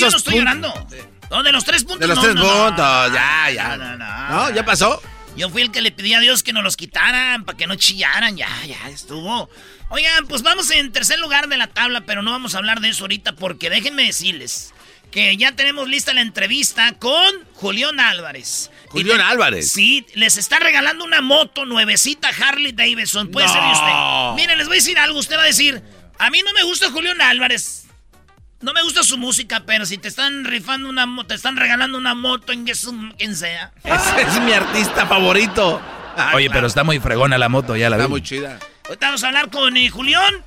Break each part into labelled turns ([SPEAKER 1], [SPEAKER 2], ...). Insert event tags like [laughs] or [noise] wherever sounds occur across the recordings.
[SPEAKER 1] Yo no estoy llorando. No, de los tres puntos.
[SPEAKER 2] De los
[SPEAKER 1] no,
[SPEAKER 2] tres
[SPEAKER 1] no, no.
[SPEAKER 2] puntos, ya, ya.
[SPEAKER 1] No.
[SPEAKER 2] ¿Ya pasó?
[SPEAKER 1] Yo fui el que le pedí a Dios que nos los quitaran para que no chillaran. Ya, ya estuvo. Oigan, pues vamos en tercer lugar de la tabla, pero no vamos a hablar de eso ahorita porque déjenme decirles que ya tenemos lista la entrevista con Julián Álvarez.
[SPEAKER 2] Julián
[SPEAKER 1] te-
[SPEAKER 2] Álvarez.
[SPEAKER 1] Sí, les está regalando una moto nuevecita Harley Davidson. Puede ser de usted. Miren, les voy a decir algo. Usted va a decir, a mí no me gusta Julián Álvarez. No me gusta su música, pero si te están rifando una moto, te están regalando una moto en que es un- quien sea. [laughs]
[SPEAKER 2] Ese es mi artista favorito.
[SPEAKER 3] Oye,
[SPEAKER 2] claro.
[SPEAKER 3] pero está muy fregona la moto, ya la
[SPEAKER 2] Está
[SPEAKER 3] vi.
[SPEAKER 2] muy chida.
[SPEAKER 1] Ahorita vamos a hablar con eh, Julián.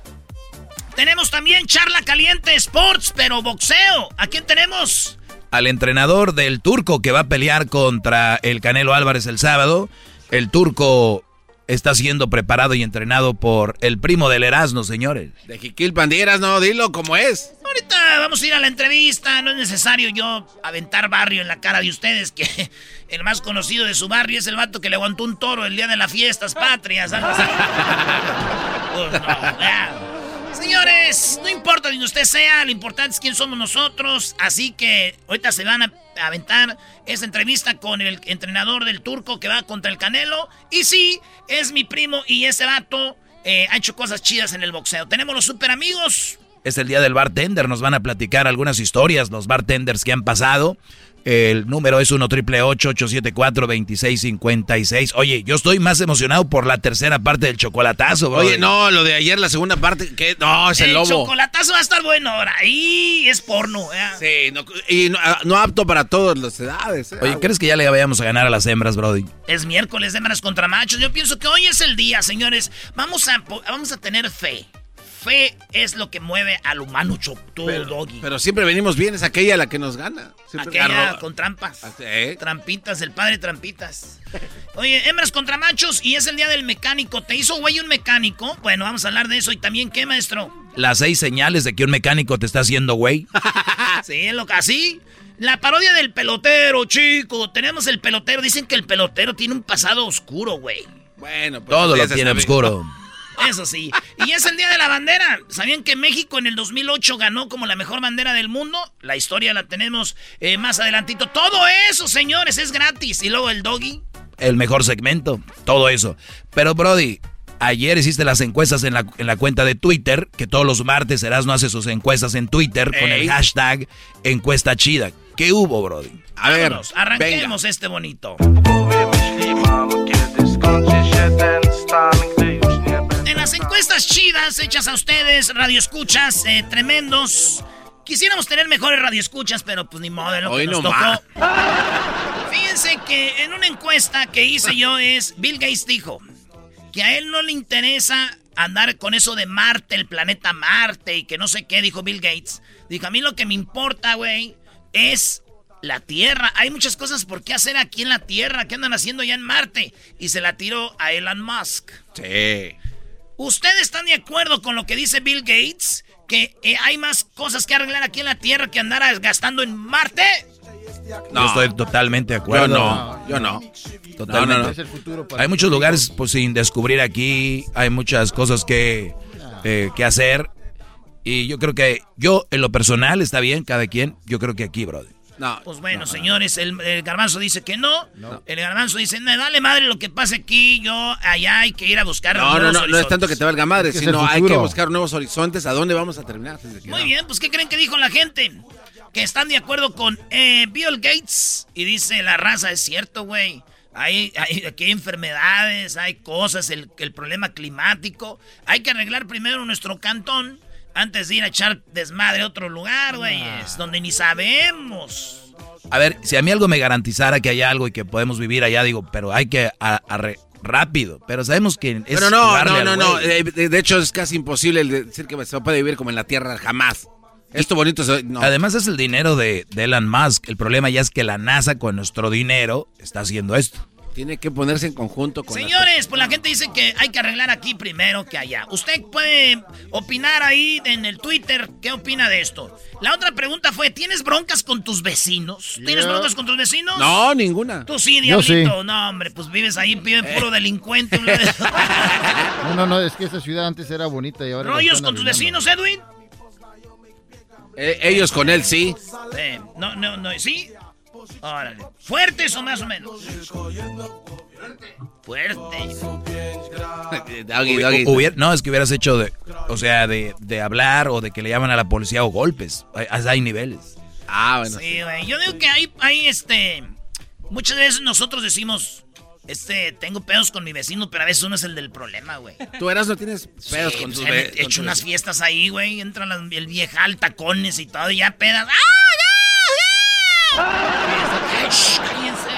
[SPEAKER 1] Tenemos también charla caliente sports, pero boxeo. ¿A quién tenemos?
[SPEAKER 3] Al entrenador del turco que va a pelear contra el Canelo Álvarez el sábado. El turco está siendo preparado y entrenado por el primo del Erasmo, señores.
[SPEAKER 2] De Jiquil Pandieras, no, dilo como es.
[SPEAKER 1] Ahorita vamos a ir a la entrevista. No es necesario yo aventar barrio en la cara de ustedes, que [laughs] el más conocido de su barrio es el vato que le aguantó un toro el día de las fiestas patrias. algo [laughs] así. Pues no. Señores, no importa donde usted sea, lo importante es quién somos nosotros. Así que ahorita se van a aventar esa entrevista con el entrenador del turco que va contra el Canelo. Y sí, es mi primo y ese vato eh, ha hecho cosas chidas en el boxeo. Tenemos los super amigos.
[SPEAKER 3] Es el día del bartender, nos van a platicar algunas historias, los bartenders que han pasado. El número es 1 triple 874 2656 Oye, yo estoy más emocionado por la tercera parte del chocolatazo, bro.
[SPEAKER 2] Oye, no, lo de ayer, la segunda parte, que no, es el, lobo.
[SPEAKER 1] chocolatazo va a estar bueno ahora. Ahí es porno. ¿eh?
[SPEAKER 2] Sí, no, y no, ah, no apto para todas las edades. eh.
[SPEAKER 3] Oye, ¿crees que ya le vayamos a ganar a las hembras, Brody?
[SPEAKER 1] Es miércoles de hembras contra machos. Yo pienso que hoy es el día, señores. Vamos a, vamos a tener fe. Fe es lo que mueve al humano choctó, doggy.
[SPEAKER 2] Pero siempre venimos bien, es aquella la que nos gana. Siempre
[SPEAKER 1] Aquella con trampas.
[SPEAKER 2] Ah, sí.
[SPEAKER 1] Trampitas, el padre trampitas. Oye, hembras contra machos y es el día del mecánico. ¿Te hizo güey un mecánico? Bueno, vamos a hablar de eso. ¿Y también qué, maestro?
[SPEAKER 3] Las seis señales de que un mecánico te está haciendo güey. [laughs]
[SPEAKER 1] Sí, lo que así. La parodia del pelotero, chico. Tenemos el pelotero. Dicen que el pelotero tiene un pasado oscuro, güey.
[SPEAKER 2] Bueno, pues
[SPEAKER 3] Todo lo tiene oscuro. [laughs]
[SPEAKER 1] Eso sí. Y es el día de la bandera. ¿Sabían que México en el 2008 ganó como la mejor bandera del mundo? La historia la tenemos eh, más adelantito. Todo eso, señores, es gratis. Y luego el doggy.
[SPEAKER 3] El mejor segmento, todo eso. Pero, Brody, ayer hiciste las encuestas en la, en la cuenta de Twitter, que todos los martes Erasmo hace sus encuestas en Twitter con el hashtag encuesta chida. ¿Qué hubo, Brody?
[SPEAKER 2] A ver,
[SPEAKER 1] arranquemos este bonito. Encuestas chidas hechas a ustedes, radioescuchas eh, tremendos. Quisiéramos tener mejores radioescuchas, pero pues ni modo, lo que nos tocó. [laughs] Fíjense que en una encuesta que hice yo es, Bill Gates dijo que a él no le interesa andar con eso de Marte, el planeta Marte y que no sé qué, dijo Bill Gates. Dijo, a mí lo que me importa, güey, es la Tierra. Hay muchas cosas por qué hacer aquí en la Tierra. ¿Qué andan haciendo ya en Marte? Y se la tiró a Elon Musk.
[SPEAKER 2] Sí.
[SPEAKER 1] ¿Ustedes están de acuerdo con lo que dice Bill Gates? ¿Que eh, hay más cosas que arreglar aquí en la Tierra que andar gastando en Marte?
[SPEAKER 3] No. Yo estoy totalmente de acuerdo.
[SPEAKER 2] Yo no, yo no.
[SPEAKER 3] Totalmente. hay muchos lugares pues, sin descubrir aquí, hay muchas cosas que, eh, que hacer. Y yo creo que yo, en lo personal, está bien, cada quien. Yo creo que aquí, brother.
[SPEAKER 1] No, pues bueno, señores, el, garbanzo dice que no. El garbanzo dice, no, dale madre lo que pase aquí, yo allá hay que ir a buscar
[SPEAKER 2] No, no, no, no es tanto que te valga madre, sino hay que buscar nuevos horizontes. ¿A dónde vamos a terminar?
[SPEAKER 1] Muy bien, pues ¿qué creen que dijo la gente? Que están de acuerdo con eh, Bill Gates. Y dice, la raza, es cierto, güey. Hay, hay, aquí hay enfermedades, hay cosas, el, el problema climático. Hay que arreglar primero nuestro cantón antes de ir a echar desmadre a otro lugar, güey. Es donde ni sabemos.
[SPEAKER 3] A ver, si a mí algo me garantizara que hay algo y que podemos vivir allá, digo, pero hay que rápido. Pero sabemos que es
[SPEAKER 2] Pero no, no, no, no. Eh, de, hecho, es casi imposible decir que se puede vivir como en la Tierra jamás. Esto bonito
[SPEAKER 3] Además es el dinero de, de Elon Musk. El problema ya es que la NASA con nuestro dinero está haciendo esto.
[SPEAKER 2] Tiene que ponerse en conjunto con...
[SPEAKER 1] Señores, pues la gente dice que hay que arreglar aquí primero que allá. Usted puede opinar ahí en el Twitter qué opina de esto. La otra pregunta fue, ¿tienes broncas con tus vecinos? ¿Tienes broncas con tus vecinos?
[SPEAKER 2] No, ninguna.
[SPEAKER 1] Tú sí, diablito. No, hombre, pues vives ahí, vive puro delincuente. [laughs]
[SPEAKER 4] no, no, no, es que esa ciudad antes era bonita y ahora...
[SPEAKER 1] ¿Rollos con tus vecinos, Edwin?
[SPEAKER 2] Eh, ellos con él, sí.
[SPEAKER 1] Eh, no, no, no, ¿sí? Órale. ¿Fuertes o más o menos? Fuerte. [laughs]
[SPEAKER 3] no, es que hubieras hecho de, o sea, de, de, hablar o de que le llaman a la policía o golpes. Hay, hay niveles.
[SPEAKER 1] Ah, bueno. Sí, güey. Yo digo que hay, hay este. Muchas veces nosotros decimos, este, tengo pedos con mi vecino, pero a veces uno es el del problema, güey.
[SPEAKER 2] Tú eras no tienes pedos con
[SPEAKER 1] pues,
[SPEAKER 2] tu
[SPEAKER 1] vecino. He hecho unas fiestas ahí, güey. Entran las, el viejal, tacones y todo, y ya pedas. ¡Ah, ¡Cállense!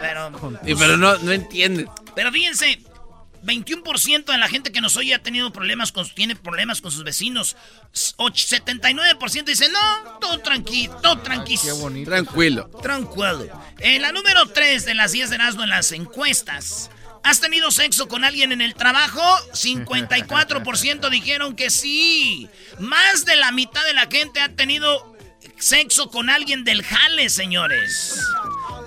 [SPEAKER 1] pero...
[SPEAKER 2] pero no, no entiende.
[SPEAKER 1] Pero fíjense, 21% de la gente que nos oye ha tenido problemas con, tiene problemas con sus vecinos. 79% dice, no, todo tranquilo, todo tranquilo.
[SPEAKER 2] Tranquilo.
[SPEAKER 1] Tranquilo. En la número 3 de las 10 de Erasmo en las encuestas. ¿Has tenido sexo con alguien en el trabajo? 54% dijeron que sí. Más de la mitad de la gente ha tenido sexo con alguien del jale, señores.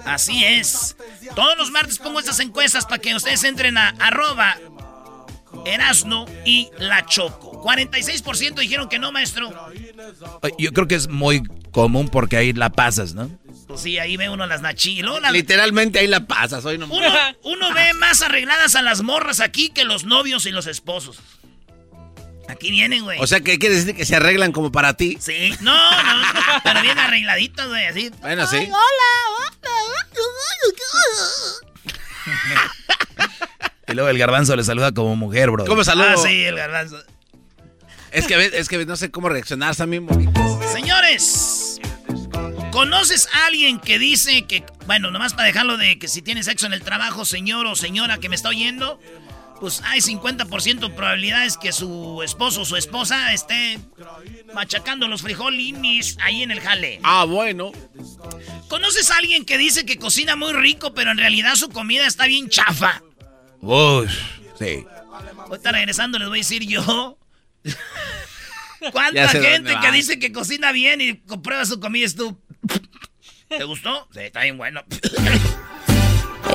[SPEAKER 1] Así es. Todos los martes pongo estas encuestas para que ustedes entren a arroba Erasno y La Choco. 46% dijeron que no, maestro.
[SPEAKER 3] Yo creo que es muy común porque ahí la pasas, ¿no?
[SPEAKER 1] Pues sí, ahí ve uno las nachilas.
[SPEAKER 2] Literalmente ahí la pasas. Hoy no...
[SPEAKER 1] uno, uno ve más arregladas a las morras aquí que los novios y los esposos. Aquí vienen, güey.
[SPEAKER 2] O sea, que quiere decir que se arreglan como para ti.
[SPEAKER 1] Sí. No, no, pero bien arregladitos, güey, así.
[SPEAKER 2] Bueno, sí. [laughs]
[SPEAKER 3] y luego el garbanzo le saluda como mujer, bro.
[SPEAKER 2] ¿Cómo saluda?
[SPEAKER 1] Ah, sí, el garbanzo.
[SPEAKER 2] Es que, es que no sé cómo reaccionar, también
[SPEAKER 1] Señores, ¿conoces a alguien que dice que, bueno, nomás para dejarlo de que si tiene sexo en el trabajo, señor o señora que me está oyendo, pues hay 50% probabilidades que su esposo o su esposa esté machacando los frijolines ahí en el jale.
[SPEAKER 2] Ah, bueno.
[SPEAKER 1] ¿Conoces a alguien que dice que cocina muy rico, pero en realidad su comida está bien chafa?
[SPEAKER 3] Uy, sí.
[SPEAKER 1] Ahorita regresando les voy a decir yo. [laughs] ¿Cuánta gente que dice que cocina bien y comprueba su comida es tú? ¿Te gustó? Sí, está bien bueno.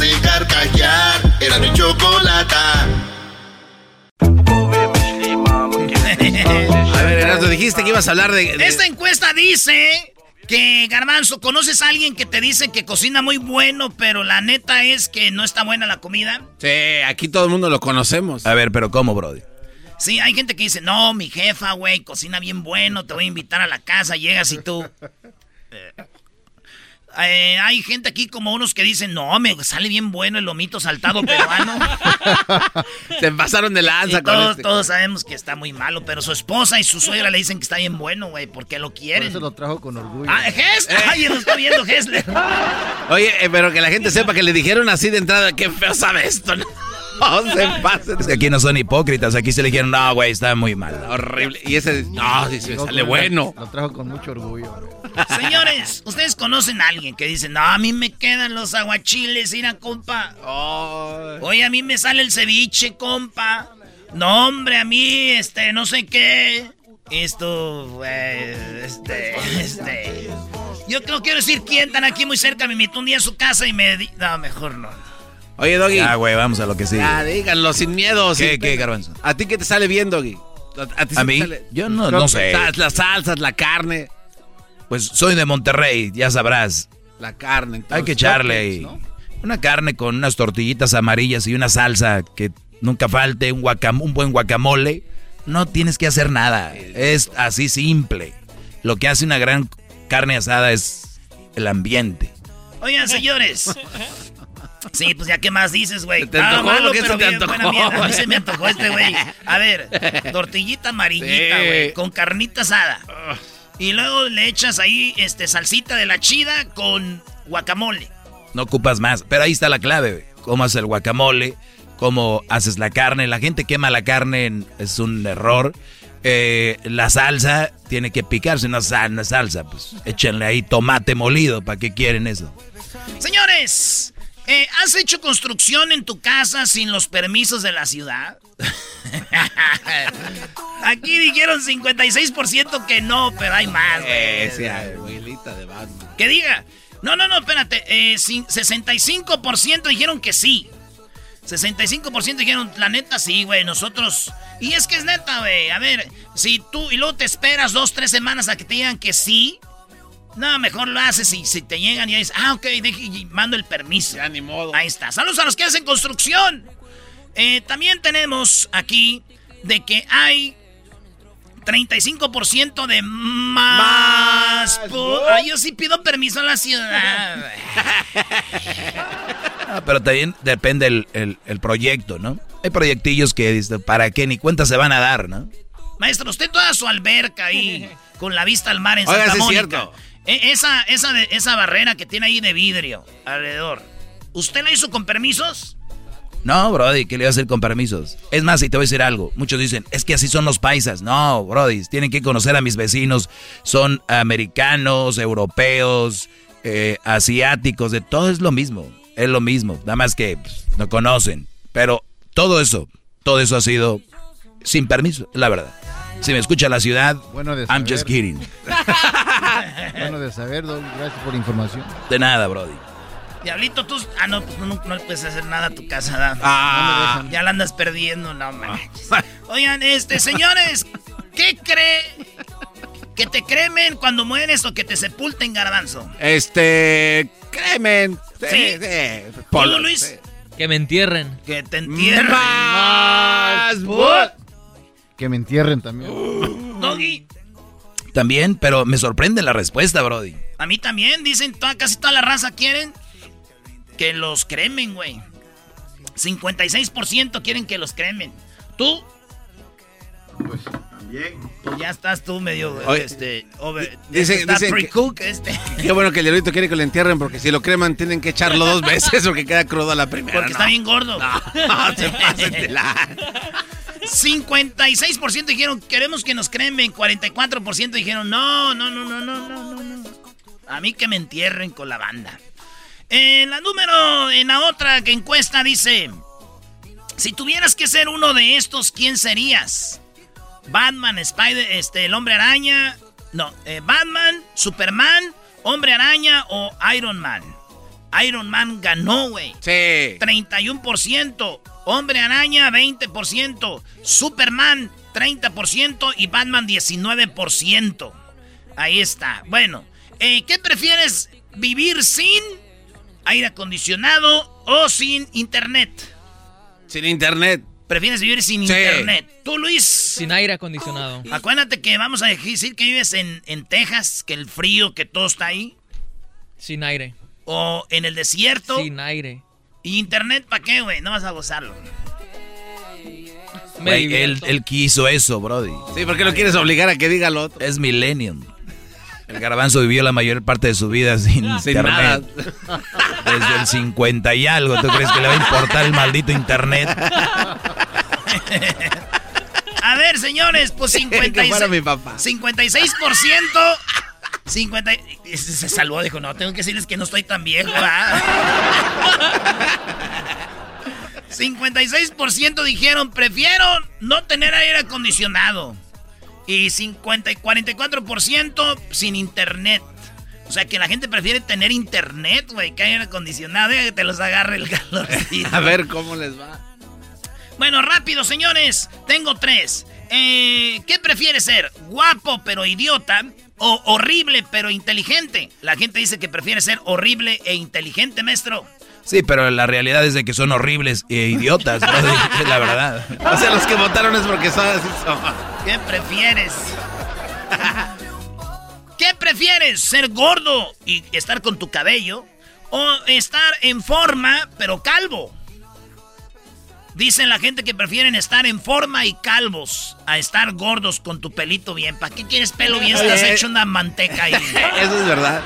[SPEAKER 5] reír y carcajear. Era mi chocolata. [laughs]
[SPEAKER 2] A ver, Erasmo, dijiste que ibas a hablar de.
[SPEAKER 1] Esta encuesta dice que, Garbanzo, ¿conoces a alguien que te dice que cocina muy bueno, pero la neta es que no está buena la comida?
[SPEAKER 2] Sí, aquí todo el mundo lo conocemos.
[SPEAKER 3] A ver, pero ¿cómo, Brody?
[SPEAKER 1] Sí, hay gente que dice, no, mi jefa, güey, cocina bien bueno, te voy a invitar a la casa, llegas y tú... [laughs] eh, hay gente aquí como unos que dicen, no, me sale bien bueno el lomito saltado peruano. [laughs]
[SPEAKER 2] Se pasaron de lanza
[SPEAKER 1] Y
[SPEAKER 2] con
[SPEAKER 1] todos,
[SPEAKER 2] este.
[SPEAKER 1] todos sabemos que está muy malo, pero su esposa y su suegra le dicen que está bien bueno, güey, porque lo
[SPEAKER 4] Por
[SPEAKER 1] quieren.
[SPEAKER 4] eso lo trajo con orgullo.
[SPEAKER 1] Ah, Hessler. Ay, lo está viendo Hessler. [laughs]
[SPEAKER 2] Oye, eh, pero que la gente sepa que le dijeron así de entrada, qué feo sabe esto. No, no se pasen.
[SPEAKER 3] Es que aquí no son hipócritas, aquí se le dijeron, no, güey, está muy mal.
[SPEAKER 2] Horrible. Y ese, no, sí,
[SPEAKER 4] Llegó
[SPEAKER 2] sale bueno.
[SPEAKER 4] Lo trajo con mucho orgullo.
[SPEAKER 1] Señores, ustedes conocen a alguien que dice, no, a mí me quedan los aguachiles, mira, compa. Oye, a mí me sale el ceviche, compa. No, hombre, a mí, este, no sé qué. Esto, pues, este, este. Yo no quiero decir quién, están aquí muy cerca, me invitó un día a su casa y me... di- No, mejor no.
[SPEAKER 2] Oye, Doggy.
[SPEAKER 3] Ah, güey, vamos a lo que sigue.
[SPEAKER 2] Ya, díganlo sin miedo.
[SPEAKER 3] ¿Qué,
[SPEAKER 2] sin
[SPEAKER 3] qué. Garbanzo?
[SPEAKER 2] ¿A ti qué te sale bien, Doggy? ¿A, ti sí
[SPEAKER 3] ¿A
[SPEAKER 2] te
[SPEAKER 3] mí?
[SPEAKER 2] sale-
[SPEAKER 3] Yo no- no sé.
[SPEAKER 2] Las salsas, la carne.
[SPEAKER 3] Pues soy de Monterrey, ya sabrás.
[SPEAKER 2] La carne.
[SPEAKER 3] Hay que
[SPEAKER 2] entonces,
[SPEAKER 3] echarle ahí.
[SPEAKER 2] ¿no?
[SPEAKER 3] Una carne con unas tortillitas amarillas y una salsa que nunca falte, un, guacam- un buen guacamole. No tienes que hacer nada. Es así simple. Lo que hace una gran carne asada es el ambiente.
[SPEAKER 1] Oigan, señores. [laughs] Sí, pues ya qué más dices, güey.
[SPEAKER 2] ¿Se te
[SPEAKER 1] Ah,
[SPEAKER 2] antojó?
[SPEAKER 1] malo,
[SPEAKER 2] ¿Qué se
[SPEAKER 1] pero
[SPEAKER 2] te
[SPEAKER 1] bien,
[SPEAKER 2] antojó?
[SPEAKER 1] buena mierda. A mí se me antojó este, güey. A ver, [laughs] tortillita amarillita,
[SPEAKER 2] Sí.
[SPEAKER 1] güey, con carnita asada. Y luego le echas ahí este salsita de la chida con guacamole.
[SPEAKER 3] No ocupas más. Pero ahí está la clave. güey. Cómo haces el guacamole, cómo haces la carne. La gente quema la carne, es un error. Eh, la salsa tiene que picarse, una, sal- una salsa. Pues échenle ahí tomate molido. ¿Para qué quieren eso?
[SPEAKER 1] Señores, eh, ¿has hecho construcción en tu casa sin los permisos de la ciudad? [laughs] Aquí dijeron 56% que no, pero hay más. güey.
[SPEAKER 2] Eh, abuelita de Batman.
[SPEAKER 1] Que diga. No, no, no, espérate. Eh, cin- 65% dijeron que sí. 65% dijeron, la neta sí, güey, nosotros... Y es que es neta, güey. A ver, si tú y luego te esperas dos, tres semanas a que te digan que sí, no, mejor lo haces y si te llegan y dices, ah, ok, deje- y mando el permiso.
[SPEAKER 2] Ya ni modo.
[SPEAKER 1] Ahí está. Saludos a los que hacen construcción. Eh, también tenemos aquí de que hay 35% de más.
[SPEAKER 2] Más.
[SPEAKER 1] Ay, yo sí pido permiso a la ciudad. [laughs]
[SPEAKER 3] Ah, pero también depende el, el- el proyecto, ¿no? Hay proyectillos que, ¿para qué? Ni cuenta se van a dar, ¿no?
[SPEAKER 1] Maestro, usted toda su alberca ahí, [laughs] con la vista al mar en
[SPEAKER 2] Oiga,
[SPEAKER 1] Santa
[SPEAKER 2] sí es
[SPEAKER 1] Mónica.
[SPEAKER 2] cierto.
[SPEAKER 1] E- esa, esa, de- esa barrera que tiene ahí de vidrio alrededor. ¿Usted la hizo con permisos?
[SPEAKER 3] No, Brody, ¿qué le va a hacer con permisos? Es más, y te voy a decir algo. Muchos dicen, es que así son los paisas. No, Brody, tienen que conocer a mis vecinos. Son americanos, europeos, eh, asiáticos, de todo es lo mismo. Es lo mismo. Nada más que pues, no conocen. Pero todo eso, todo eso ha sido sin permiso, la verdad. Si me escucha la ciudad,
[SPEAKER 4] Bueno
[SPEAKER 3] I'm just kidding. [laughs] [laughs]
[SPEAKER 4] Bueno de saber, Doggy. Gracias por la información.
[SPEAKER 3] De nada, Brody.
[SPEAKER 1] Diablito, tú... Ah, no, pues no, no puedes hacer nada a tu casa. ¿da?
[SPEAKER 2] Ah,
[SPEAKER 1] Ya la andas perdiendo, no manches. Oigan, este, [laughs] señores, ¿qué cree que te cremen cuando mueres o que te sepulten, garbanzo?
[SPEAKER 2] este. Créeme. Sí,
[SPEAKER 1] ¿Sí?
[SPEAKER 2] sí.
[SPEAKER 1] Polo, Luis.
[SPEAKER 2] sí.
[SPEAKER 6] Que me entierren.
[SPEAKER 1] Que te entierren.
[SPEAKER 2] Más. but.
[SPEAKER 4] Que me entierren también.
[SPEAKER 1] Doggy,
[SPEAKER 3] También, pero me sorprende la respuesta, Brody.
[SPEAKER 1] a mí también, dicen, toda, casi toda la raza quieren que los cremen, güey. 56% quieren que los cremen. ¿Tú?
[SPEAKER 5] Pues también.
[SPEAKER 1] Pues ya estás tú medio,
[SPEAKER 2] Oye,
[SPEAKER 1] este, over,
[SPEAKER 2] dicen-
[SPEAKER 1] está
[SPEAKER 2] dicen que-
[SPEAKER 1] este.
[SPEAKER 2] Qué bueno que el diablito quiere que lo entierren porque si lo creman tienen que echarlo dos [laughs] veces porque queda crudo a la primera.
[SPEAKER 1] Porque
[SPEAKER 2] no.
[SPEAKER 1] está bien gordo. [laughs]
[SPEAKER 2] No, se pasen de la- [laughs]
[SPEAKER 1] 56% dijeron, queremos que nos creen, cremen. 44% dijeron, no, no, no, no, no, no, no. A mí que me entierren con la banda. En la número, en la otra que encuesta dice, si tuvieras que ser uno de estos, ¿quién serías? Batman, Spider, este, el hombre araña. No, eh, Batman, Superman, hombre araña o Iron Man. Iron Man ganó, güey.
[SPEAKER 2] Sí.
[SPEAKER 1] 31%. Hombre Araña 20%, Superman 30% y Batman 19%. Ahí está. Bueno, eh, ¿qué prefieres? ¿Vivir sin aire acondicionado o sin internet?
[SPEAKER 2] Sin internet.
[SPEAKER 1] ¿Prefieres vivir sin internet? ¿Tú, Luis?
[SPEAKER 6] Sin aire acondicionado.
[SPEAKER 1] Acuérdate que vamos a decir que vives en, en Texas, que el frío, que todo está ahí.
[SPEAKER 6] Sin aire.
[SPEAKER 1] O en el desierto.
[SPEAKER 6] Sin aire.
[SPEAKER 1] ¿Y internet para qué, güey? No vas a gozarlo.
[SPEAKER 3] Güey, él, él quiso eso, Brody.
[SPEAKER 2] Sí, ¿por qué lo quieres obligar a que diga lo otro?
[SPEAKER 3] Es millennium. El garbanzo vivió la mayor parte de su vida sin,
[SPEAKER 2] Sin
[SPEAKER 3] internet. Desde el 50 y algo. ¿Tú crees que le va a importar el maldito internet? [laughs]
[SPEAKER 1] A ver, señores, pues [laughs]
[SPEAKER 2] Que
[SPEAKER 1] 56,
[SPEAKER 2] fuera mi papá.
[SPEAKER 1] 56%. 50, y- se salvó, dijo, no, tengo que decirles que no estoy tan viejo, ¿verdad? [laughs] 56% dijeron, prefiero no tener aire acondicionado. Y 50 y 44% sin internet. O sea que la gente prefiere tener internet, güey, que aire acondicionado. Deja que te los agarre el calor. [laughs]
[SPEAKER 2] A ver cómo les va.
[SPEAKER 1] Bueno, rápido, señores. Tengo tres. Eh, ¿Qué prefiere ser? ¿Guapo pero idiota? ¿O horrible pero inteligente? La gente dice que prefiere ser horrible e inteligente, maestro.
[SPEAKER 3] Sí, pero la realidad es de que son horribles e idiotas, [laughs] la verdad.
[SPEAKER 2] O sea, los que votaron es porque son.
[SPEAKER 1] ¿Qué prefieres? [laughs] ¿Qué prefieres? ¿Ser gordo y estar con tu cabello? ¿O estar en forma pero calvo? Dicen la gente que prefieren estar en forma y calvos a estar gordos con tu pelito bien. ¿Para qué quieres pelo bien? Estás
[SPEAKER 2] Oye.
[SPEAKER 1] hecho una manteca ahí. [laughs]
[SPEAKER 2] Eso es verdad.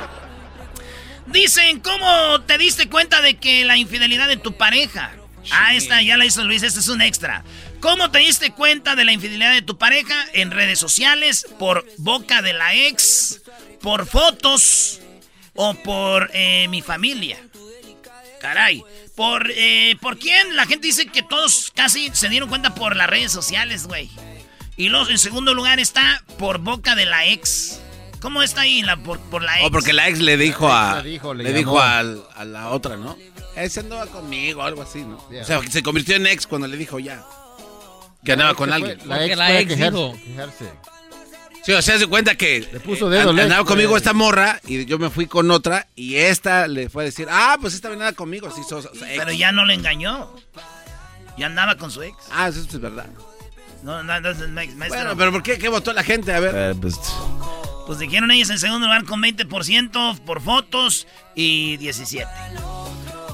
[SPEAKER 1] Dicen, ¿cómo te diste cuenta de que la infidelidad de tu pareja? Ah, esta ya la hizo Luis, este es un extra. ¿Cómo te diste cuenta de la infidelidad de tu pareja? En redes sociales, por boca de la ex, por fotos o por eh, mi familia. Caray, ¿por, eh, ¿por quién? La gente dice que todos casi se dieron cuenta por las redes sociales, güey. Y luego, en segundo lugar está por boca de la ex. ¿Cómo está ahí la, por, por la ex?
[SPEAKER 2] O porque la ex le dijo a.
[SPEAKER 4] Le dijo, le
[SPEAKER 2] dijo al- a la otra, ¿no? Ese andaba conmigo, algo así, ¿no? O sea, que se convirtió en ex cuando le dijo ya. Que andaba con alguien.
[SPEAKER 4] La ex
[SPEAKER 6] la
[SPEAKER 4] a
[SPEAKER 6] ex dijo.
[SPEAKER 4] quejarse.
[SPEAKER 2] Sí, o sea, se cuenta que
[SPEAKER 4] Le puso
[SPEAKER 2] eh,
[SPEAKER 4] dedo,
[SPEAKER 2] an-
[SPEAKER 4] le-
[SPEAKER 2] andaba conmigo
[SPEAKER 4] pues.
[SPEAKER 2] esta morra y yo me fui con otra y esta le fue a decir, ah, pues esta venía conmigo, sí, sos, sos ex.
[SPEAKER 1] Pero ya no le engañó. Ya andaba con su ex.
[SPEAKER 2] Ah, eso es verdad.
[SPEAKER 1] No, no, no, ma- maestro.
[SPEAKER 2] Bueno, pero ¿por qué? ¿Qué votó la gente? A ver.
[SPEAKER 3] Eh, pues,
[SPEAKER 1] Pues dijeron ellos en segundo lugar con 20% por fotos y 17%.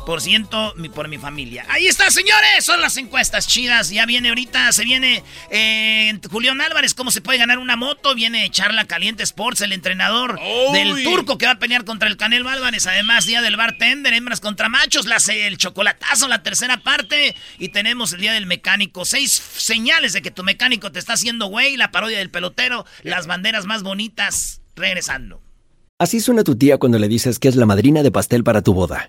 [SPEAKER 1] Por ciento mi- por mi familia. Ahí está, señores. Son las encuestas chidas. Ya viene ahorita, se viene eh, Julián Álvarez. ¿Cómo se puede ganar una moto? Viene Charla Caliente Sports, el entrenador del turco que va a pelear contra el Canelo Álvarez. Además, día del bartender, hembras contra machos, la, se- el chocolatazo, la tercera parte. Y tenemos el día del mecánico. Seis señales de que tu mecánico te está haciendo güey. La parodia del pelotero. Las banderas más bonitas. Regresando.
[SPEAKER 7] Así suena tu tía cuando le dices que es la madrina de pastel para tu boda.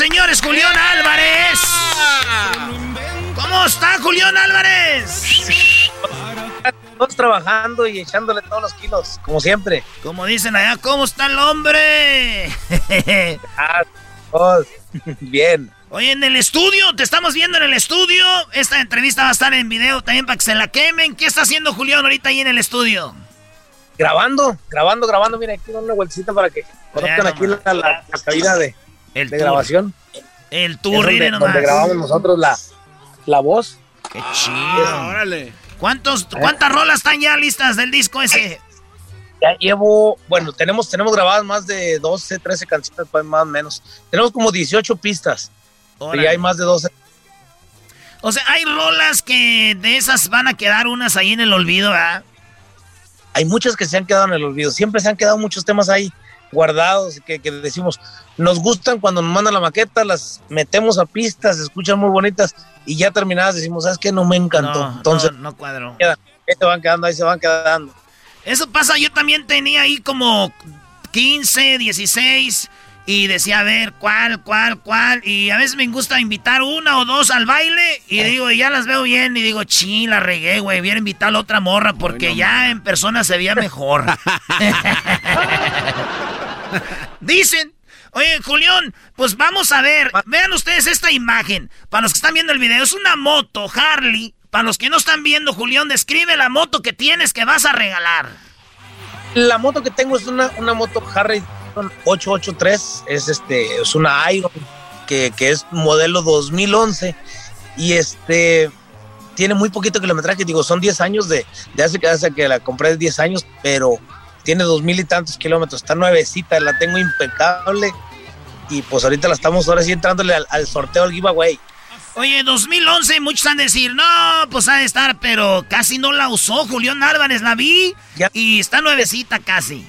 [SPEAKER 1] Señores, Julián Álvarez. ¿Cómo está Julián Álvarez?
[SPEAKER 8] Todos trabajando y echándole todos los kilos, como siempre.
[SPEAKER 1] Como dicen allá, ¿cómo está el hombre? [laughs]
[SPEAKER 8] Ah. Bien.
[SPEAKER 1] Oye, en el estudio, te estamos viendo en el estudio. Esta entrevista va a estar en video también para que se la quemen. ¿Qué está haciendo Julián ahorita ahí en el estudio?
[SPEAKER 8] Grabando, grabando, grabando. Mira, aquí una vueltita para que conozcan aquí la, la, la cabina de, de
[SPEAKER 1] tour.
[SPEAKER 8] grabación.
[SPEAKER 1] El tour,
[SPEAKER 8] donde,
[SPEAKER 1] nomás.
[SPEAKER 8] donde grabamos nosotros la, la voz.
[SPEAKER 1] Qué chido. órale. ¿Cuántos, ¿Cuántas rolas están ya listas del disco ese?
[SPEAKER 8] Ya llevo, bueno, tenemos, tenemos grabadas más de 12, 13 canciones, pues, más o menos. Tenemos como 18 pistas.
[SPEAKER 1] Órale.
[SPEAKER 8] Y hay más de 12.
[SPEAKER 1] O sea, hay rolas que de esas van a quedar unas ahí en el olvido, ¿verdad?
[SPEAKER 8] Hay muchas que se han quedado en el olvido. Siempre se han quedado muchos temas ahí guardados que, que decimos, nos gustan cuando nos mandan la maqueta, las metemos a pistas, se escuchan muy bonitas y ya terminadas decimos, ¿sabes qué? No me encantó.
[SPEAKER 1] No,
[SPEAKER 8] Entonces,
[SPEAKER 1] no, no cuadro.
[SPEAKER 8] ahí se van quedando, ahí se van quedando.
[SPEAKER 1] Eso pasa, yo también tenía ahí como 15, 16 y decía, a ver, cuál, cuál, cuál. Y a veces me gusta invitar una o dos al baile y digo, y ya las veo bien y digo, ching, la regué, güey, hubiera invitado a la otra morra porque ya en persona se veía mejor. [laughs] [laughs] Dicen. Oye, Julián, pues vamos a ver. Vean ustedes esta imagen. Para los que están viendo el video, es una moto Harley. Para los que no están viendo, Julián, describe la moto que tienes que vas a regalar.
[SPEAKER 8] La moto que tengo es una, una moto Harley 883, es, este, es una Iron que, que es modelo 2011 y este tiene muy poquito kilometraje, digo, son 10 años de, de hace, que hace que la compré 10 años, pero tiene dos mil y tantos kilómetros, está nuevecita, la tengo impecable y pues ahorita la estamos ahora sí entrándole al, al sorteo, al giveaway.
[SPEAKER 1] Oye, 2011, muchos han de decir, no, pues ha de estar, pero casi no la usó Julián Álvarez, la vi y está nuevecita casi.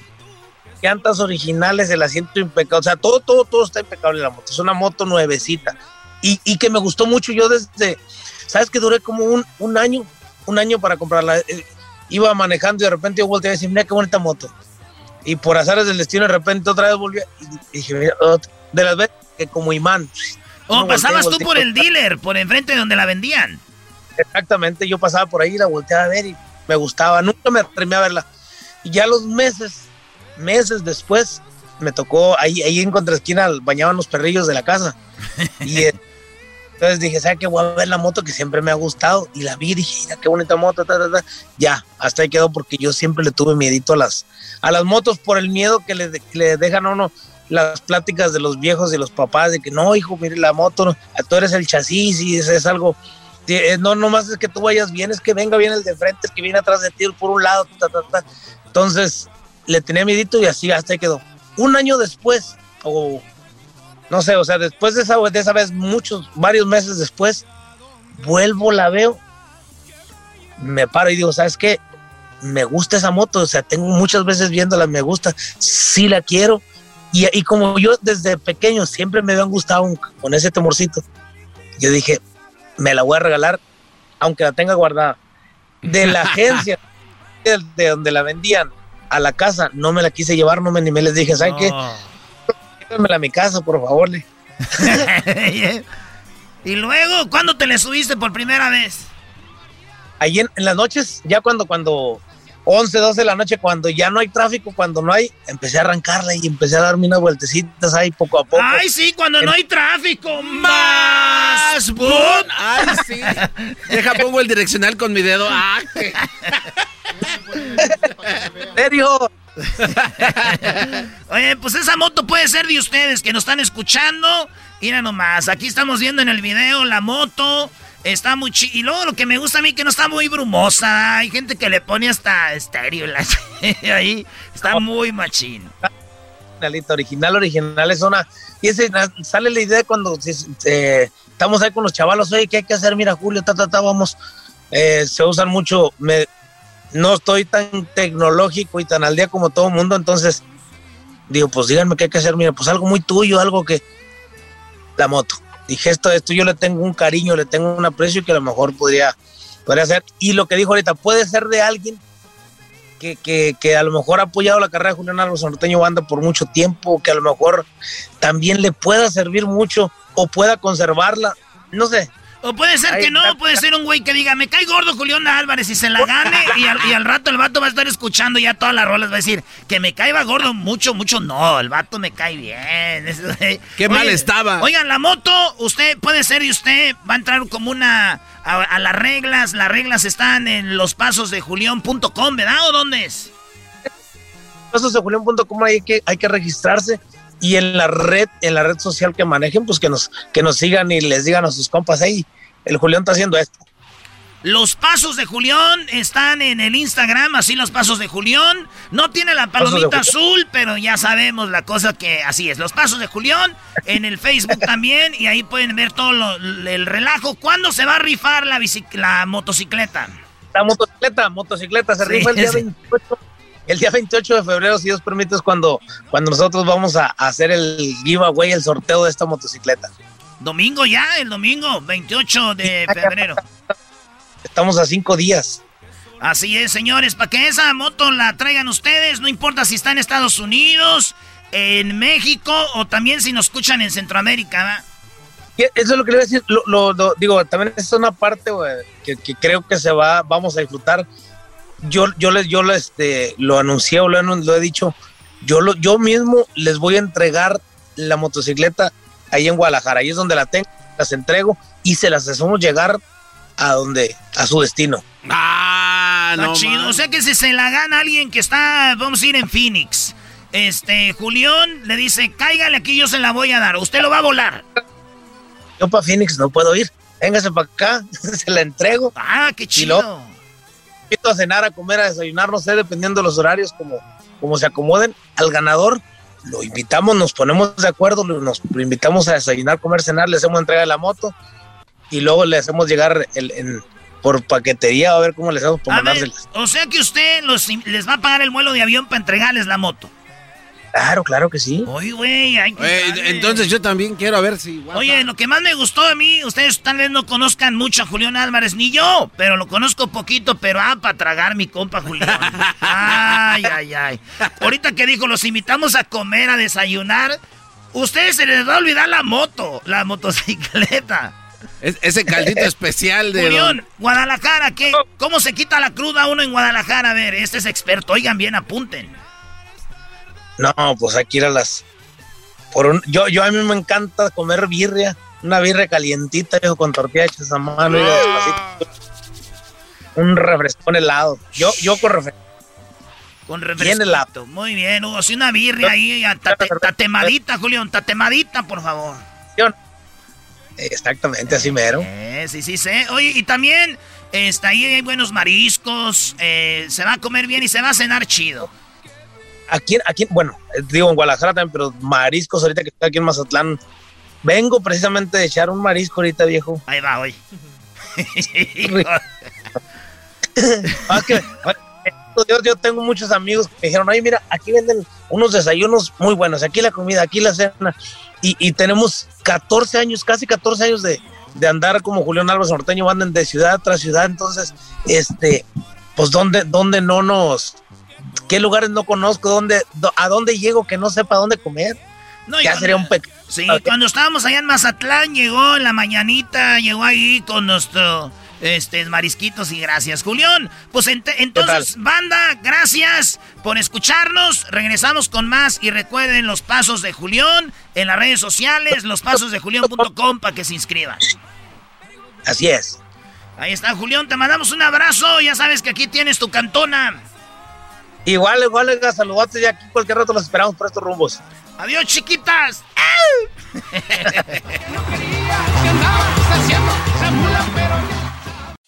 [SPEAKER 8] llantas originales, el asiento impecable, o sea, todo, todo, todo está impecable en la moto. Es una moto nuevecita. Y, y que me gustó mucho yo desde, ¿sabes que duré como un, un año? Un año para comprarla. Iba manejando y de repente yo volteé a decir, mira qué bonita moto. Y por azares del destino, de repente otra vez volví y dije, mira, de las veces que como imán.
[SPEAKER 1] O
[SPEAKER 8] Uno
[SPEAKER 1] pasabas
[SPEAKER 8] voltea,
[SPEAKER 1] tú por el dealer, por enfrente de donde la vendían.
[SPEAKER 8] Exactamente, yo pasaba por ahí y la volteaba a ver y me gustaba. Nunca me atreví a verla. Y ya los meses, meses después, me tocó ahí, ahí en contraesquina bañaban los perrillos de la casa. Y [laughs] entonces dije, ¿sabes qué? Voy a ver la moto que siempre me ha gustado. Y la vi y dije, mira qué bonita moto. ta, ta, ta". Ya, hasta ahí quedó porque yo siempre le tuve miedito a las, a las motos por el miedo que le, que le dejan a uno las pláticas de los viejos y los papás de que no, hijo, mire la moto, tú eres el chasis y es, algo eh, no, nomás es que tú vayas bien, es que venga bien el de frente, es que viene atrás de ti por un lado. ta, ta, ta. Entonces, le tenía midito y así hasta ahí quedó. Un año después, o no sé, o sea, después de esa, de esa vez, muchos, varios meses después, vuelvo, la veo, me paro y digo, ¿sabes qué? Me gusta esa moto, o sea, tengo muchas veces viéndola, me gusta, sí la quiero. Y, y como yo desde pequeño siempre me habían gustado un- con ese temorcito, yo dije, me la voy a regalar, aunque la tenga guardada. De la [laughs] agencia de, de donde la vendían a la casa, no me la quise llevar, no me animé, les dije, ¿saben qué? Llévenmela a mi casa, por favor. le- [laughs]
[SPEAKER 1] y luego, ¿cuándo te le subiste por primera vez?
[SPEAKER 8] Ahí en, en las noches, ya cuando, cuando 11, 12 de la noche, cuando ya no hay tráfico, cuando no hay, empecé a arrancarla y empecé a darme unas vueltecitas ahí poco a poco.
[SPEAKER 1] Ay, sí, cuando no hay tráfico. Más boom.
[SPEAKER 2] Ay, sí. [laughs] Deja, pongo el direccional con mi dedo. Ah,
[SPEAKER 8] ¿En [laughs] serio? [laughs]
[SPEAKER 1] Oye, pues esa moto puede ser de ustedes que nos están escuchando. Mira nomás, aquí estamos viendo en el video la moto. Está muy chido. Y luego lo que me gusta a mí que no está muy brumosa. Hay gente que le pone hasta estéreo la- [laughs] ahí. Está muy machín.
[SPEAKER 8] originalita, original, original es una. Y ese sale la idea cuando eh, estamos ahí con los chavalos, oye, ¿qué hay que hacer? Mira, Julio, ta, ta, ta, vamos. Eh, se usan mucho. Me, no estoy tan tecnológico y tan al día como todo el mundo, entonces digo, pues díganme qué hay que hacer. Mira, pues algo muy tuyo, algo que. La moto. Dije, esto, esto yo le tengo un cariño, le tengo un aprecio que a lo mejor podría, podría ser. Y lo que dijo ahorita, puede ser de alguien que, que, que a lo mejor ha apoyado la carrera de Julián Álvarez Norteño Banda por mucho tiempo, que a lo mejor también le pueda servir mucho o pueda conservarla. No sé.
[SPEAKER 1] O puede ser que no, puede ser un güey que diga, me cae gordo Julián Álvarez y se la gane [laughs] y al, y al rato el vato va a estar escuchando ya todas las rolas, va a decir, que me caiga gordo mucho, mucho, no, el vato me cae bien. [laughs]
[SPEAKER 2] Qué mal estaba.
[SPEAKER 1] Oigan, la moto, usted puede ser y usted va a entrar como una, a, a las reglas, las reglas están en los pasos de julión.com, ¿verdad? ¿O dónde es?
[SPEAKER 8] Pasos de Julián.com hay que, hay que registrarse y en la red, en la red social que manejen, pues que nos, que nos sigan y les digan a sus compas, hey, el Julián está haciendo esto.
[SPEAKER 1] Los pasos de Julián están en el Instagram, así los pasos de Julián. No tiene la palomita azul, pero ya sabemos la cosa que así es. Los pasos de Julián en el Facebook también y ahí pueden ver todo lo- el relajo. ¿Cuándo se va a rifar la, la motocicleta?
[SPEAKER 8] La motocicleta, motocicleta se
[SPEAKER 1] Sí,
[SPEAKER 8] rifa el día
[SPEAKER 1] sí.
[SPEAKER 8] 28. El día 28 de febrero, si Dios permite, es cuando, cuando nosotros vamos a, a hacer el giveaway, el sorteo de esta motocicleta.
[SPEAKER 1] Domingo ya, el domingo, 28 de febrero.
[SPEAKER 8] Estamos a cinco días.
[SPEAKER 1] Así es, señores, para que esa moto la traigan ustedes, no importa si está en Estados Unidos, en México o también si nos escuchan en Centroamérica,
[SPEAKER 8] Eso es lo que le voy a decir. Lo, lo- lo- digo, también es una parte que, que creo que se va, vamos a disfrutar. Yo, yo les, yo les, este, lo anuncié o lo, lo he dicho. Yo, lo, yo mismo les voy a entregar la motocicleta ahí en Guadalajara. Ahí es donde la tengo, las entrego y se las hacemos llegar a donde, a su destino.
[SPEAKER 2] Ah, no.
[SPEAKER 1] chido. O sea que si se la gana alguien que está, vamos a ir en Phoenix. Este, Julián le dice, cáigale aquí, yo se la voy a dar. Usted lo va a volar.
[SPEAKER 8] Yo para Phoenix no puedo ir. Véngase para acá, [laughs] se la entrego.
[SPEAKER 1] Ah, qué
[SPEAKER 8] Y
[SPEAKER 1] chido.
[SPEAKER 8] Invito a cenar, a comer, a desayunar, no sé, dependiendo de los horarios, como, como se acomoden. Al ganador lo invitamos, nos ponemos de acuerdo, nos lo invitamos a desayunar, comer, cenar, le hacemos entrega de la moto y luego le hacemos llegar el, en- por paquetería a ver cómo le hacemos para
[SPEAKER 1] A ver,
[SPEAKER 8] mandárselas.
[SPEAKER 1] o sea que usted los- les va a pagar el vuelo de avión para entregarles la moto.
[SPEAKER 8] Claro, claro que sí.
[SPEAKER 1] Oye, güey, hay que
[SPEAKER 2] Oye,
[SPEAKER 1] darle.
[SPEAKER 2] entonces yo también quiero a ver si.
[SPEAKER 1] Oye, lo que más me gustó a mí, ustedes tal vez no conozcan mucho a Julián Álvarez, ni yo, pero lo conozco poquito, pero ah, para tragar mi compa Julián. Ay, ay, ay. Ahorita que dijo, los invitamos a comer, a desayunar, ustedes se les va a olvidar la moto, la motocicleta.
[SPEAKER 2] Es- ese caldito [laughs] especial de.
[SPEAKER 1] Julián,
[SPEAKER 2] don-
[SPEAKER 1] Guadalajara, ¿qué? ¿Cómo se quita la cruda uno en Guadalajara? A ver, este es experto, oigan bien, apunten.
[SPEAKER 8] No, pues aquí ir a las. Por un, yo, yo a mí me encanta comer birria, una birria calientita, viejo, con tortilla hechas a mano, y un refrescón helado. Yo, yo con refrescón.
[SPEAKER 1] Con
[SPEAKER 8] Bien
[SPEAKER 1] refresco.
[SPEAKER 8] helado.
[SPEAKER 1] Muy bien, Hugo, así una birria ahí, tate- tatemadita, Julián, tatemadita, por favor.
[SPEAKER 8] Exactamente, así mero.
[SPEAKER 1] Eh, sí, sí, sí. Oye, y también está ahí hay buenos mariscos, eh, se va a comer bien y se va a cenar chido.
[SPEAKER 8] Aquí, aquí, bueno, eh, digo en Guadalajara también, pero mariscos ahorita que estoy aquí en Mazatlán. Vengo precisamente de echar un marisco ahorita, viejo.
[SPEAKER 1] Ahí va, hoy.
[SPEAKER 8] Ah, que- yo, yo tengo muchos amigos que me dijeron, ay, mira, aquí venden unos desayunos muy buenos, aquí la comida, aquí la cena. Y, y tenemos 14 años, casi 14 años de, de andar como Julián Álvarez Norteño, andan de ciudad tras ciudad. Entonces, este, pues, ¿dónde, dónde no nos, qué lugares no conozco, dónde, a dónde llego que no sepa dónde comer?
[SPEAKER 1] No,
[SPEAKER 8] ya
[SPEAKER 1] cuando-
[SPEAKER 8] sería un pecado.
[SPEAKER 1] Sí, cuando estábamos allá en Mazatlán, llegó en la mañanita, llegó ahí con nuestro este marisquitos y gracias, Julián. Pues ent- entonces, banda, gracias por escucharnos. Regresamos con más y recuerden los pasos de Julián en las redes sociales, lospasosdejulián.com para que se inscriban.
[SPEAKER 8] Así es.
[SPEAKER 1] Ahí está, Julián, te mandamos un abrazo. Ya sabes que aquí tienes tu cantona.
[SPEAKER 8] Igual, igual, saludates y aquí cualquier rato los esperamos por estos rumbos.
[SPEAKER 1] Adiós, chiquitas. ¡Au! [laughs]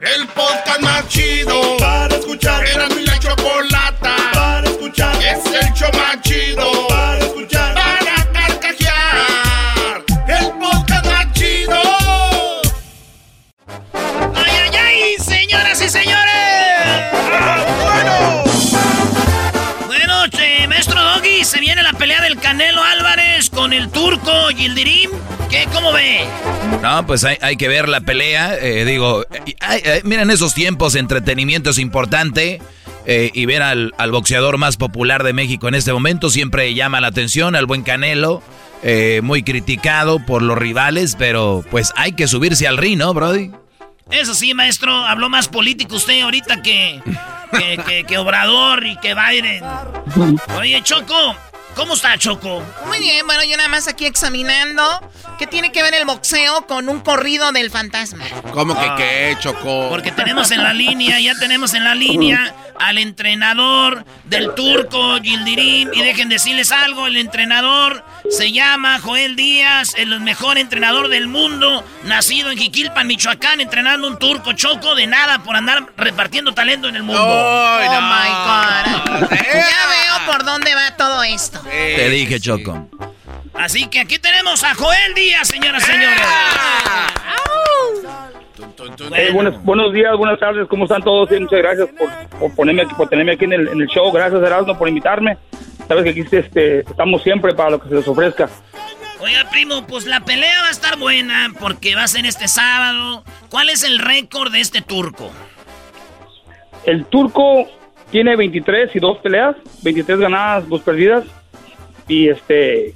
[SPEAKER 5] El podcast más chido para escuchar. Era mi la chocolata para escuchar. Es el show más chido para escuchar. Para carcajear. El podcast más chido.
[SPEAKER 1] ¡Ay, ay, ay! ¡Señoras y señores! bueno! Bueno, che, maestro Doggy, se viene la pelea del Canelo Álvarez con el turco Yildirim. ¿Qué? ¿Cómo ve?
[SPEAKER 3] No, pues hay, hay que ver la pelea. eh, digo, eh, ay, ay, miren esos tiempos, entretenimiento es importante. eh, y ver al, al boxeador más popular de México en este momento siempre llama la atención, al buen Canelo. eh, muy criticado por los rivales, pero pues hay que subirse al ring, ¿no, Brody?
[SPEAKER 1] Eso sí, maestro, habló más político usted ahorita que, que, que- que Obrador y que Biden. Oye, Choco, ¿cómo está, Choco?
[SPEAKER 9] Muy bien, bueno, yo nada más aquí examinando qué tiene que ver el boxeo con un corrido del fantasma.
[SPEAKER 2] ¿Cómo que qué, Choco?
[SPEAKER 1] Porque tenemos en la línea, ya tenemos en la línea al entrenador del turco Gildirim. Y dejen decirles algo, el entrenador se llama Joel Díaz, el mejor entrenador del mundo, nacido en Jiquilpan, Michoacán, entrenando un turco choco de nada por andar repartiendo talento en el mundo.
[SPEAKER 9] Oh, my God. [laughs] Ya veo por dónde va todo esto.
[SPEAKER 3] Te dije, Choco.
[SPEAKER 1] Así que aquí tenemos a Joel Díaz, señoras y señores.
[SPEAKER 10] Buenos, buenos días, buenas tardes, ¿cómo están todos? Sí, muchas gracias por, por ponerme aquí, por tenerme aquí en el, en el show. Gracias, Erasmo, por invitarme. Sabes que aquí este, estamos siempre para lo que se les ofrezca.
[SPEAKER 1] Oiga, primo, pues la pelea va a estar buena porque va a ser este sábado. ¿Cuál es el récord de este turco?
[SPEAKER 10] El turco tiene 23 y dos peleas, 23 ganadas, dos perdidas. Y este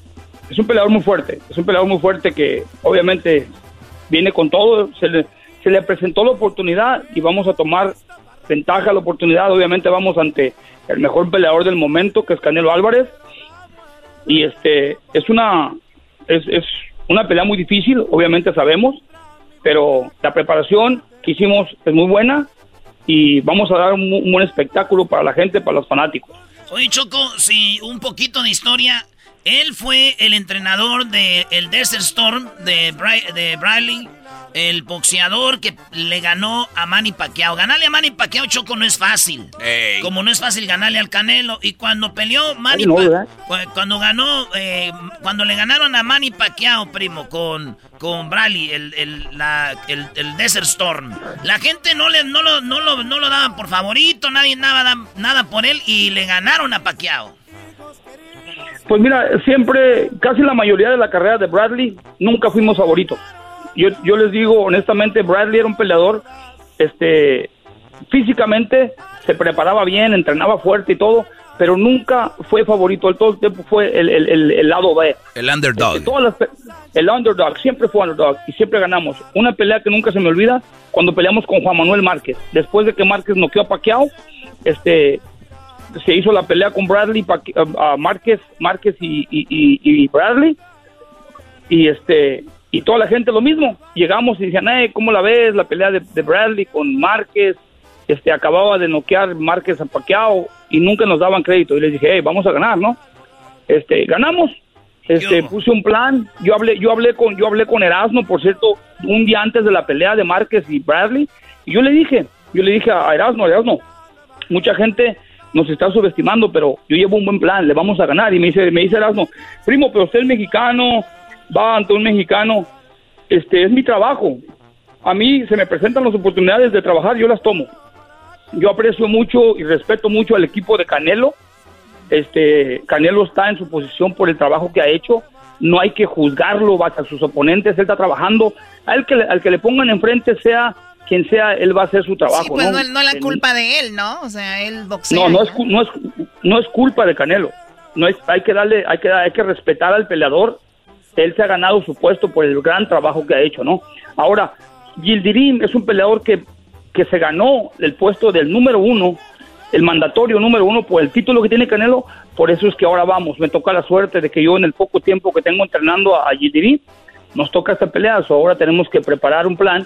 [SPEAKER 10] es un peleador muy fuerte, es un peleador muy fuerte que obviamente viene con todo. Se le, se le presentó la oportunidad y vamos a tomar ventaja la oportunidad. Obviamente vamos ante el mejor peleador del momento, que es Canelo Álvarez. Y este es una es, es una pelea muy difícil, obviamente sabemos, pero la preparación que hicimos es muy buena y vamos a dar un buen espectáculo para la gente, para los fanáticos.
[SPEAKER 1] Oye, Choco, sí, un poquito de historia. Él fue el entrenador de el Desert Storm de, Bri- de Bradley, el boxeador que le ganó a Manny Pacquiao. Ganarle a Manny Pacquiao, Choco, no es fácil. Como no es fácil ganarle al Canelo. Y cuando peleó Manny cuando ganó, eh, cuando le ganaron a Manny Pacquiao, primo, con, con Bradley, el, el, la- el- el Desert Storm, la gente no, le, no, lo, no, lo, no lo daban por favorito, nadie nada, nada por él y le ganaron a Pacquiao.
[SPEAKER 10] Pues mira, siempre, casi la mayoría de la carrera de Bradley, nunca fuimos favoritos. Yo, yo les digo honestamente, Bradley era un peleador, este, físicamente se preparaba bien, entrenaba fuerte y todo, pero nunca fue favorito. Él todo el tiempo fue el, el- el- el lado B.
[SPEAKER 3] El underdog.
[SPEAKER 10] Todas las pe- el underdog, siempre fue underdog y siempre ganamos. Una pelea que nunca se me olvida, cuando peleamos con Juan Manuel Márquez. Después de que Márquez noqueó a Pacquiao, este, se hizo la pelea con Bradley, a Márquez, Márquez y, y- y- y Bradley. Y este y toda la gente lo mismo. Llegamos y decían, hey, ¿cómo la ves? La pelea de, de Bradley con Márquez. Este, acababa de noquear Márquez a Pacquiao y nunca nos daban crédito. Y les dije, hey, vamos a ganar, ¿no? Este, ganamos. Este, puse un plan. Yo hablé, yo hablé con, yo hablé con Erasmo, por cierto, un día antes de la pelea de Márquez y Bradley. Y yo le dije, yo le dije a Erasmo, Erasmo, mucha gente nos está subestimando, pero yo llevo un buen plan, le vamos a ganar. Y me dice, me dice Erasmo, primo, pero usted es mexicano, va ante un mexicano, este es mi trabajo. A mí se me presentan las oportunidades de trabajar, yo las tomo. Yo aprecio mucho y respeto mucho al equipo de Canelo. Este Canelo está en su posición por el trabajo que ha hecho. No hay que juzgarlo bajo sus oponentes. Él está trabajando. Al que, al que le pongan enfrente, sea quien sea, él va a hacer su trabajo.
[SPEAKER 9] Sí, pues no,
[SPEAKER 10] ¿no?
[SPEAKER 9] no la culpa de él, ¿no? O sea, él boxea.
[SPEAKER 10] no, no es, no es, no es culpa de Canelo. No es, hay que darle, hay que, dar- hay que respetar al peleador. Él se ha ganado su puesto por el gran trabajo que ha hecho, ¿no? Ahora, Gildirim es un peleador que, que se ganó el puesto del número uno, el mandatorio número uno por el título que tiene Canelo. Por eso es que ahora vamos. Me toca la suerte de que yo en el poco tiempo que tengo entrenando a, a Gildirim, nos toca esta pelea. So, ahora tenemos que preparar un plan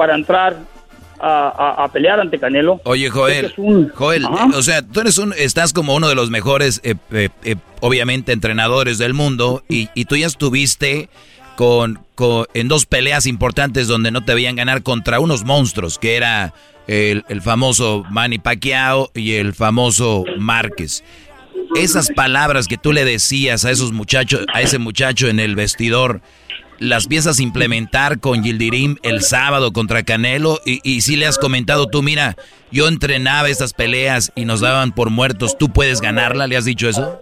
[SPEAKER 10] para entrar a, a- a pelear ante Canelo.
[SPEAKER 3] Oye, Joel,
[SPEAKER 10] Este es un-
[SPEAKER 3] Joel,
[SPEAKER 10] Ajá.
[SPEAKER 3] eh, o sea, tú eres un, estás como uno de los mejores, eh, eh, eh, obviamente, entrenadores del mundo y, y tú ya estuviste con, con- en dos peleas importantes donde no te veían ganar contra unos monstruos, que era el, el famoso Manny Pacquiao y el famoso Márquez. Esas palabras que tú le decías a esos muchachos, a ese muchacho en el vestidor, las piensas implementar con Gildirim el sábado contra Canelo y, y si le has comentado tú, mira, yo entrenaba estas peleas y nos daban por muertos, ¿tú puedes ganarla? ¿Le has dicho eso?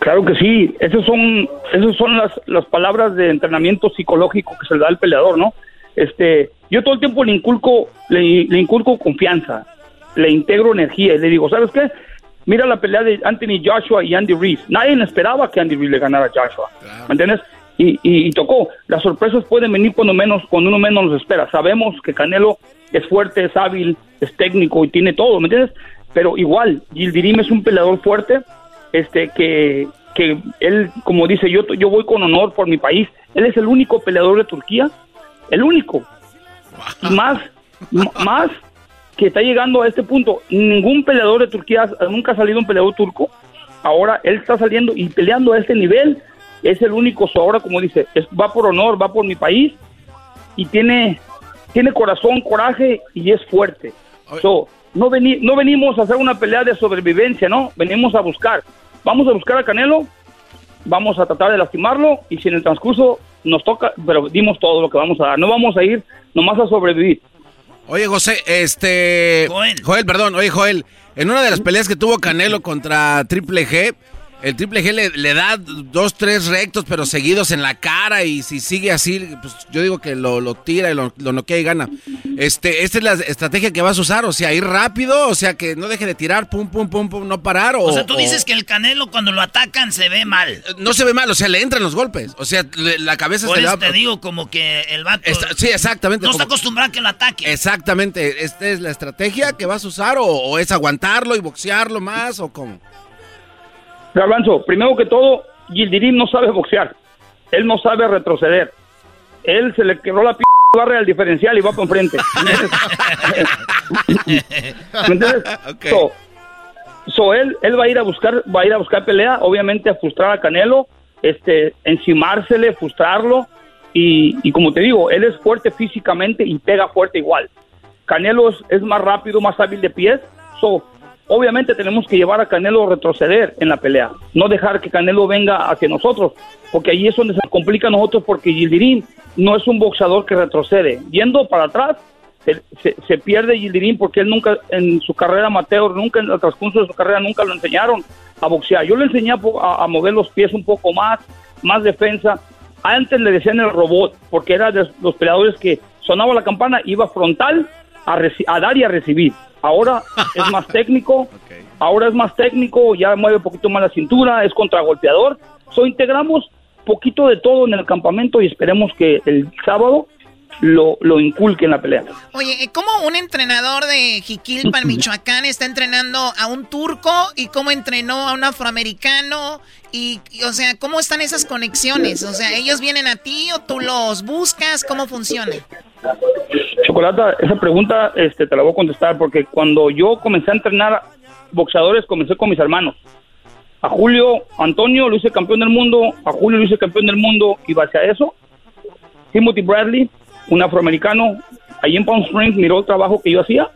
[SPEAKER 10] Claro que sí, esas son, esas son las, las palabras de entrenamiento psicológico que se le da al peleador, ¿no? Este, yo todo el tiempo le inculco, le, le inculco confianza, le integro energía y le digo, ¿sabes qué? Mira la pelea de Anthony Joshua y Andy Reese. Nadie esperaba que Andy Reese le ganara a Joshua, ¿me entiendes? Y, y, y tocó. Las sorpresas pueden venir cuando menos, cuando uno menos los espera. Sabemos que Canelo es fuerte, es hábil, es técnico y tiene todo, ¿me entiendes? Pero igual, Gildirim es un peleador fuerte, este que, que él, como dice, yo, yo voy con honor por mi país. Él es el único peleador de Turquía, el único. Y más, más que está llegando a este punto. Ningún peleador de Turquía, nunca ha salido un peleador turco. Ahora él está saliendo y peleando a este nivel. Es el único, ahora como dice, es- va por honor, va por mi país y tiene, tiene corazón, coraje y es fuerte. So, no, veni- no venimos a hacer una pelea de sobrevivencia, ¿no? Venimos a buscar. Vamos a buscar a Canelo, vamos a tratar de lastimarlo y si en el transcurso nos toca, pero dimos todo lo que vamos a dar. No vamos a ir nomás a sobrevivir.
[SPEAKER 2] Oye, José, este. Joel. perdón. Oye, Joel, en una de las peleas que tuvo Canelo contra Triple G, el Triple G le, le da dos, tres rectos, pero seguidos en la cara. Y si sigue así, pues yo digo que lo, lo tira y lo, lo noquea y gana. Este, esta es la estrategia que vas a usar. O sea, ir rápido, o sea, que no deje de tirar, pum, pum, pum, pum, no parar. O,
[SPEAKER 1] O sea, tú
[SPEAKER 2] o-
[SPEAKER 1] dices que el Canelo cuando lo atacan se ve mal.
[SPEAKER 2] No se ve mal, o sea, le entran los golpes. O sea, le- la cabeza
[SPEAKER 1] Por
[SPEAKER 2] se le va.
[SPEAKER 1] te digo como que el vato
[SPEAKER 2] Está- sí, exactamente.
[SPEAKER 1] no está acostumbrado a que lo ataquen.
[SPEAKER 2] Exactamente. ¿Esta es la estrategia que vas a usar o, o es aguantarlo y boxearlo más o cómo?
[SPEAKER 10] Garbanzo, primero que todo, Gildirim no sabe boxear. Él no sabe retroceder. Él se le quebró la p barra al diferencial y va para enfrente. ¿Me entiendes? [laughs] So, so él, él va a ir a buscar, va a ir a buscar pelea, obviamente a frustrar a Canelo, este, encimársele, frustrarlo, y, y como te digo, él es fuerte físicamente y pega fuerte igual. Canelo es, es más rápido, más hábil de pies, so, obviamente tenemos que llevar a Canelo a retroceder en la pelea, no dejar que Canelo venga hacia nosotros, porque ahí es donde se complica a nosotros porque Gildirim no es un boxeador que retrocede, yendo para atrás se, se- se pierde Gildirim porque él nunca en su carrera amateur, nunca en el transcurso de su carrera nunca lo enseñaron a boxear. Yo le enseñé a mover los pies un poco más, más defensa. Antes le decían el robot porque era de los peleadores que sonaba la campana, iba frontal a, reci- a dar y a recibir. Ahora [laughs] es más técnico, ahora es más técnico, ya mueve un poquito más la cintura, es contragolpeador. So, integramos poquito de todo en el campamento y esperemos que el sábado lo, lo inculque en la pelea.
[SPEAKER 9] Oye, ¿cómo un entrenador de Jiquilpan, [laughs] Michoacán, está entrenando a un turco y cómo entrenó a un afroamericano? Y, y, o sea, ¿cómo están esas conexiones? O sea, ¿ellos vienen a ti o tú los buscas? ¿Cómo funciona?
[SPEAKER 10] Chocolata, esa pregunta este, te la voy a contestar porque cuando yo comencé a entrenar boxeadores, comencé con mis hermanos. A Julio Antonio lo hice campeón del mundo, a Julio lo hice campeón del mundo y base a eso, Timothy Bradley, un afroamericano, allí en Palm Springs miró el trabajo que yo hacía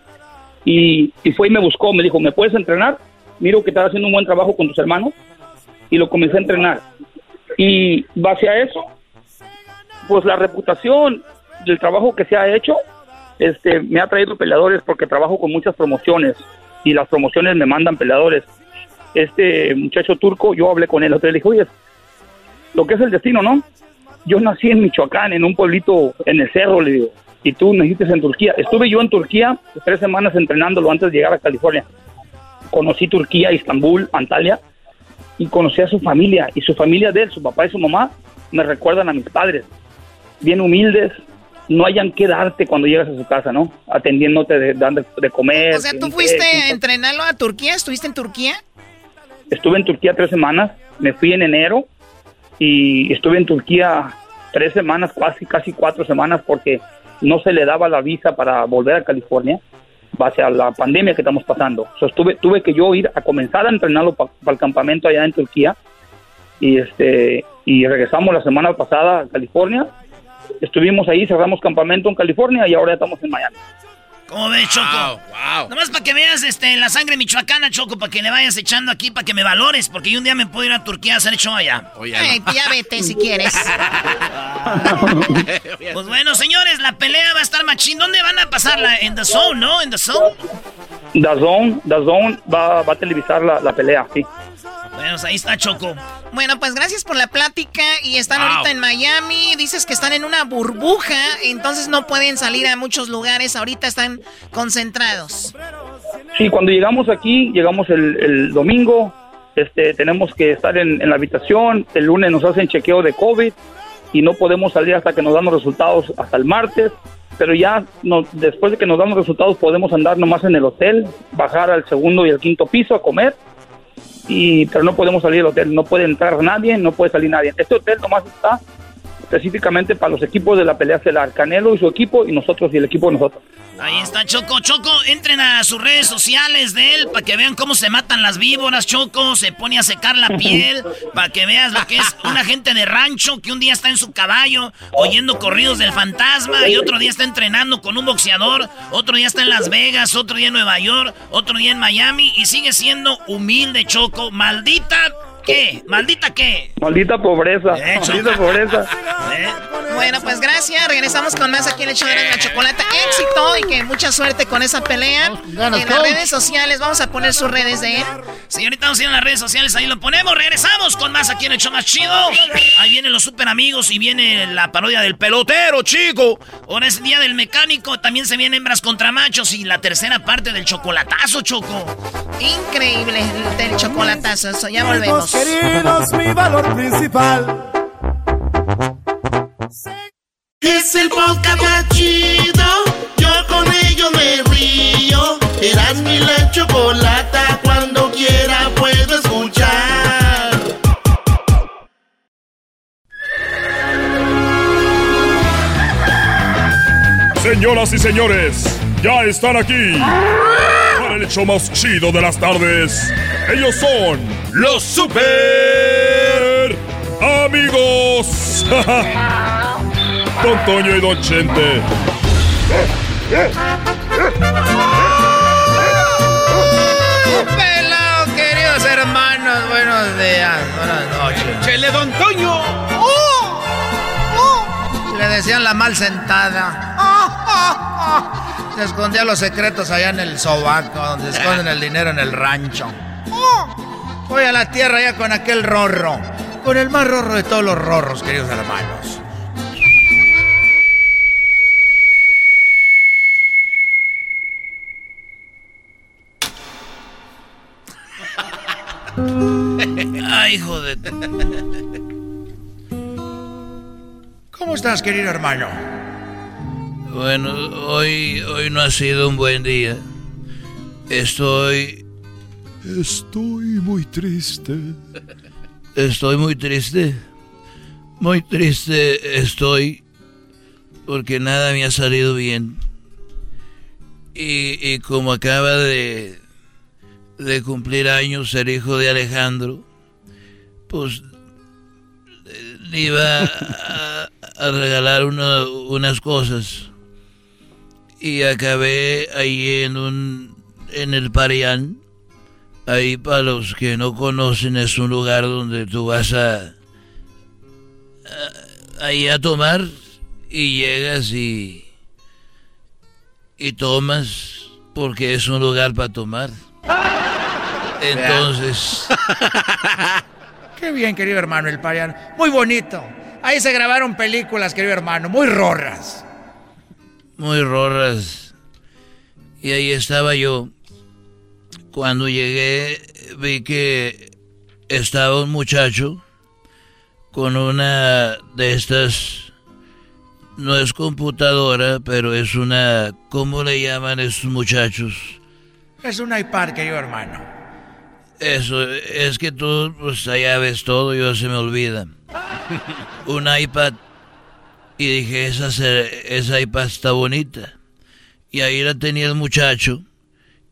[SPEAKER 10] y, y fue y me buscó, me dijo, ¿me puedes entrenar? Miro que estás haciendo un buen trabajo con tus hermanos y lo comencé a entrenar. Y base a eso, pues la reputación del trabajo que se ha hecho, este, me ha traído peleadores porque trabajo con muchas promociones y las promociones me mandan peleadores. Este muchacho turco, yo hablé con él, le dije, oye, lo que es el destino, ¿no? Yo nací en Michoacán, en un pueblito en el cerro, le digo, y tú naciste en Turquía. Estuve yo en Turquía tres semanas entrenándolo antes de llegar a California. Conocí Turquía, Istambul, Antalya, y conocí a su familia, y su familia de él, su papá y su mamá, me recuerdan a mis padres, bien humildes, no hayan que darte cuando llegas a su casa, ¿no? Atendiéndote, de, dando de comer.
[SPEAKER 9] O sea, ¿tú fuiste a entrenarlo a Turquía? ¿Estuviste en Turquía?
[SPEAKER 10] Estuve en Turquía tres semanas, me fui en enero y estuve en Turquía tres semanas, casi, casi cuatro semanas, porque no se le daba la visa para volver a California base a la pandemia que estamos pasando. So, estuve, tuve que yo ir a comenzar a entrenarlo para el campamento allá en Turquía y este y regresamos la semana pasada a California. Estuvimos ahí, cerramos campamento en California y ahora estamos en Miami.
[SPEAKER 1] ¿Cómo ves, Choco? Wow, Nomás para que veas este, la sangre michoacana, Choco, para que le vayas echando aquí, para que me valores, porque yo un día me puedo ir a Turquía a hacer show allá.
[SPEAKER 9] Ay, ya vete si quieres. [laughs]
[SPEAKER 1] pues bueno, señores, la pelea va a estar machín. ¿Dónde van a pasarla? En The Zone, ¿no? En The Zone.
[SPEAKER 10] The Zone, The Zone va, va a televisar la, la pelea, sí.
[SPEAKER 1] Bueno, pues ahí está Choco.
[SPEAKER 9] Bueno, pues gracias por la plática y están ahorita en Miami. Dices que están en una burbuja, entonces no pueden salir a muchos lugares. Ahorita están concentrados.
[SPEAKER 10] Sí, cuando llegamos aquí, llegamos el, el domingo. Este, tenemos que estar en, en, la habitación. El lunes nos hacen chequeo de COVID y no podemos salir hasta que nos dan los resultados hasta el martes. Pero ya no, después de que nos dan los resultados podemos andar nomás en el hotel, bajar al segundo y al quinto piso a comer y pero no podemos salir del hotel, no puede entrar nadie, no puede salir nadie. Este hotel nomás está específicamente para los equipos de la pelea estelar, Canelo y su equipo y nosotros y el equipo de nosotros.
[SPEAKER 1] Ahí está Choco, Choco, entren a sus redes sociales de él para que vean cómo se matan las víboras, Choco, se pone a secar la piel, [laughs] para que veas lo que es una gente de rancho que un día está en su caballo oyendo corridos del fantasma y otro día está entrenando con un boxeador, otro día está en Las Vegas, otro día en Nueva York, otro día en Miami y sigue siendo humilde, Choco, maldita ¿Qué? ¿Maldita qué?
[SPEAKER 10] Maldita pobreza. Maldita pobreza. [laughs]
[SPEAKER 9] ¿Eh? Bueno, pues gracias. Regresamos con más aquí en el show de la chocolate. Éxito y que mucha suerte con esa pelea. en las redes sociales, vamos a poner sus redes de él.
[SPEAKER 1] Señorita, vamos a ir en las redes sociales, ahí lo ponemos. Regresamos con más aquí en el show más chido. Ahí vienen los super amigos y viene la parodia del pelotero, chico. Ahora es el día del mecánico. También se vienen hembras contra machos y la tercera parte del chocolatazo, Choco.
[SPEAKER 9] Increíble el chocolatazo. Eso, ya volvemos
[SPEAKER 11] queridos, mi valor principal.
[SPEAKER 5] Es el podcast más chido. Yo con ello me río. Eras mi la chocolata. Cuando quiera puedo escuchar.
[SPEAKER 12] Señoras y señores, ya están aquí para el hecho más chido de las tardes. Ellos son los super amigos. [laughs] Don Toño y Don Chente.
[SPEAKER 13] Pelado, queridos hermanos, buenos días, buenas noches.
[SPEAKER 2] ¡Chele, Don Toño!
[SPEAKER 13] ¡Oh! ¡Oh! Le decían la mal sentada. Se escondía los secretos allá en el sobaco, donde se esconden el dinero en el rancho. Voy a la tierra ya con aquel rorro. Con el más rorro de todos los rorros, queridos hermanos. [laughs]
[SPEAKER 1] Ay, hijo de...
[SPEAKER 13] ¿Cómo estás, querido hermano?
[SPEAKER 14] Bueno, hoy, hoy no ha sido un buen día. Estoy...
[SPEAKER 12] Estoy muy triste.
[SPEAKER 14] Estoy muy triste. Muy triste estoy porque nada me ha salido bien. Y, como acaba de, de cumplir años el hijo de Alejandro, pues le iba a, a regalar una, unas cosas. Y acabé ahí en un en el Parián. Ahí para los que no conocen es un lugar donde tú vas a, ahí a tomar y llegas y, y tomas porque es un lugar para tomar. [laughs] Entonces, [laughs]
[SPEAKER 13] Qué bien, querido hermano, el pariano. Muy bonito. Ahí se grabaron películas, querido hermano, muy rorras.
[SPEAKER 14] muy rorras. Y ahí estaba yo. Cuando llegué vi que estaba un muchacho con una de estas, no es computadora, pero es una, ¿cómo le llaman esos muchachos?
[SPEAKER 13] Es un iPad, querido hermano.
[SPEAKER 14] Eso, es que tú, pues allá ves todo, yo se me olvida. [laughs] Un iPad. Y dije, esa, esa iPad está bonita. Y ahí la tenía el muchacho.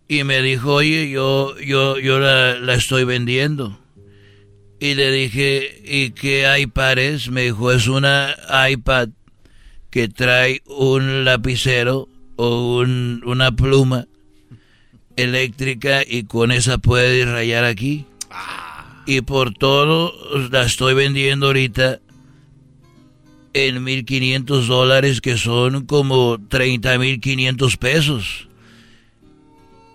[SPEAKER 14] Y me dijo, oye, yo, yo, yo la, la estoy vendiendo. Y le dije, ¿y qué iPad es? Me dijo, es una iPad que trae un lapicero o un- una pluma eléctrica y con esa puede rayar aquí. Y por todo la estoy vendiendo ahorita en 1500 dólares que son como 30 mil 500 pesos.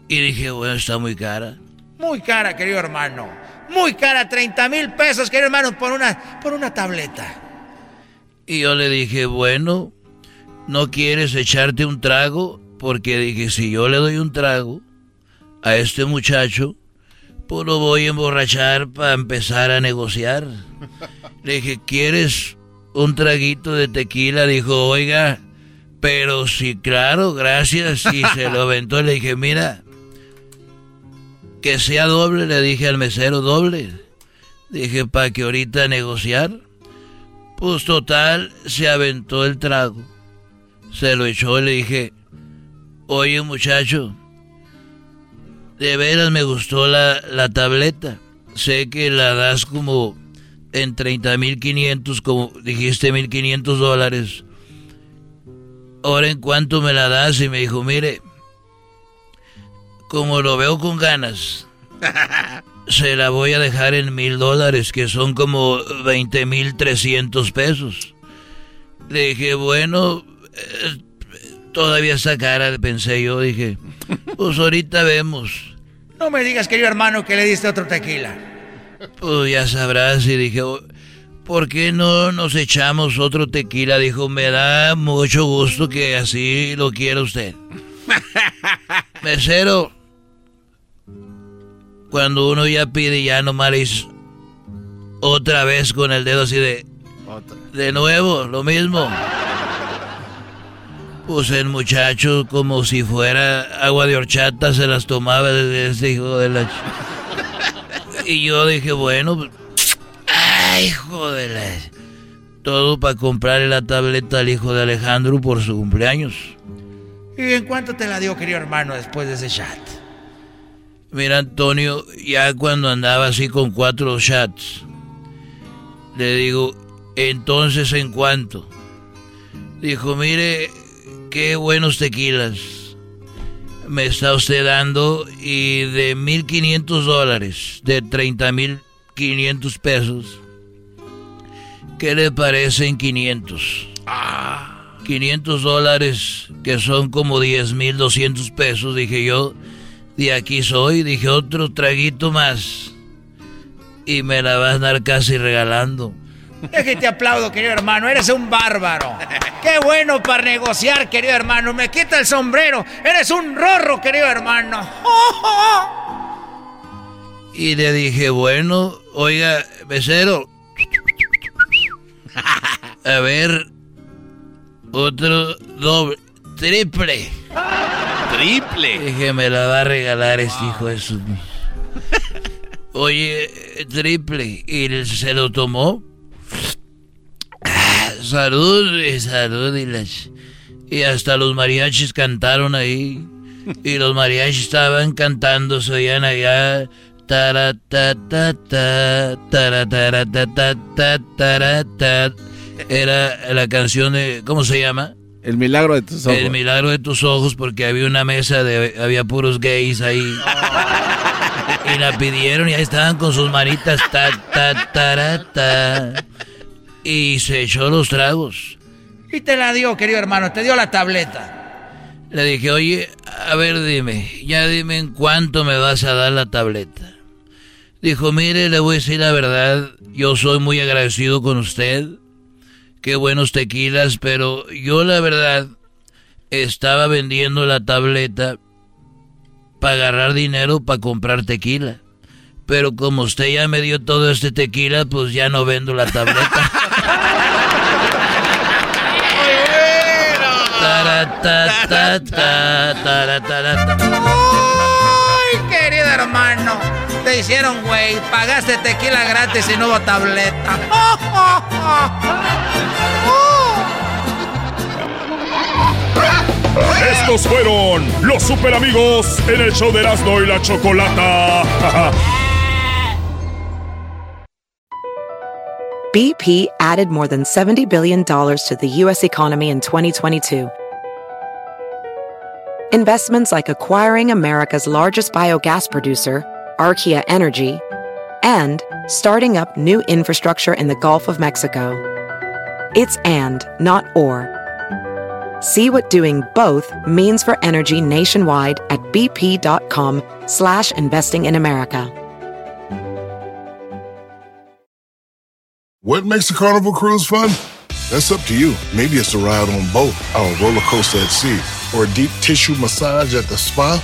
[SPEAKER 14] Y dije, bueno, está muy cara.
[SPEAKER 13] Muy cara, querido hermano. Muy cara, 30 mil pesos, querido hermano, por una, por una tableta.
[SPEAKER 14] Y yo le dije, bueno, ¿no quieres echarte un trago? Porque dije, si yo le doy un trago a este muchacho, pues lo voy a emborrachar para empezar a negociar. Le dije, ¿quieres un traguito de tequila? Dijo, oiga, pero sí, claro, gracias. Y se lo aventó. Le dije, mira, que sea doble, le dije al mesero, doble. Dije, para que ahorita negociar. Pues total, se aventó el trago. Se lo echó y le dije, oye muchacho, de veras me gustó la, la tableta. Sé que la das como en 30.500, como dijiste, 1.500 dólares. Ahora en cuánto me la das y me dijo, mire, como lo veo con ganas, [laughs] se la voy a dejar en mil dólares, que son como 20 mil 300 pesos. Le dije, bueno, eh, todavía está cara, pensé yo, dije, [laughs] pues ahorita vemos.
[SPEAKER 13] No me digas, querido hermano, que le diste otro tequila.
[SPEAKER 14] Pues ya sabrás, y dije, "Oh, ¿por qué no nos echamos otro tequila? Dijo, me da mucho gusto que así lo quiera usted. [laughs] Mesero, cuando uno ya pide, ya nomás le dice otra vez con el dedo así de... De nuevo, lo mismo. Pues el muchacho, como si fuera agua de horchata, se las tomaba desde este hijo de la... Y yo dije, bueno, pues, ay, hijo de la... Todo para comprarle la tableta al hijo de Alejandro por su cumpleaños.
[SPEAKER 13] ¿Y en cuánto te la dio, querido hermano, después de ese chat?
[SPEAKER 14] Mira, Antonio, ya cuando andaba así con cuatro chats, le digo, entonces, ¿en cuánto? Dijo, mire, qué buenos tequilas me está usted dando y de 1.500 dólares, de 30.500 pesos, ¿qué le parecen 500? 500 dólares, que son como 10.200 pesos, dije yo, de aquí soy, dije otro traguito más y me la vas a dar casi regalando.
[SPEAKER 13] Es que te aplaudo, querido hermano, eres un bárbaro. Qué bueno para negociar, querido hermano. Me quita el sombrero. Eres un rorro, querido hermano.
[SPEAKER 14] Y le dije, bueno, oiga, becero. A ver, otro doble, triple.
[SPEAKER 2] Triple.
[SPEAKER 14] Dije, me la va a regalar este hijo de su... Oye, triple. Y se lo tomó. Ah, Salud, y salud. Y, las- y hasta los mariachis cantaron ahí. Y los mariachis estaban cantando, se oían allá. Era la canción de. ¿Cómo se llama?
[SPEAKER 2] El milagro de tus ojos.
[SPEAKER 14] El milagro de tus ojos, porque había una mesa de. Había puros gays ahí. [laughs] Y la pidieron y ahí estaban con sus manitas. Ta, ta, tara, ta. y se echó los tragos.
[SPEAKER 13] Y te la dio, querido hermano, te dio la tableta.
[SPEAKER 14] Le dije, oye, a ver, dime, ya dime en cuánto me vas a dar la tableta. Dijo, mire, le voy a decir la verdad, yo soy muy agradecido con usted. Qué buenos tequilas, pero yo la verdad estaba vendiendo la tableta para agarrar dinero para comprar tequila. Pero como usted ya me dio todo este tequila, pues ya no vendo la tableta. [laughs]
[SPEAKER 13] ¡Ay, querido hermano! Te hicieron güey, pagaste tequila gratis y no hubo tableta.
[SPEAKER 12] Estos fueron los super amigos en el show de Erasmo y la Chocolata.
[SPEAKER 15] BP added more than $70 billion to the U.S. economy in 2022. Investments like acquiring America's largest biogas producer, Archaea Energy, and starting up new infrastructure in the Gulf of Mexico. It's and, not or. See what doing both means for energy nationwide at bp.com slash investing in America.
[SPEAKER 16] What makes a carnival cruise fun? That's up to you. Maybe it's a ride on boat, a roller coaster at sea, or a deep tissue massage at the spa.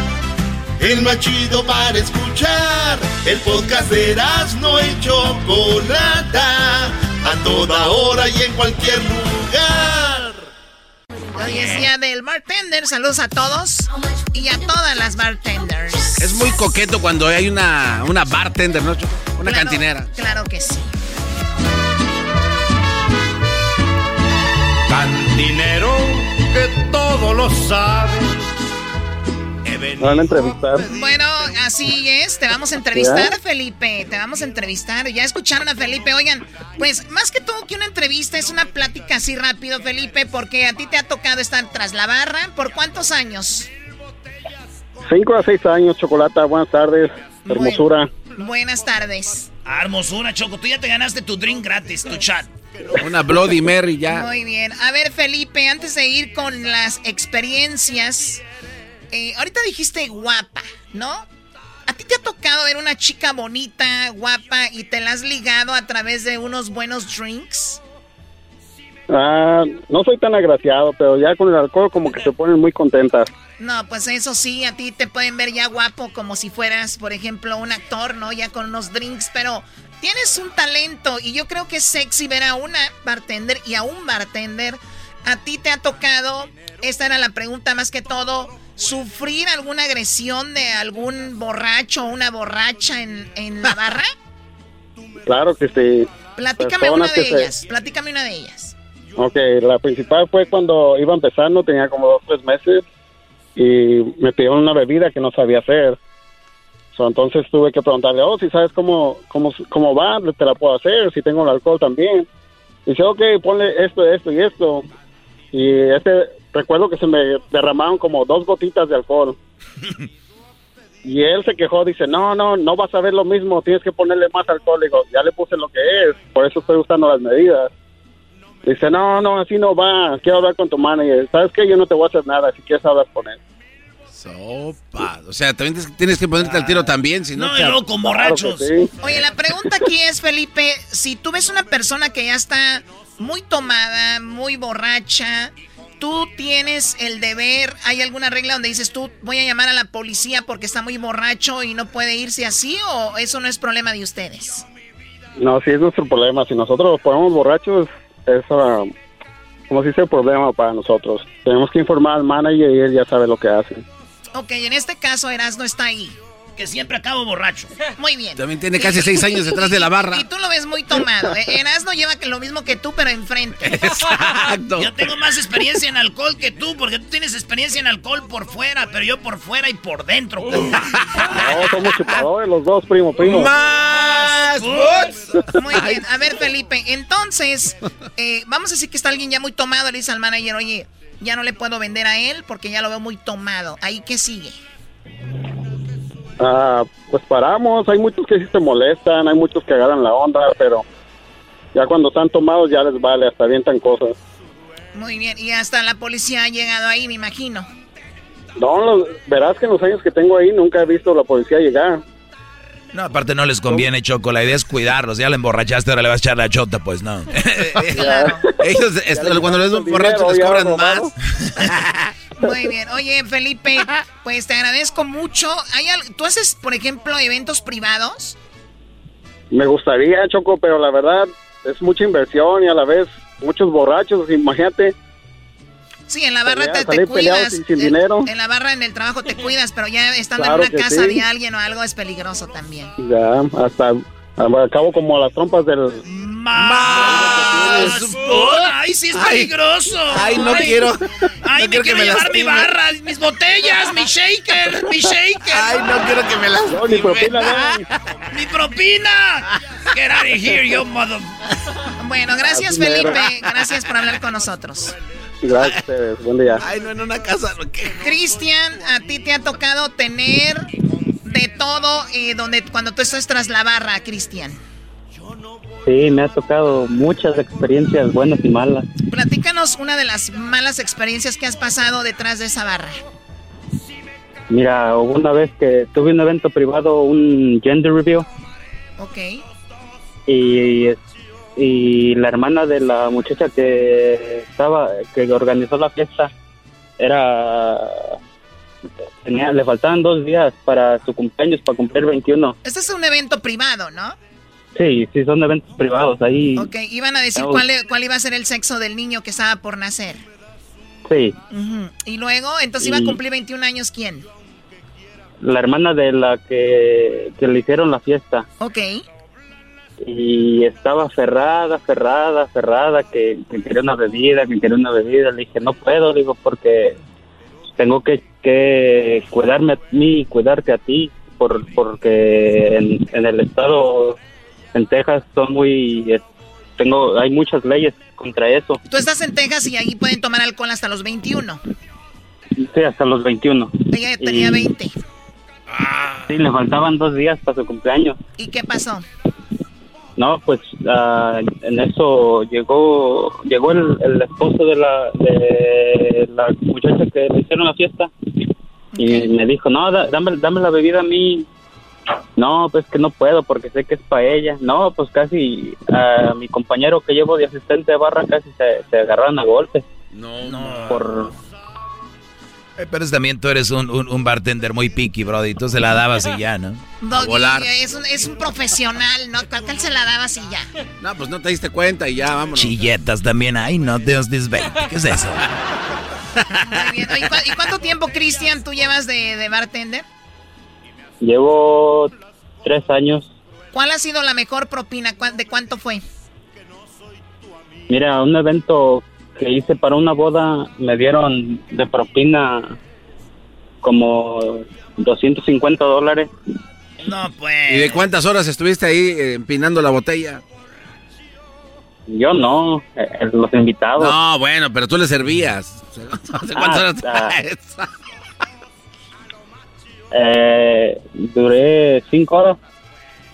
[SPEAKER 5] El más chido para escuchar. El podcast de no y Chocolata. A toda hora y en cualquier lugar.
[SPEAKER 9] Hoy es día del bartender. Saludos a todos y a todas las bartenders.
[SPEAKER 2] Es muy coqueto cuando hay una, una bartender, ¿no? Una
[SPEAKER 9] Claro,
[SPEAKER 2] cantinera.
[SPEAKER 9] Claro que sí.
[SPEAKER 11] Cantinero que todo lo sabe.
[SPEAKER 17] Me van a entrevistar.
[SPEAKER 9] Bueno, así es, te vamos a entrevistar,
[SPEAKER 17] ¿Ya?
[SPEAKER 9] Felipe, te vamos a entrevistar. Ya escucharon a Felipe, oigan, pues más que todo que una entrevista es una plática así rápido, Felipe, porque a ti te ha tocado estar tras la barra. ¿Por cuántos años?
[SPEAKER 17] Cinco a seis años, Chocolata. Buenas tardes. Hermosura.
[SPEAKER 9] Buenas tardes.
[SPEAKER 1] Ah, hermosura, Choco, tú ya te ganaste tu drink gratis, tu chat.
[SPEAKER 2] Una Bloody Mary ya.
[SPEAKER 9] Muy bien. A ver, Felipe, antes de ir con las experiencias, eh, ahorita dijiste guapa, ¿no? ¿A ti te ha tocado ver una chica bonita, guapa, y te la has ligado a través de unos buenos drinks?
[SPEAKER 17] Ah, no soy tan agraciado, pero ya con el alcohol como que se ponen muy contentas.
[SPEAKER 9] No, pues eso sí, a ti te pueden ver ya guapo como si fueras, por ejemplo, un actor, ¿no? Ya con unos drinks, pero tienes un talento y yo creo que es sexy ver a una bartender y a un bartender. ¿A ti te ha tocado, esta era la pregunta más que todo, sufrir alguna agresión de algún borracho o una borracha en, en la barra?
[SPEAKER 17] Claro que sí.
[SPEAKER 9] Platícame una de
[SPEAKER 17] que se-
[SPEAKER 9] ellas, platícame una de ellas.
[SPEAKER 17] Ok, la principal fue cuando iba empezando, tenía como dos, tres meses, y me pidieron una bebida que no sabía hacer. So, entonces tuve que preguntarle, oh, si sabes cómo, cómo, cómo va, te la puedo hacer, si tengo el alcohol también. Dice, ok, ponle esto, esto y esto. Y este, recuerdo que se me derramaron como dos gotitas de alcohol. Y él se quejó, dice, no, no, no vas a ver lo mismo, tienes que ponerle más alcohol. Le digo, ya le puse lo que es, por eso estoy usando las medidas. Dice, no, no, así no va, quiero hablar con tu manager. ¿Sabes qué? Yo no te voy a hacer nada, si quieres hablar con él.
[SPEAKER 2] Sopa. O sea, también tienes- que ponerte al tiro también, si no,
[SPEAKER 1] No,
[SPEAKER 2] te...
[SPEAKER 1] y luego con borrachos.
[SPEAKER 9] Oye, la pregunta aquí es, Felipe, si tú ves una persona que ya está muy tomada, muy borracha, tú tienes el deber, ¿hay alguna regla donde dices tú voy a llamar a la policía porque está muy borracho y no puede irse así o eso no es problema de ustedes?
[SPEAKER 17] No, sí es nuestro problema. Si nosotros nos ponemos borrachos, es, ah, como si dice, problema para nosotros. Tenemos que informar al manager y él ya sabe lo que hace.
[SPEAKER 9] Ok, en este caso Erasno está ahí.
[SPEAKER 1] Que siempre acabo borracho.
[SPEAKER 9] Muy bien.
[SPEAKER 2] También tiene casi seis años detrás de la barra.
[SPEAKER 9] Y tú lo ves muy tomado. ¿eh? Erasmo lleva que lo mismo que tú, pero enfrente.
[SPEAKER 2] Exacto.
[SPEAKER 1] Yo tengo más experiencia en alcohol que tú, porque tú tienes experiencia en alcohol por fuera, pero yo por fuera y por dentro. [laughs]
[SPEAKER 17] No, somos chupadores los dos, primo, primo.
[SPEAKER 2] ¡Más!
[SPEAKER 9] Muy bien. A ver, Felipe, entonces, eh, vamos a decir que está alguien ya muy tomado. Le dice al manager, oye, ya no le puedo vender a él porque ya lo veo muy tomado. ¿Ahí qué sigue?
[SPEAKER 17] Ah, pues paramos, hay muchos que sí se molestan, hay muchos que agarran la onda, pero ya cuando están tomados ya les vale, hasta avientan cosas.
[SPEAKER 9] Muy bien. Y hasta la policía ha llegado ahí, me imagino.
[SPEAKER 17] No, los- verás que en los años que tengo ahí nunca he visto a la policía llegar.
[SPEAKER 3] No, aparte no les conviene, Choco. La idea es cuidarlos. Ya la emborrachaste, ahora le vas a echar la chota, pues no. [laughs]
[SPEAKER 2] Ellos, este, cuando les dan borrachos, les
[SPEAKER 17] ya
[SPEAKER 2] cobran más. [laughs]
[SPEAKER 9] Muy bien. Oye, Felipe, pues te agradezco mucho. ¿Hay ¿Tú haces, por ejemplo, eventos privados?
[SPEAKER 17] Me gustaría, Choco, pero la verdad es mucha inversión y a la vez muchos borrachos. Imagínate,
[SPEAKER 9] Sí, en la barra te, cuidas.
[SPEAKER 17] sin
[SPEAKER 9] En-
[SPEAKER 17] dinero.
[SPEAKER 9] En la barra, en el trabajo te cuidas, pero ya estando
[SPEAKER 17] Claro
[SPEAKER 9] en una casa
[SPEAKER 17] sí.
[SPEAKER 9] de alguien o algo es peligroso también.
[SPEAKER 17] ya hasta acabo como las trompas del...
[SPEAKER 1] ¡Más! ¡Ay, sí es
[SPEAKER 2] Ay.
[SPEAKER 1] peligroso!
[SPEAKER 2] Ay, no quiero.
[SPEAKER 1] ¡Ay,
[SPEAKER 2] no
[SPEAKER 1] me
[SPEAKER 2] quiero que
[SPEAKER 1] quiero
[SPEAKER 2] me
[SPEAKER 1] llevar mi barra, mis botellas, mi shaker, mi shaker!
[SPEAKER 2] Ay, no quiero que me las.
[SPEAKER 17] No, ni propina, no. [laughs]
[SPEAKER 1] ¡Mi propina! Get out of here, you mother...
[SPEAKER 9] Bueno, gracias. Felipe. Gracias por hablar con nosotros.
[SPEAKER 17] Gracias a ustedes, buen día.
[SPEAKER 2] Ay, no, en una casa.
[SPEAKER 9] Cristian, a ti te ha tocado tener de todo eh, donde cuando tú estás tras la barra, Cristian.
[SPEAKER 18] Sí, me ha tocado muchas experiencias buenas y malas.
[SPEAKER 9] Platícanos una de las malas experiencias que has pasado detrás de esa barra.
[SPEAKER 18] Mira, hubo una vez que tuve un evento privado, un gender review,
[SPEAKER 9] Ok.
[SPEAKER 18] y, y la hermana de la muchacha que estaba, que organizó la fiesta, era, tenía, le faltaban dos días para su cumpleaños, para cumplir 21.
[SPEAKER 9] Este es un evento privado, ¿no?
[SPEAKER 18] Sí, sí, son eventos privados, ahí,
[SPEAKER 9] Ok, iban a decir cuál, cuál iba a ser el sexo del niño que estaba por nacer.
[SPEAKER 18] sí.
[SPEAKER 9] Y luego, entonces iba a cumplir 21 años, ¿quién?
[SPEAKER 18] La hermana de la que, que le hicieron la fiesta.
[SPEAKER 9] Ok.
[SPEAKER 18] Y estaba aferrada, aferrada, aferrada, que, que quería una bebida, que quería una bebida. Le dije, no puedo, digo, porque tengo que, que cuidarme a mí y cuidarte a ti, por, porque en, en el estado, en Texas, son muy... tengo Hay muchas leyes contra eso.
[SPEAKER 9] Tú estás en Texas y ahí pueden tomar alcohol hasta los 21.
[SPEAKER 18] Sí, hasta los 21.
[SPEAKER 9] Ella tenía
[SPEAKER 18] Y-
[SPEAKER 9] 20.
[SPEAKER 18] Sí, le faltaban dos días para su cumpleaños.
[SPEAKER 9] ¿Y qué pasó?
[SPEAKER 18] No, pues ah, en eso llegó llegó el, el esposo de la de la muchacha que le hicieron la fiesta y me dijo, no, da- dame, dame la bebida a mí. No, pues que no puedo porque sé que es para ella. No, pues casi a mi compañero que llevo de asistente de barra casi se, se agarraron a golpes.
[SPEAKER 2] No, no.
[SPEAKER 18] Por,
[SPEAKER 3] Pero es también tú eres un, un, un bartender muy picky, brody. Y tú se la dabas y ya, ¿no?
[SPEAKER 9] Doggy,
[SPEAKER 2] volar.
[SPEAKER 9] Es, un, es un profesional, ¿no? ¿Cuál cuál se la daba así ya?
[SPEAKER 2] No, pues no te diste cuenta y ya, vámonos.
[SPEAKER 3] Chilletas también hay, no Dios baby. ¿Qué es eso?
[SPEAKER 9] Muy bien. Oye, ¿cu- ¿Y cuánto tiempo, Cristian, tú llevas de, de bartender?
[SPEAKER 18] llevo tres años.
[SPEAKER 9] ¿Cuál ha sido la mejor propina? ¿Cuál- ¿De cuánto fue?
[SPEAKER 18] Mira, un evento que hice para una boda me dieron de propina como 250 dólares.
[SPEAKER 1] No, pues.
[SPEAKER 2] ¿Y de cuántas horas estuviste ahí eh, empinando la botella?
[SPEAKER 18] Yo no, eh, eh, los invitados.
[SPEAKER 2] No, bueno, pero tú le servías. [laughs] ¿Hace cuántas
[SPEAKER 18] Ah,
[SPEAKER 2] horas?
[SPEAKER 18] ah. Eh, duré cinco horas.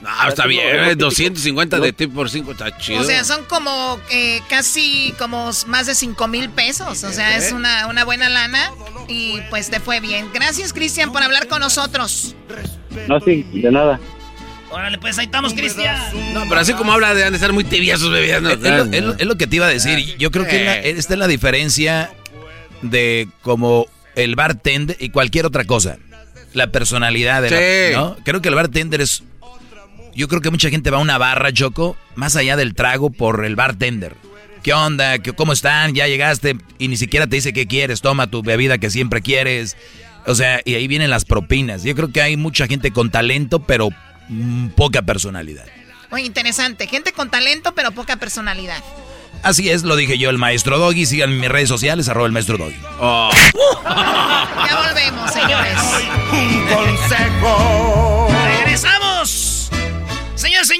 [SPEAKER 2] No, está bien, eh, 250 de tip por 5, está chido.
[SPEAKER 9] O sea, son como eh, casi como más de 5 mil pesos. O sea, es una, una buena lana y pues te fue bien. Gracias, Cristian, por hablar con nosotros.
[SPEAKER 18] No, sí, de nada.
[SPEAKER 1] Órale, pues ahí estamos, Cristian.
[SPEAKER 2] No, pero así como habla, deben de ser muy tibias bebidas. ¿no?
[SPEAKER 3] Es, es lo, es lo- es lo que te iba a decir. Yo creo que la- esta es la diferencia de como el bartender y cualquier otra cosa. La personalidad de la-
[SPEAKER 2] Sí.
[SPEAKER 3] ¿no? Creo que el bartender es... Yo creo que mucha gente va a una barra, Choco, más allá del trago por el bartender. ¿Qué onda? ¿Qué- ¿Cómo están? ¿Ya llegaste? Y ni siquiera te dice qué quieres. Toma tu bebida que siempre quieres.
[SPEAKER 19] O sea, y ahí vienen las propinas. Yo creo que hay mucha gente con talento, pero mm, poca personalidad.
[SPEAKER 9] Muy interesante. Gente con talento, pero poca personalidad.
[SPEAKER 19] Así es, lo dije yo, el maestro Doggy. Sigan en mis redes sociales, arroba el maestro Doggy.
[SPEAKER 2] Oh.
[SPEAKER 9] ya volvemos, señores.
[SPEAKER 5] Un consejo.
[SPEAKER 1] ¡Regresamos!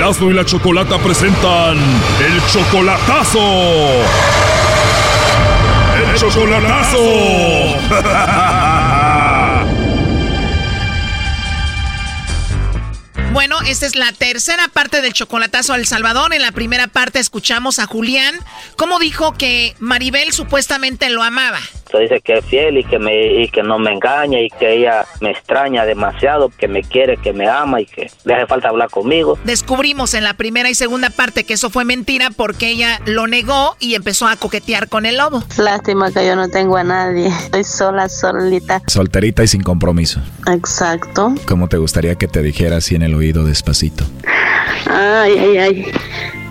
[SPEAKER 20] Erasmo y la Chocolata presentan el chocolatazo. El chocolatazo. [laughs]
[SPEAKER 9] Bueno, esta es la tercera parte del chocolatazo al Salvador. En la primera parte escuchamos a Julián, cómo dijo que Maribel supuestamente lo amaba.
[SPEAKER 21] Se dice que es fiel y que, me, y que no me engaña y que ella me extraña demasiado, que me quiere, que me ama y que le hace falta hablar conmigo.
[SPEAKER 9] Descubrimos en la primera y segunda parte que eso fue mentira porque ella lo negó y empezó a coquetear con el lobo.
[SPEAKER 22] Lástima que yo no tengo a nadie. Estoy sola, solita.
[SPEAKER 19] Solterita y sin compromiso.
[SPEAKER 22] Exacto.
[SPEAKER 19] ¿Cómo te gustaría que te dijera así en el oído despacito?
[SPEAKER 22] Ay, ay, ay.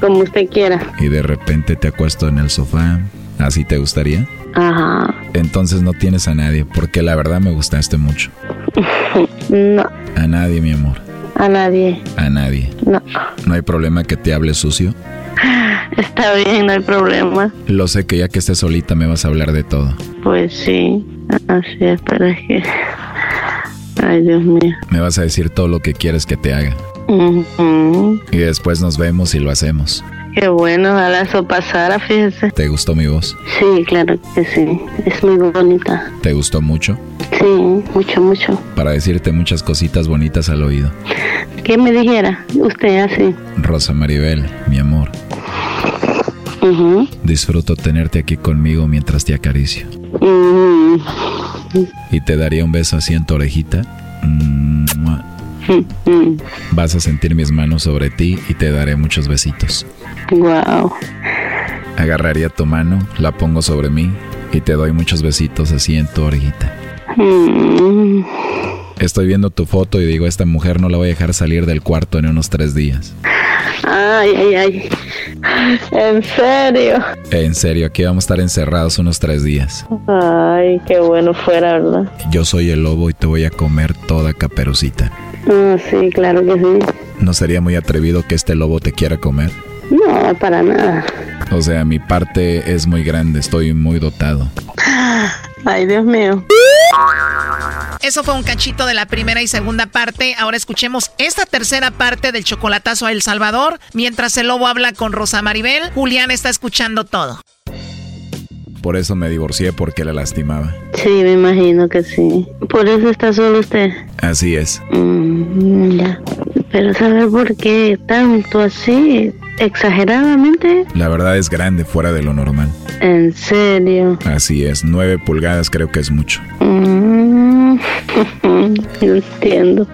[SPEAKER 22] Como usted quiera.
[SPEAKER 19] Y de repente te acuesto en el sofá. ¿Así te gustaría?
[SPEAKER 22] Ajá.
[SPEAKER 19] Entonces no tienes a nadie, porque la verdad me gustaste mucho. [laughs]
[SPEAKER 22] No,
[SPEAKER 19] A nadie, mi amor.
[SPEAKER 22] a nadie.
[SPEAKER 19] A nadie.
[SPEAKER 22] No.
[SPEAKER 19] ¿No hay problema que te hable sucio? [laughs]
[SPEAKER 22] Está bien, no hay problema.
[SPEAKER 19] Lo sé que ya que estés solita me vas a hablar de todo.
[SPEAKER 22] Pues sí. Así es, pero es que. Ay, Dios mío.
[SPEAKER 19] Me vas a decir todo lo que quieres que te haga.
[SPEAKER 22] Ujú.
[SPEAKER 19] Y después nos vemos y lo hacemos.
[SPEAKER 22] Qué bueno, ojalá eso pasara, fíjese.
[SPEAKER 19] ¿Te gustó mi voz?
[SPEAKER 22] Sí, claro que sí. Es muy bonita.
[SPEAKER 19] ¿Te gustó mucho?
[SPEAKER 22] Sí, mucho, mucho.
[SPEAKER 19] Para decirte muchas cositas bonitas al oído.
[SPEAKER 22] ¿Qué me dijera usted así?
[SPEAKER 19] Rosa Maribel, mi amor,
[SPEAKER 22] Ujú.
[SPEAKER 19] disfruto tenerte aquí conmigo mientras te acaricio. Y te daría un beso así en tu orejita.
[SPEAKER 22] Mm.
[SPEAKER 19] Vas a sentir mis manos sobre ti y te daré muchos besitos.
[SPEAKER 22] Wow.
[SPEAKER 19] Agarraría tu mano, la pongo sobre mí y te doy muchos besitos así en tu orejita.
[SPEAKER 22] Mm.
[SPEAKER 19] Estoy viendo tu foto y digo, esta mujer no la voy a dejar salir del cuarto en unos tres días.
[SPEAKER 22] Ay, ay, ay. En serio.
[SPEAKER 19] En serio, aquí vamos a estar encerrados unos tres días.
[SPEAKER 22] Ay, qué bueno fuera, ¿verdad?
[SPEAKER 19] Yo soy el lobo y te voy a comer toda caperucita.
[SPEAKER 22] Ah, sí, claro que sí.
[SPEAKER 19] ¿No sería muy atrevido que este lobo te quiera comer?
[SPEAKER 22] No, para nada.
[SPEAKER 19] O sea, mi parte es muy grande, estoy muy dotado.
[SPEAKER 22] Ay, Dios mío.
[SPEAKER 9] Eso fue un cachito de la primera y segunda parte. Ahora escuchemos esta tercera parte del chocolatazo a El Salvador. Mientras el lobo habla con Rosa Maribel, Julián está escuchando todo.
[SPEAKER 19] Por eso me divorcié porque la lastimaba.
[SPEAKER 22] Sí, me imagino que sí. Por eso está solo usted.
[SPEAKER 19] Así es.
[SPEAKER 22] Mm, ya. Pero ¿sabe por qué tanto así? Exageradamente.
[SPEAKER 19] La verdad es grande fuera de lo normal.
[SPEAKER 22] En serio.
[SPEAKER 19] Así es, nueve pulgadas creo que es mucho.
[SPEAKER 22] Mm, [laughs] entiendo.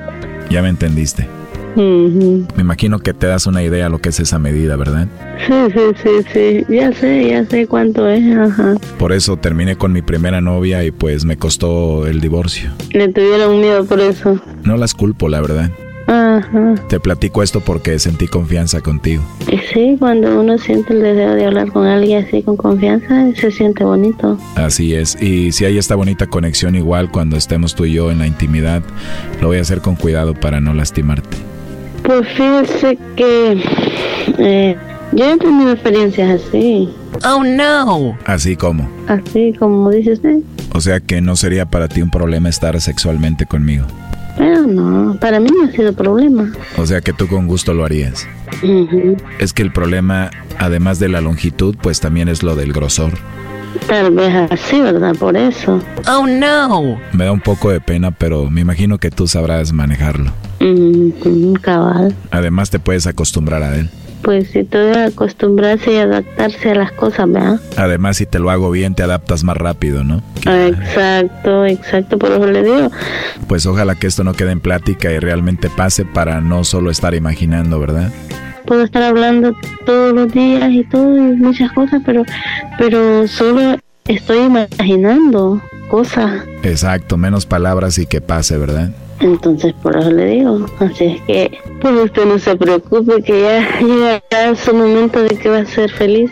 [SPEAKER 19] Ya me entendiste. Me imagino que te das una idea lo que es esa medida, ¿verdad?
[SPEAKER 22] Sí, sí, sí, sí. Ya sé, ya sé cuánto es. Ajá.
[SPEAKER 19] Por eso terminé con mi primera novia y pues me costó el divorcio.
[SPEAKER 22] Le tuvieron miedo por eso.
[SPEAKER 19] No las culpo, la verdad.
[SPEAKER 22] Ajá.
[SPEAKER 19] Te platico esto porque sentí confianza contigo.
[SPEAKER 22] Sí, cuando uno siente el deseo de hablar con alguien así con confianza, se siente bonito.
[SPEAKER 19] Así es. Y si hay esta bonita conexión igual cuando estemos tú y yo en la intimidad, lo voy a hacer con cuidado para no lastimarte.
[SPEAKER 22] Pues fíjese que eh, yo he tenido experiencias así. Oh no.
[SPEAKER 19] Así como.
[SPEAKER 22] Así como dice usted.
[SPEAKER 19] O sea que no sería para ti un problema estar sexualmente conmigo.
[SPEAKER 22] Pero no, para mí no ha sido problema.
[SPEAKER 19] O sea que tú con gusto lo harías. Es que el problema, además de la longitud, pues también es lo del grosor.
[SPEAKER 22] Tal vez así, ¿verdad? Por eso. Oh no.
[SPEAKER 19] Me da un poco de pena, pero me imagino que tú sabrás manejarlo.
[SPEAKER 22] Mm, cabal.
[SPEAKER 19] Además te puedes acostumbrar a él.
[SPEAKER 22] Pues si todo es acostumbrarse y adaptarse a las cosas, ¿verdad?
[SPEAKER 19] Además, si te lo hago bien, te adaptas más rápido, ¿no?
[SPEAKER 22] Exacto, exacto, por eso le digo.
[SPEAKER 19] Pues ojalá que esto no quede en plática y realmente pase para no solo estar imaginando, ¿verdad?
[SPEAKER 22] Puedo estar hablando todos los días y todo y muchas cosas, pero, pero solo estoy imaginando cosas.
[SPEAKER 19] Exacto, menos palabras y que pase, ¿verdad?
[SPEAKER 22] Entonces, por eso le digo. Así es que, pues usted no se preocupe, que ya llegará su momento de que va a ser feliz.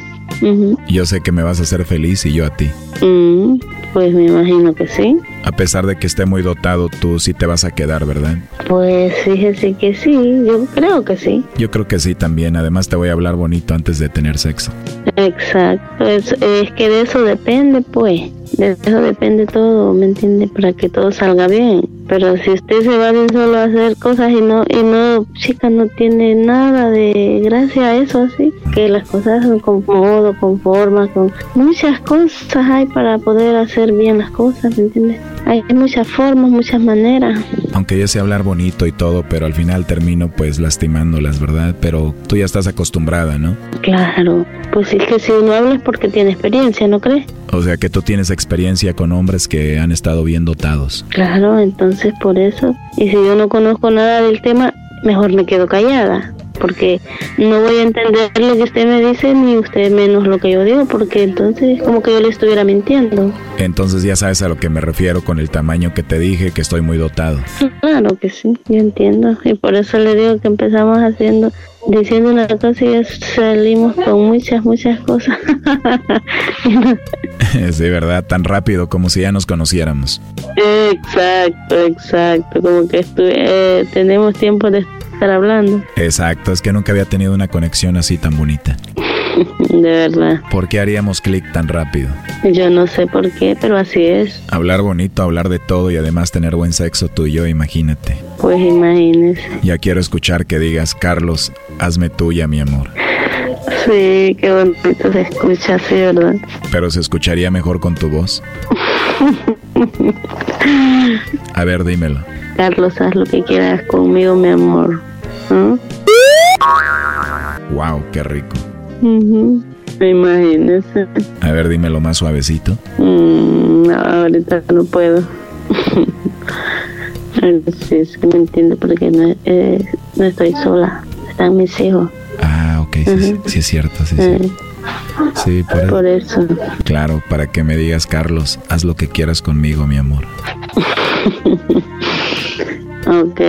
[SPEAKER 19] Yo sé que me vas a hacer feliz y yo a ti.
[SPEAKER 22] Mm, pues me imagino que sí.
[SPEAKER 19] A pesar de que esté muy dotado, tú sí te vas a quedar, ¿verdad?
[SPEAKER 22] Pues fíjese que sí, yo creo que sí.
[SPEAKER 19] Yo creo que sí también. Además te voy a hablar bonito antes de tener sexo.
[SPEAKER 22] Exacto, es, es que de eso depende, pues. De eso depende todo, ¿me entiende? Para que todo salga bien. Pero si usted se va bien solo a hacer cosas y no, y no, chica, no tiene nada de gracia eso, así. Que las cosas son con modo, con forma, con muchas cosas hay para poder hacer bien las cosas, ¿me entiendes? Hay muchas formas, muchas maneras.
[SPEAKER 19] Aunque yo sé hablar bonito y todo, pero al final termino pues lastimándolas, ¿verdad? Pero tú ya estás acostumbrada, ¿no?
[SPEAKER 22] Claro, pues es que si uno habla es porque tiene experiencia, ¿no crees?
[SPEAKER 19] O sea que tú tienes experiencia con hombres que han estado bien dotados.
[SPEAKER 22] Claro, entonces por eso. Y si yo no conozco nada del tema, mejor me quedo callada. Porque no voy a entender lo que usted me dice, ni usted menos lo que yo digo, porque entonces es como que yo le estuviera mintiendo.
[SPEAKER 19] Entonces ya sabes a lo que me refiero con el tamaño que te dije, que estoy muy dotado.
[SPEAKER 22] Claro que sí, yo entiendo. Y por eso le digo que empezamos haciendo, diciendo una cosa y ya salimos con muchas, muchas cosas. [laughs]
[SPEAKER 19] sí, ¿verdad? Tan rápido como si ya nos conociéramos.
[SPEAKER 22] exacto, exacto. Como que estuve, eh, tenemos tiempo de estar hablando.
[SPEAKER 19] Exacto, es que nunca había tenido una conexión así tan bonita. [laughs]
[SPEAKER 22] De verdad.
[SPEAKER 19] ¿Por qué haríamos clic tan rápido?
[SPEAKER 22] Yo no sé por qué, pero así es.
[SPEAKER 19] Hablar bonito, hablar de todo y además tener buen sexo tú y yo, imagínate.
[SPEAKER 22] Pues imagínese.
[SPEAKER 19] Ya quiero escuchar que digas, Carlos, hazme tuya, mi amor.
[SPEAKER 22] Sí, qué bonito se escucha así, ¿verdad?
[SPEAKER 19] Pero se escucharía mejor con tu voz. [laughs] A ver, dímelo.
[SPEAKER 22] Carlos, haz lo que quieras conmigo, mi amor.
[SPEAKER 19] Wow, qué rico.
[SPEAKER 22] Ujú. Imagínese.
[SPEAKER 19] A ver, dímelo más suavecito.
[SPEAKER 22] Mm, no, ahorita no puedo. [laughs] Sí, es que me entiende porque no, eh, no estoy sola. Están mis hijos.
[SPEAKER 19] Ah, ok, sí, sí, sí es cierto, sí,
[SPEAKER 22] Eh,
[SPEAKER 19] sí. Sí, por,
[SPEAKER 22] por eso.
[SPEAKER 19] Claro, para que me digas, Carlos, haz lo que quieras conmigo, mi amor. [laughs]
[SPEAKER 22] Ok,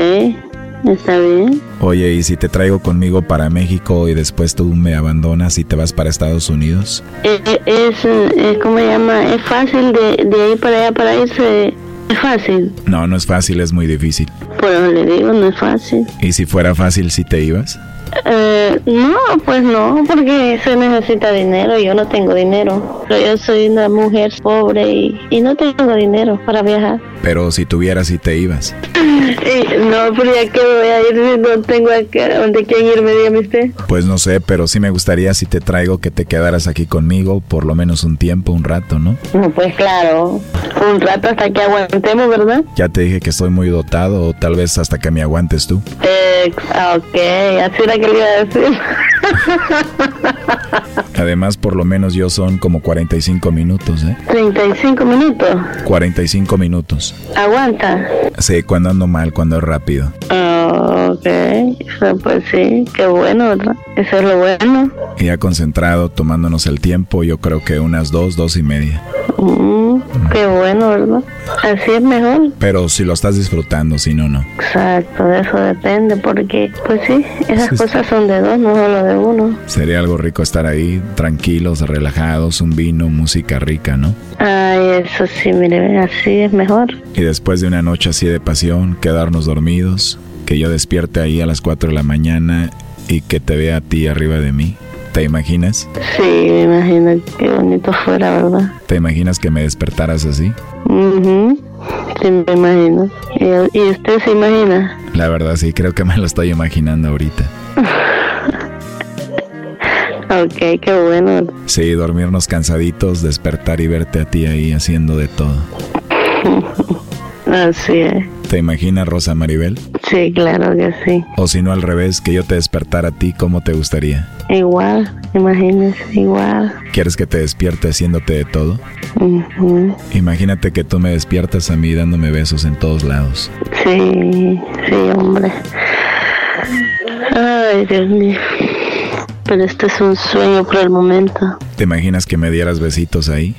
[SPEAKER 22] está bien.
[SPEAKER 19] Oye, ¿y si te traigo conmigo para México y después tú me abandonas y te vas para Estados Unidos?
[SPEAKER 22] Eh, eh, es, eh, ¿cómo se llama? Es fácil de, de ahí para allá para irse. Es fácil.
[SPEAKER 19] No, no es fácil, es muy difícil.
[SPEAKER 22] Por eso le digo, no es fácil.
[SPEAKER 19] ¿Y si fuera fácil, si te ibas?
[SPEAKER 22] Eh, no, pues no, porque se necesita dinero. Yo no tengo dinero. Pero yo soy una mujer pobre y, y no tengo dinero para viajar.
[SPEAKER 19] Pero si tuvieras, si te ibas.
[SPEAKER 22] Y [laughs] no, pero ya que voy a ir no tengo a qué- donde quién irme, dígame usted.
[SPEAKER 19] Pues no sé, pero sí me gustaría si te traigo que te quedaras aquí conmigo por lo menos un tiempo, un rato, ¿no?
[SPEAKER 22] No, pues claro, un rato hasta que aguantemos, ¿verdad?
[SPEAKER 19] Ya te dije que estoy muy dotado o tal vez hasta que me aguantes tú.
[SPEAKER 22] Eh, ok, así era que le iba a decir.
[SPEAKER 19] Además, por lo menos yo son como 45 minutos, ¿eh?
[SPEAKER 22] 35 minutos.
[SPEAKER 19] 45 minutos.
[SPEAKER 22] Aguanta.
[SPEAKER 19] Sí, cuando ando mal, cuando es rápido.
[SPEAKER 22] Ah, ok, pues sí, qué bueno, ¿verdad? Eso es lo bueno.
[SPEAKER 19] Y ya concentrado, tomándonos el tiempo, yo creo que unas dos, dos y media.
[SPEAKER 22] Mm, qué bueno, ¿verdad? Así es mejor.
[SPEAKER 19] Pero si lo estás disfrutando, si no, no.
[SPEAKER 22] Exacto, de eso depende, porque, pues sí, esas cosas son de dos, no solo de uno.
[SPEAKER 19] Sería algo rico estar ahí, tranquilos, relajados, un vino, música rica, ¿no?
[SPEAKER 22] Ay, eso sí, mire, así es mejor.
[SPEAKER 19] Y después de una noche así de pasión, quedarnos dormidos, que yo despierte ahí a las 4 de la mañana y que te vea a ti arriba de mí. ¿Te imaginas?
[SPEAKER 22] Sí, me imagino qué bonito fuera, ¿verdad?
[SPEAKER 19] ¿Te imaginas que me despertaras así?
[SPEAKER 22] Mhm. Sí, me imagino. ¿Y, y usted se imagina?
[SPEAKER 19] La verdad sí, creo que me lo estoy imaginando ahorita. [laughs]
[SPEAKER 22] Ok, qué bueno.
[SPEAKER 19] Sí, dormirnos cansaditos, despertar y verte a ti ahí haciendo de todo. [laughs]
[SPEAKER 22] Así es.
[SPEAKER 19] ¿Te imaginas, Rosa Maribel?
[SPEAKER 22] Sí, claro que sí.
[SPEAKER 19] O si no, al revés, que yo te despertara a ti, ¿cómo te gustaría?
[SPEAKER 22] Igual, imagínese, igual.
[SPEAKER 19] ¿Quieres que te despierte haciéndote de todo? Imagínate que tú me despiertas a mí dándome besos en todos lados.
[SPEAKER 22] Sí, sí, hombre. Ay, Dios mío. Pero este es un sueño por el momento.
[SPEAKER 19] ¿Te imaginas que me dieras besitos ahí?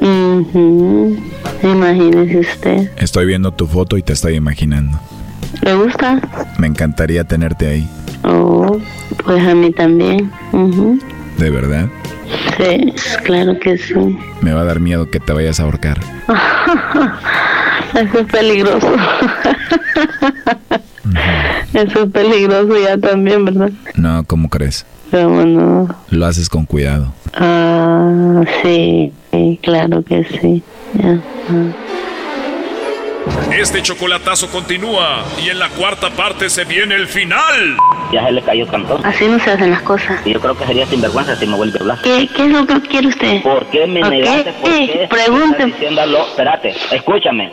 [SPEAKER 22] Ujú. Imagínese usted.
[SPEAKER 19] Estoy viendo tu foto y te estoy imaginando.
[SPEAKER 22] ¿Le gusta?
[SPEAKER 19] Me encantaría tenerte ahí.
[SPEAKER 22] Oh, pues a mí también.
[SPEAKER 19] ¿De verdad?
[SPEAKER 22] Sí, claro que sí.
[SPEAKER 19] Me va a dar miedo que te vayas a ahorcar. [laughs]
[SPEAKER 22] Eso es peligroso. Eso es peligroso ya también, ¿verdad?
[SPEAKER 19] No, ¿cómo crees?
[SPEAKER 22] ¿Cómo no?
[SPEAKER 19] Lo haces con cuidado.
[SPEAKER 22] Ah, sí, sí, claro que sí.
[SPEAKER 20] Este chocolatazo continúa y en la cuarta parte se viene el final.
[SPEAKER 21] Ya se le cayó cantón.
[SPEAKER 22] Así no se hacen las cosas.
[SPEAKER 21] Yo creo que sería sinvergüenza si me vuelve a hablar.
[SPEAKER 22] ¿Qué, qué es lo que quiere usted?
[SPEAKER 21] ¿Por qué me negaste? ¿Por
[SPEAKER 22] eh,
[SPEAKER 21] qué?
[SPEAKER 22] pregunte.
[SPEAKER 21] estás diciéndolo? Espérate, escúchame.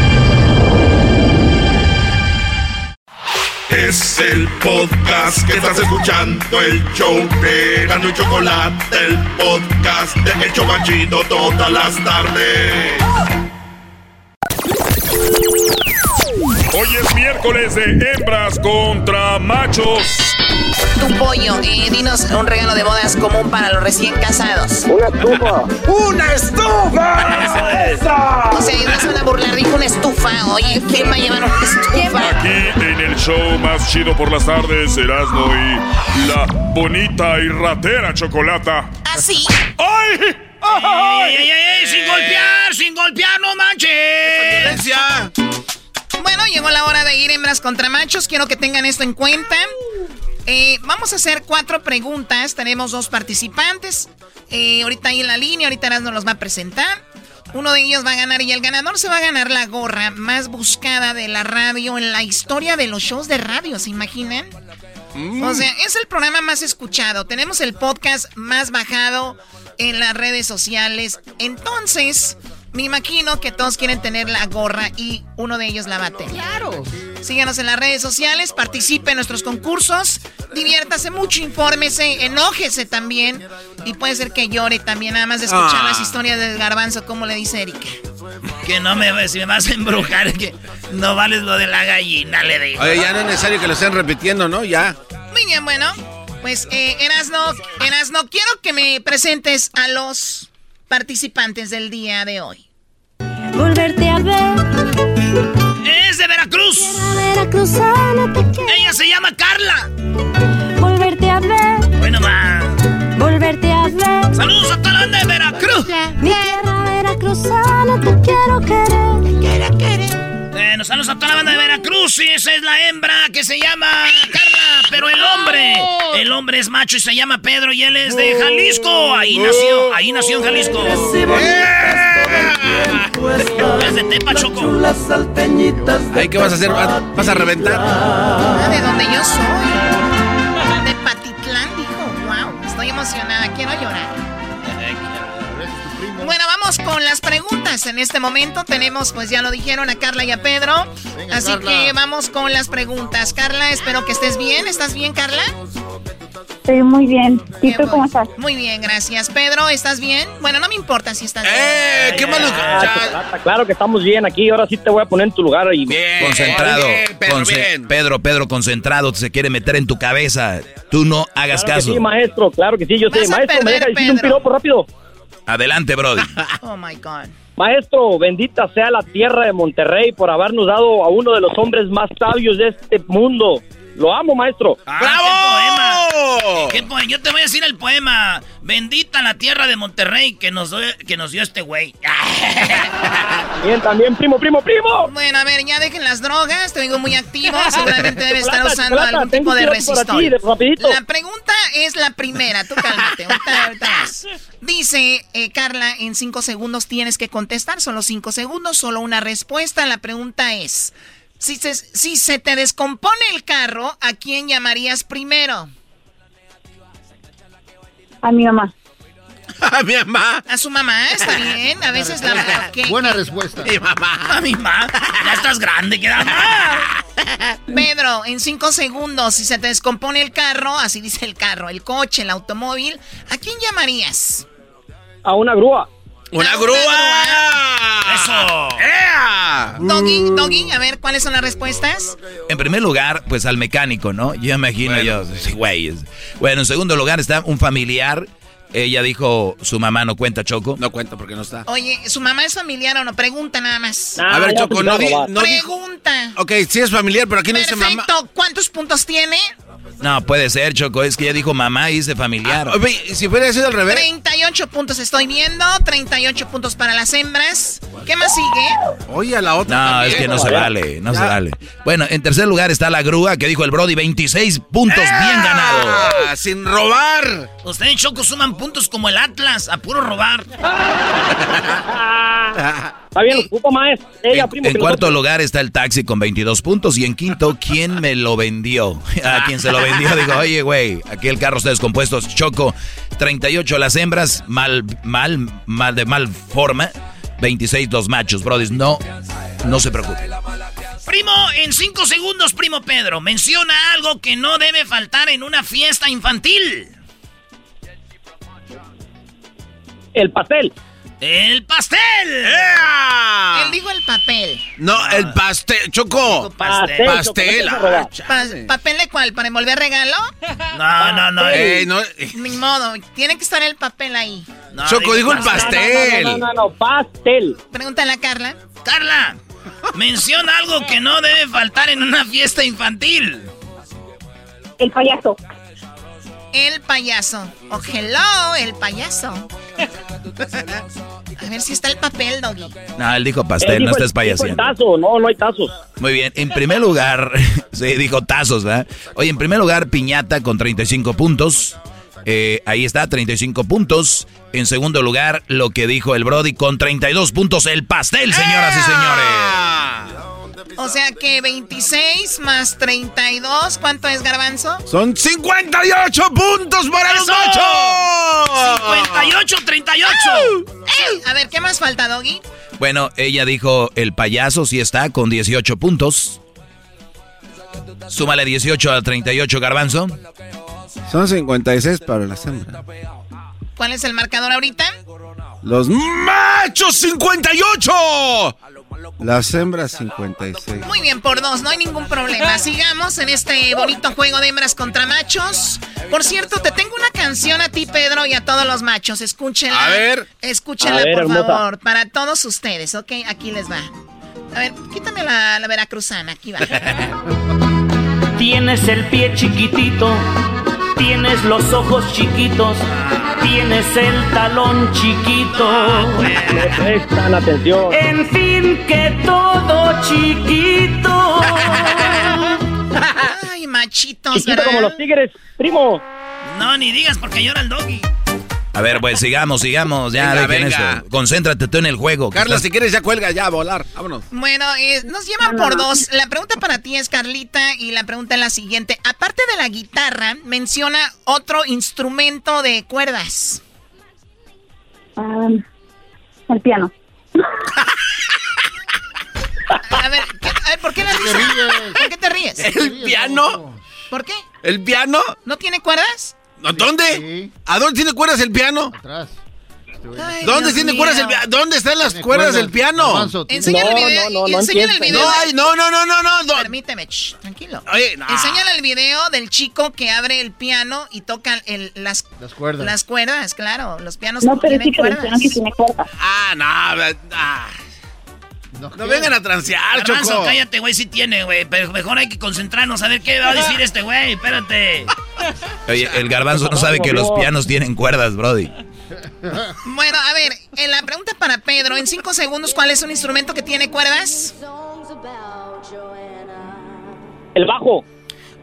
[SPEAKER 5] Es el podcast que estás escuchando, el show de Gano y Chocolate, el podcast de El Chobachito todas las tardes.
[SPEAKER 20] Hoy es miércoles de hembras contra machos.
[SPEAKER 9] Tu pollo, eh, dinos un regalo de bodas común para los recién casados.
[SPEAKER 5] Una estufa.
[SPEAKER 23] ¡Una estufa!
[SPEAKER 9] O sea, no se van a burlar, dijo una estufa. Oye, ¿quién va a llevar una estufa?
[SPEAKER 20] Aquí en el show más chido por las tardes, Erasmo y la bonita y ratera chocolata.
[SPEAKER 9] ¿Así?
[SPEAKER 20] ¡Ay!
[SPEAKER 1] ¡Ey, ey, ey, ey! ¡Sin golpear! ¡Sin golpear! ¡No manches!
[SPEAKER 9] Bueno, llegó la hora de ir hembras contra machos. Quiero que tengan esto en cuenta. Eh, vamos a hacer cuatro preguntas. Tenemos dos participantes. Eh, ahorita ahí en la línea, ahorita nos los va a presentar. Uno de ellos va a ganar y el ganador se va a ganar la gorra más buscada de la radio en la historia de los shows de radio. ¿Se imaginan? O sea, es el programa más escuchado. Tenemos el podcast más bajado en las redes sociales. Entonces, me imagino que todos quieren tener la gorra y uno de ellos la va a tener. Claro. Síganos en las redes sociales, participe en nuestros concursos, diviértase mucho, infórmese, enójese también. Y puede ser que llore también, nada más de escuchar
[SPEAKER 1] Ah.
[SPEAKER 9] las historias del garbanzo, como le dice Erika.
[SPEAKER 1] Que no me, si me vas a embrujar, que no vales lo de la gallina, le digo.
[SPEAKER 2] Oye, ya no es necesario que lo estén repitiendo, ¿no? Ya.
[SPEAKER 9] Muy bien, bueno. Pues, eh, Erasno, Erasno, quiero que me presentes a los participantes del día de hoy.
[SPEAKER 24] Volverte a ver.
[SPEAKER 1] ¡Es de Veracruz!
[SPEAKER 24] Veracruzana te quiero.
[SPEAKER 1] ¡Ella se llama Carla!
[SPEAKER 24] Volverte a ver.
[SPEAKER 1] Bueno, va.
[SPEAKER 24] Volverte a ver.
[SPEAKER 1] ¡Saludos a toda la banda de Veracruz!
[SPEAKER 24] Mi tierra veracruzana te quiero querer.
[SPEAKER 1] Bueno, saludos a toda la banda de Veracruz y esa es la hembra que se llama Carla, pero el hombre, el hombre es macho y se llama Pedro y él es de Jalisco. Ahí nació, ahí nació en Jalisco. [laughs] Es de Tepa, Choco.
[SPEAKER 2] Ahí, ¿qué vas a hacer? ¿Vas, vas a reventar?
[SPEAKER 9] Ah, de donde yo soy. De Patitlán, dijo. Wow, estoy emocionada, quiero llorar. Bueno, vamos con las preguntas. En este momento tenemos, pues ya lo dijeron, a Carla y a Pedro.
[SPEAKER 23] Venga,
[SPEAKER 9] Así
[SPEAKER 23] Carla.
[SPEAKER 9] que vamos con las preguntas. Carla, espero que estés bien. ¿Estás bien, Carla?
[SPEAKER 25] Estoy muy bien. ¿Y tú cómo estás?
[SPEAKER 9] Muy bien, gracias. Pedro, ¿estás bien? Bueno, no me importa si estás
[SPEAKER 2] ¡Eh! ¡Qué malo!
[SPEAKER 10] Claro que estamos bien aquí. Ahora sí te voy a poner en tu lugar y bien.
[SPEAKER 3] Concentrado.
[SPEAKER 2] Pedro,
[SPEAKER 3] conce-
[SPEAKER 2] bien.
[SPEAKER 3] Pedro, Pedro, concentrado. Se quiere meter en tu cabeza. Tú no hagas
[SPEAKER 10] Claro que
[SPEAKER 3] caso.
[SPEAKER 10] sí, maestro. Claro que sí, yo sé.
[SPEAKER 9] Vas
[SPEAKER 10] Maestro, me
[SPEAKER 9] perder,
[SPEAKER 10] deja decir un piropo rápido.
[SPEAKER 3] Adelante, Brody. [laughs]
[SPEAKER 9] Oh my God.
[SPEAKER 10] Maestro, bendita sea la tierra de Monterrey por habernos dado a uno de los hombres más sabios de este mundo.
[SPEAKER 26] Lo amo, maestro.
[SPEAKER 1] Ah, ¡Qué poema! ¿Qué poema? Yo te voy a decir el poema. Bendita la tierra de Monterrey que nos, dio- que nos dio este güey. [laughs]
[SPEAKER 26] Bien, también, primo, primo, primo.
[SPEAKER 9] Bueno, a ver, ya dejen las drogas, te vengo muy activo, seguramente debe estar usando
[SPEAKER 26] chocolata,
[SPEAKER 9] algún tipo de
[SPEAKER 26] aquí,
[SPEAKER 9] resistor.
[SPEAKER 26] de-.
[SPEAKER 9] La pregunta es la primera, tú cálmate, ahorita. Dice, eh, Carla, en cinco segundos tienes que contestar, solo cinco segundos, solo una respuesta. La pregunta es, si se, si se te descompone el carro, ¿a quién llamarías primero?
[SPEAKER 27] A mi mamá. [laughs]
[SPEAKER 2] A mi mamá.
[SPEAKER 9] A su mamá, está [laughs] bien, a veces la... ok.
[SPEAKER 28] Buena respuesta.
[SPEAKER 2] Mi mamá.
[SPEAKER 1] A mi mamá. Ya estás grande, queda [laughs]
[SPEAKER 9] Pedro, en cinco segundos, si se te descompone el carro, así dice el carro, el coche, el automóvil, ¿a quién llamarías?
[SPEAKER 26] A una grúa.
[SPEAKER 2] ¡Una grúa!
[SPEAKER 1] ¡Eso!
[SPEAKER 2] ¡Ea!
[SPEAKER 9] Doggy, Doggy, a ver, ¿cuáles son las respuestas?
[SPEAKER 3] En primer lugar, pues al mecánico, ¿no? Yo imagino yo, sí, güey. Bueno, en segundo lugar está un familiar. Ella dijo, su mamá no cuenta, Choco.
[SPEAKER 2] No cuenta porque no está.
[SPEAKER 9] Oye, ¿su mamá es familiar o no? Pregunta nada más.
[SPEAKER 2] A ver, Choco, no, di- no dijo-
[SPEAKER 9] Pregunta.
[SPEAKER 2] Ok, sí es familiar, pero aquí no dice mamá.
[SPEAKER 9] Perfecto. ¿Cuántos puntos tiene?
[SPEAKER 3] No, puede ser, Choco. Es que ella dijo mamá y dice familiar.
[SPEAKER 2] Ah, Oye, si hubiera sido al revés.
[SPEAKER 9] 38 puntos estoy viendo, 38 puntos para las hembras. ¿Qué más sigue?
[SPEAKER 2] Oye, a la otra
[SPEAKER 3] No,
[SPEAKER 2] también.
[SPEAKER 3] es que no se
[SPEAKER 2] Ya.
[SPEAKER 3] vale, no se
[SPEAKER 2] Ya.
[SPEAKER 3] vale. Bueno, en tercer lugar está la grúa que dijo el Brody, 26 puntos bien ganados.
[SPEAKER 2] Ah, sin robar.
[SPEAKER 1] Ustedes, Choco, suman puntos como el Atlas, a puro robar. [laughs]
[SPEAKER 26] Está bien, los ocupo, maestro. Ella,
[SPEAKER 3] En,
[SPEAKER 26] primo,
[SPEAKER 3] en cuarto
[SPEAKER 26] nosotros-
[SPEAKER 3] lugar está el taxi con 22 puntos y en quinto, ¿quién me lo vendió? [laughs] A quien se lo vendió dijo, oye, güey, aquí el carro está descompuesto, Choco, 38 las hembras, mal, mal, mal, de mal forma, 26 los machos, brodis, no, no se preocupe.
[SPEAKER 1] Primo, en cinco segundos, primo Pedro, menciona algo que no debe faltar en una fiesta infantil.
[SPEAKER 26] El pastel.
[SPEAKER 1] ¡El pastel!
[SPEAKER 2] ¡Ea!
[SPEAKER 9] Él dijo el papel.
[SPEAKER 2] No, el pastel, Choco.
[SPEAKER 1] Pastel,
[SPEAKER 2] Pastel.
[SPEAKER 26] Choco, no te
[SPEAKER 2] Ah,
[SPEAKER 9] Pa-. ¿Papel de cuál? ¿Para envolver regalo? [laughs]
[SPEAKER 1] No, no, no.
[SPEAKER 2] Ey, no.
[SPEAKER 9] Ni modo, tiene que estar el papel ahí.
[SPEAKER 1] no,
[SPEAKER 2] Choco dijo el
[SPEAKER 1] pastel.
[SPEAKER 2] pastel.
[SPEAKER 26] No, no, no, no, no, pastel.
[SPEAKER 9] Pregúntale a Carla.
[SPEAKER 1] Carla, menciona algo que no debe faltar en una fiesta infantil.
[SPEAKER 27] El payaso.
[SPEAKER 9] El payaso. Oh, hello, el payaso. A ver si está el papel, Doggy.
[SPEAKER 3] No, él dijo
[SPEAKER 26] Él
[SPEAKER 3] pastel,
[SPEAKER 26] dijo
[SPEAKER 3] no payaseando.
[SPEAKER 26] tazo, no, no hay tazos.
[SPEAKER 3] Muy bien, en primer lugar, [laughs] sí, dijo tazos, ¿verdad? Oye, en primer lugar, Piñata con 35 puntos. Eh, ahí está, 35 puntos. En segundo lugar, lo que dijo el Brody con 32 puntos, el pastel, señoras y señores.
[SPEAKER 9] O sea que 26 más 32, ¿cuánto es garbanzo?
[SPEAKER 2] Son 58 puntos para los
[SPEAKER 1] ¡Eso!
[SPEAKER 2] machos.
[SPEAKER 1] 58, 38.
[SPEAKER 9] A ver, ¿qué más falta, Doggy?
[SPEAKER 3] Bueno, ella dijo el payaso, sí está, con 18 puntos. Súmale 18 a 38, Garbanzo.
[SPEAKER 2] Son 56 para las hembras.
[SPEAKER 9] ¿Cuál es el marcador ahorita?
[SPEAKER 2] Los machos 58. Las hembras 56.
[SPEAKER 9] Muy bien, por dos, no hay ningún problema. [laughs] Sigamos en este bonito juego de hembras contra machos. Por cierto, te tengo una canción a ti, Pedro, y a todos los machos. Escúchenla.
[SPEAKER 2] A ver.
[SPEAKER 9] Escúchenla,
[SPEAKER 26] A ver,
[SPEAKER 9] por
[SPEAKER 26] hermosa.
[SPEAKER 9] favor, para todos ustedes, ¿ok? Aquí les va. A ver, quítame la, la veracruzana, aquí va. [laughs]
[SPEAKER 29] Tienes el pie chiquitito, tienes los ojos chiquitos, tienes el talón chiquito.
[SPEAKER 26] Me prestan atención.
[SPEAKER 29] En fin, que todo chiquito.
[SPEAKER 9] Ay, machitos,
[SPEAKER 26] Chiquito
[SPEAKER 9] ¿verdad?
[SPEAKER 26] como los tigres, primo.
[SPEAKER 1] No, ni digas porque llora el doggy.
[SPEAKER 3] A ver, pues sigamos, sigamos, ya
[SPEAKER 2] Venga,
[SPEAKER 3] dejen
[SPEAKER 2] venga.
[SPEAKER 3] eso. Concéntrate tú en el juego.
[SPEAKER 2] Carla,
[SPEAKER 3] estás-
[SPEAKER 2] si quieres ya cuelga, ya a volar. Vámonos.
[SPEAKER 9] Bueno, eh, nos llevan por dos. La pregunta para ti es, Carlita, y la pregunta es la siguiente. Aparte de la guitarra, menciona otro instrumento de cuerdas.
[SPEAKER 27] Um, el piano.
[SPEAKER 9] A ver, ¿qué- a ver, ¿por qué la risa? ¿Por qué te ríes?
[SPEAKER 2] ¿El piano?
[SPEAKER 9] ¿Por qué?
[SPEAKER 2] ¿El piano?
[SPEAKER 9] ¿No tiene cuerdas?
[SPEAKER 2] ¿A ¿Dónde? ¿A dónde tiene cuerdas el piano?
[SPEAKER 28] Atrás.
[SPEAKER 9] Ay,
[SPEAKER 2] ¿Dónde
[SPEAKER 9] Dios
[SPEAKER 2] tiene
[SPEAKER 9] mío.
[SPEAKER 2] cuerdas el piano? ¿Dónde están las cuerdas
[SPEAKER 28] cuerdas,
[SPEAKER 2] del piano?
[SPEAKER 9] Enséñale el
[SPEAKER 26] No,
[SPEAKER 9] video.
[SPEAKER 26] no, no, no
[SPEAKER 9] enséñale el video.
[SPEAKER 2] No, ay, no, no, no, no, no. no.
[SPEAKER 9] Permíteme, shh, tranquilo.
[SPEAKER 2] Oye, no.
[SPEAKER 9] Enséñale el video del chico que abre el piano y toca el- las,
[SPEAKER 28] Las cuerdas.
[SPEAKER 9] las cuerdas, claro. Los pianos
[SPEAKER 27] No, pero
[SPEAKER 9] tienen cuerdas.
[SPEAKER 27] mencionó que tiene cuerdas.
[SPEAKER 2] Ah, no. ah. No vengan a transear, Choco.
[SPEAKER 1] cállate, güey, sí tiene, güey. Pero mejor hay que concentrarnos a ver qué va a decir este güey. Espérate. [laughs]
[SPEAKER 3] Oye, el garbanzo no sabe que los pianos tienen cuerdas, Brody.
[SPEAKER 9] Bueno, a ver, en la pregunta para Pedro, en cinco segundos, ¿cuál es un instrumento que tiene cuerdas?
[SPEAKER 26] El bajo.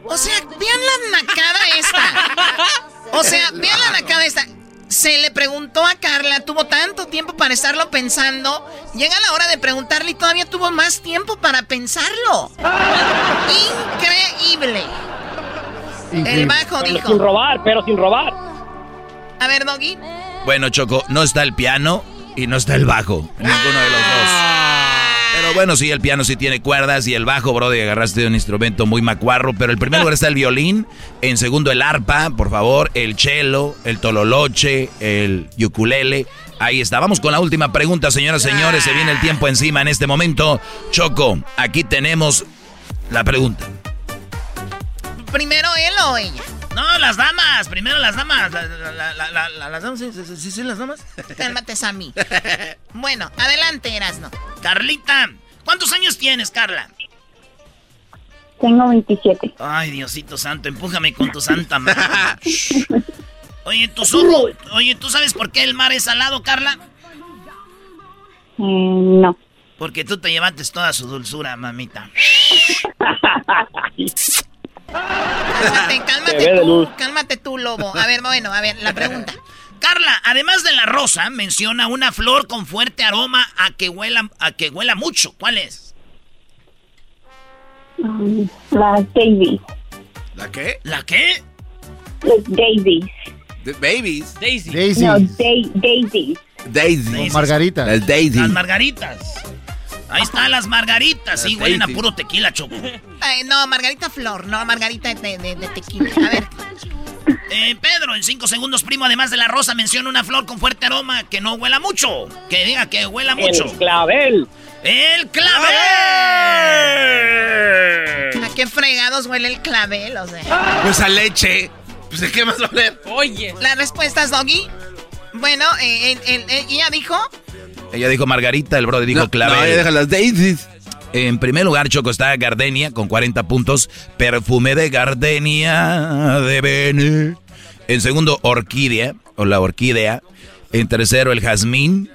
[SPEAKER 9] O sea, vean la nacada esta. O sea, vean la nacada esta. Se le preguntó a Carla, tuvo tanto tiempo para estarlo pensando. Llega la hora de preguntarle y todavía tuvo más tiempo para pensarlo. Increíble. El bajo
[SPEAKER 26] Pero
[SPEAKER 9] dijo.
[SPEAKER 26] sin robar, pero sin robar.
[SPEAKER 9] A ver, Doggy.
[SPEAKER 3] Bueno, Choco, no está el piano y no está el bajo. Ninguno de los dos. Pero bueno, sí, el piano sí tiene cuerdas y el bajo, Brody, agarraste un instrumento muy macuarro. Pero en primer lugar está el violín, en segundo el arpa, por favor, el cello, el tololoche, el ukulele. Ahí está. Vamos con la última pregunta, señoras y señores. Se viene el tiempo encima en este momento. Choco, aquí tenemos la pregunta.
[SPEAKER 9] ¿Primero él o ella?
[SPEAKER 1] No, las damas. Primero las damas. La- la- la- la- la- las damas, sí, sí, sí, sí, las damas. [laughs]
[SPEAKER 9] Cálmate, Sammy. Bueno, adelante, Erasno.
[SPEAKER 1] Carlita, ¿cuántos años tienes, Carla?
[SPEAKER 27] Tengo 27.
[SPEAKER 1] Ay, Diosito santo, empújame con tu santa mano. [laughs] Oye, tus ojos. Oye, ¿tú sabes por qué el mar es salado, Carla?
[SPEAKER 27] Eh, no.
[SPEAKER 1] Porque tú te llevaste toda su dulzura, mamita. [laughs]
[SPEAKER 9] Cálmate, tú,
[SPEAKER 1] luz.
[SPEAKER 9] cálmate tú, lobo. A ver, bueno, a ver, la pregunta.
[SPEAKER 1] Carla, además de la rosa, menciona una flor con fuerte aroma a que huela, a que huela mucho. ¿Cuál es?
[SPEAKER 27] Um, las Daisies.
[SPEAKER 2] ¿La qué?
[SPEAKER 1] ¿La qué?
[SPEAKER 27] Las Daisies.
[SPEAKER 2] The babies.
[SPEAKER 1] Daisy.
[SPEAKER 27] No, dai- Daisies.
[SPEAKER 2] Daisy.
[SPEAKER 28] Margaritas.
[SPEAKER 2] Las Daisy.
[SPEAKER 1] Las margaritas. Ahí están las margaritas. Sí, huelen a puro tequila, Choco.
[SPEAKER 9] Ay, no, Margarita Flor, no, Margarita de, de- de tequila. A ver,
[SPEAKER 1] Eh, Pedro, en cinco segundos, primo, además de la rosa, menciona una flor con fuerte aroma que no huela mucho. Que diga que huela mucho.
[SPEAKER 26] El clavel.
[SPEAKER 1] ¡El clavel!
[SPEAKER 9] ¿a qué fregados huele el clavel? O sea.
[SPEAKER 2] Pues a leche. Pues de qué más va a oler.
[SPEAKER 9] Oye. ¿La respuesta es Doggy? Bueno, eh, el- ella dijo.
[SPEAKER 3] Ella dijo Margarita, el Brody dijo
[SPEAKER 2] No,
[SPEAKER 3] clavel.
[SPEAKER 2] no, ella deja las Daisies.
[SPEAKER 3] En primer lugar, Choco, está Gardenia con 40 puntos. Perfume de Gardenia de Bene. En segundo, Orquídea, o la Orquídea. En tercero, el Jazmín.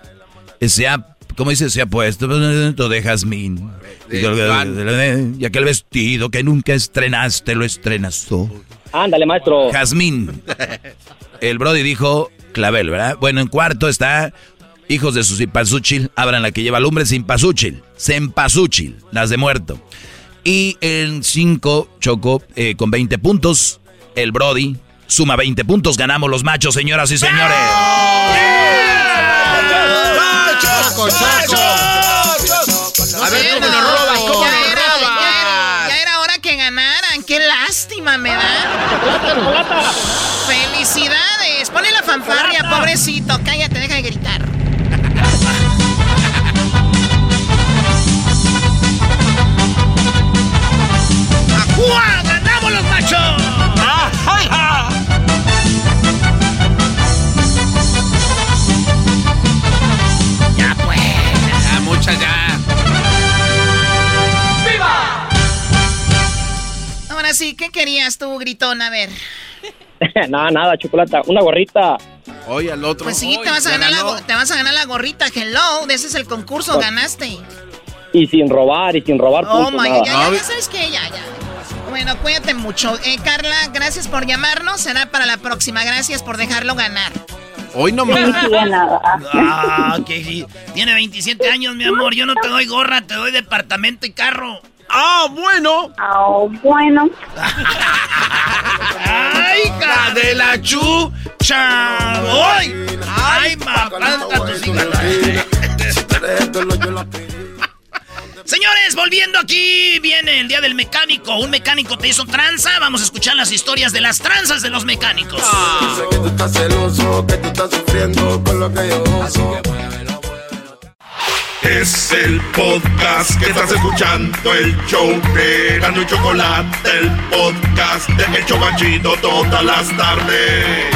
[SPEAKER 3] Se ha, ¿cómo dice? Se ha puesto de jazmín. Y aquel vestido que nunca estrenaste, lo estrenas tú.
[SPEAKER 26] Ándale, maestro.
[SPEAKER 3] Jazmín. [laughs] El Brody dijo clavel, ¿verdad? Bueno, en cuarto está hijos de su cempasúchil, abran la que lleva lumbre, cempasúchil, cempasúchil, las de muerto. Y en cinco, Choco, eh, con 20 puntos, el Brody suma 20 puntos, ganamos los machos, señoras y señores.
[SPEAKER 28] Choco, Choco.
[SPEAKER 2] A ver cómo nos roban, cómo
[SPEAKER 9] ya,
[SPEAKER 2] nos
[SPEAKER 9] era, ya,
[SPEAKER 2] roban.
[SPEAKER 9] era, ya era hora que ganaran. Qué lástima me da. [laughs] Felicidades. Ponle la fanfarria, pobrecito. Cállate, deja de gritar.
[SPEAKER 1] ¡Ganamos los machos! Ya pues.
[SPEAKER 2] Ya, muchas ya.
[SPEAKER 9] Ahora sí, ¿qué querías tú, gritón? A ver.
[SPEAKER 26] nada, nada, chocolata. Una gorrita.
[SPEAKER 2] Oye, al otro.
[SPEAKER 9] Pues sí, te vas, a ganar la, te vas a ganar la gorrita. Hello, ese es el concurso, ganaste.
[SPEAKER 26] Y sin robar, y sin robar.
[SPEAKER 9] Oh
[SPEAKER 26] puntos,
[SPEAKER 9] my ya, ya, ya sabes que ya, ya. Bueno, cuídate mucho. Eh, Carla, gracias por llamarnos. Será para la próxima. Gracias por dejarlo ganar.
[SPEAKER 2] Hoy no
[SPEAKER 27] nada.
[SPEAKER 1] Ah, que sí. Tiene 27 años, mi amor. Yo no te doy gorra, te doy departamento y carro.
[SPEAKER 2] Ah, bueno.
[SPEAKER 27] Ah, bueno.
[SPEAKER 1] ¡Ay, hija de la chucha! ¡Ay! ¡Ay, mamanta tus hijas! Señores, volviendo aquí, viene el día del mecánico. Un mecánico te hizo tranza. Vamos a escuchar las historias de las tranzas de los mecánicos.
[SPEAKER 11] Sé que tú estás celoso, que tú estás sufriendo con lo que yo uso.
[SPEAKER 5] Es el podcast que estás escuchando, el show de Gano y Chocolate, el podcast de El Chocachito todas las tardes.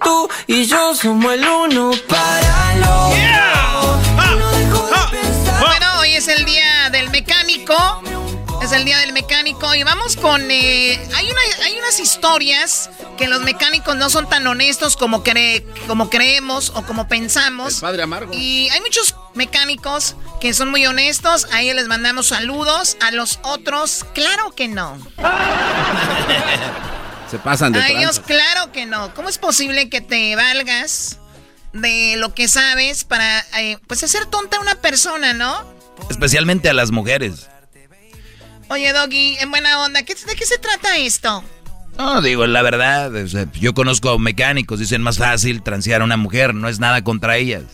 [SPEAKER 11] Tú y yo somos el uno para lo
[SPEAKER 1] Yeah.
[SPEAKER 9] El día del mecánico y vamos con... Eh, hay, una, hay unas historias que los mecánicos no son tan honestos como, cree, como creemos o como pensamos.
[SPEAKER 2] padre amargo.
[SPEAKER 9] Y hay muchos mecánicos que son muy honestos. A ellos les mandamos saludos. A los otros, claro que no. [laughs]
[SPEAKER 2] Se pasan de
[SPEAKER 9] A ellos, claro que no. ¿Cómo es posible que te valgas de lo que sabes para, eh, pues, hacer tonta a una persona, no?
[SPEAKER 3] Especialmente a las mujeres.
[SPEAKER 9] Oye, Doggy, en buena onda, ¿qué- ¿de qué se trata esto?
[SPEAKER 3] No, digo, la verdad, o sea, yo conozco mecánicos, dicen más fácil transear a una mujer, no es nada contra ellas.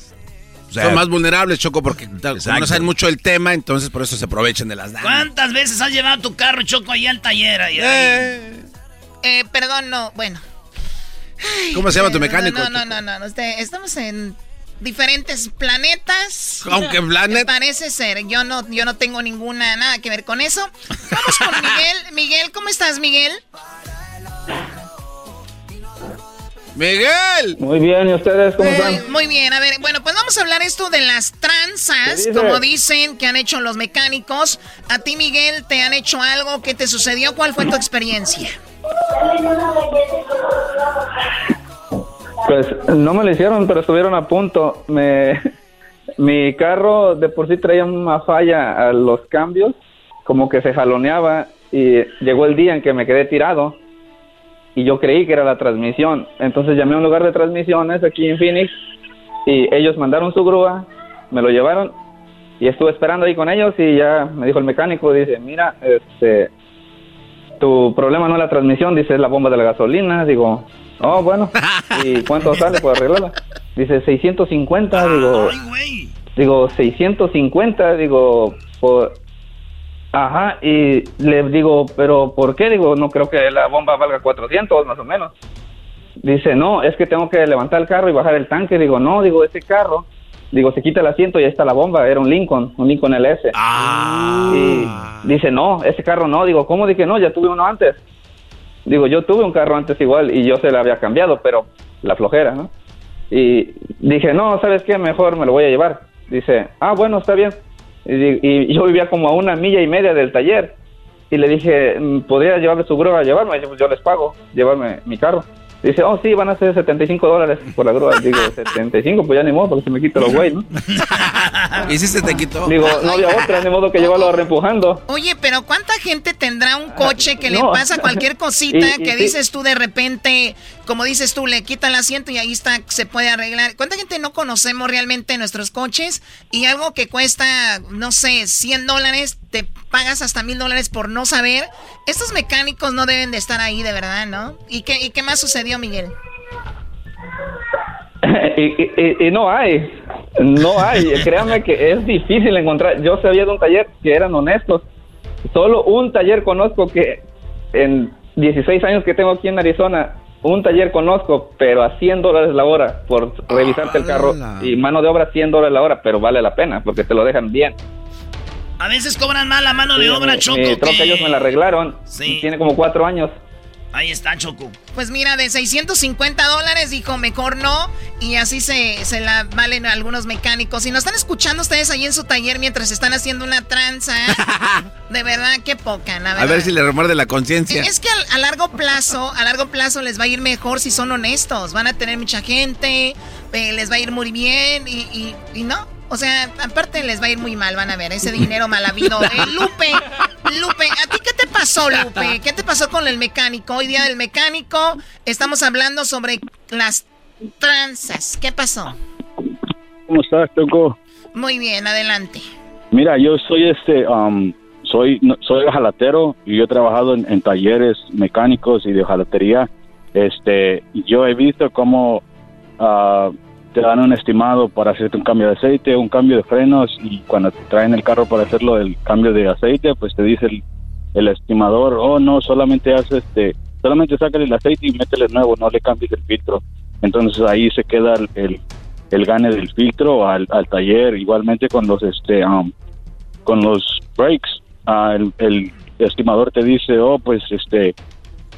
[SPEAKER 3] O sea,
[SPEAKER 2] Son más vulnerables, Choco, porque no saben mucho el tema, entonces por eso se aprovechan de las damas.
[SPEAKER 1] ¿Cuántas veces has llevado tu carro, Choco, ahí al taller? ahí, ahí?
[SPEAKER 9] Eh, perdón, no, bueno.
[SPEAKER 2] ¿Cómo se llama tu mecánico?
[SPEAKER 9] No, no, no, no, no, este, estamos en diferentes planetas.
[SPEAKER 2] Aunque planet-
[SPEAKER 9] Parece ser, yo no, yo no tengo ninguna, nada que ver con eso. Vamos con Miguel. [laughs] Miguel, ¿cómo estás, Miguel?
[SPEAKER 2] ¡Miguel!
[SPEAKER 30] Muy bien, ¿y ustedes cómo
[SPEAKER 9] Muy,
[SPEAKER 30] están?
[SPEAKER 9] muy bien, a ver, bueno, pues vamos a hablar esto de las tranzas, como dicen que han hecho los mecánicos. A ti, Miguel, ¿te han hecho algo? ¿Qué te sucedió? ¿Cuál fue tu experiencia?
[SPEAKER 30] Pues no me lo hicieron, pero estuvieron a punto. Me, [laughs] mi carro de por sí traía una falla a los cambios, como que se jaloneaba y llegó el día en que me quedé tirado y yo creí que era la transmisión. Entonces llamé a un lugar de transmisiones aquí en Phoenix y ellos mandaron su grúa, me lo llevaron y estuve esperando ahí con ellos y ya me dijo el mecánico, dice, mira, este, tu problema no es la transmisión, dice, es la bomba de la gasolina. Digo, oh, bueno, ¿y cuánto sale por arreglarla? Dice, 650, digo, digo, 650, digo, por... Ajá, y le digo, pero ¿por qué? Digo, no creo que la bomba valga 400 más o menos. Dice, no, es que tengo que levantar el carro y bajar el tanque. Digo, no, digo, ese carro, digo, se quita el asiento y ahí está la bomba. Era un Lincoln, un Lincoln LS. Y dice, no, ese carro no. Digo, ¿cómo? Dije, no, ya tuve uno antes. Digo, yo tuve un carro antes igual y yo se le había cambiado, pero la flojera, ¿no? Y dije, no, ¿sabes qué? Mejor me lo voy a llevar. Dice, ah, bueno, está bien. Y, y yo vivía como a una milla y media del taller. Y le dije, mm, ¿podría llevarle su grúa a llevarme? Yo, yo les pago, llevarme mi carro. Dice, oh, sí, van a ser 75 dólares por la grúa. [laughs] Digo, 75, pues ya ni modo, porque se me quita los güey, ¿no? [laughs]
[SPEAKER 2] ¿Y si se te quitó?
[SPEAKER 30] Digo, no había otra, ni modo que llevarlo reempujando.
[SPEAKER 9] Oye, pero ¿cuánta gente tendrá un coche que le pasa cualquier [laughs] cosita
[SPEAKER 30] Y- y
[SPEAKER 9] que
[SPEAKER 30] sí.
[SPEAKER 9] dices tú de repente, como dices tú, le quita el asiento y ahí está, se puede arreglar? ¿Cuánta gente no conocemos realmente nuestros coches? Y algo que cuesta, no sé, 100 dólares, te pagas hasta mil dólares por no saber. Estos mecánicos no deben de estar ahí de verdad, ¿no? ¿Y qué, y qué más sucedió, Miguel? [laughs]
[SPEAKER 30] y, y- no hay, no hay. [laughs] Créanme que es difícil encontrar. Yo sabía de un taller que eran honestos. Solo un taller conozco que en 16 años que tengo aquí en Arizona, un taller conozco, pero a 100 dólares la hora por revisarte el carro y mano de obra 100 dólares la hora, pero vale la pena porque te lo dejan bien.
[SPEAKER 1] A veces cobran mal la mano de
[SPEAKER 30] Sí,
[SPEAKER 1] obra,
[SPEAKER 30] mi-
[SPEAKER 1] Choco.
[SPEAKER 30] Mi troca
[SPEAKER 1] que-
[SPEAKER 30] ellos me la arreglaron.
[SPEAKER 1] Sí.
[SPEAKER 30] Tiene como cuatro años.
[SPEAKER 1] Ahí está, Choco.
[SPEAKER 9] Pues mira, de 650 dólares dijo, mejor no. Y así se, se la valen algunos mecánicos. Y nos están escuchando ustedes ahí en su taller mientras están haciendo una tranza. [laughs] De verdad, qué poca, la
[SPEAKER 2] A ver si le remuerde la conciencia.
[SPEAKER 9] Es que a, a largo plazo, a largo plazo les va a ir mejor si son honestos. Van a tener mucha gente, eh, les va a ir muy bien y, y- y no. O sea, aparte les va a ir muy mal, van a ver, ese dinero mal habido. Eh, [laughs] Lupe, Lupe, ¿a ti qué te pasó, Lupe? ¿Qué te pasó con el mecánico? Hoy día del mecánico, estamos hablando sobre las tranzas. ¿Qué pasó?
[SPEAKER 31] ¿Cómo estás, Choco?
[SPEAKER 9] Muy bien, adelante.
[SPEAKER 31] Mira, yo soy este, um, soy no- soy jalatero y yo he trabajado en, en talleres mecánicos y de jalatería. Este, yo he visto cómo ah, te dan un estimado para hacerte un cambio de aceite, un cambio de frenos y cuando te traen el carro para hacerlo el cambio de aceite, pues te dice el, estimador, oh no, solamente haz este, solamente sácale el aceite y métele nuevo, no le cambies el filtro. Entonces ahí se queda el, el, gane del filtro al, al taller, igualmente con los este um, con los brakes, el, el estimador te dice, oh pues este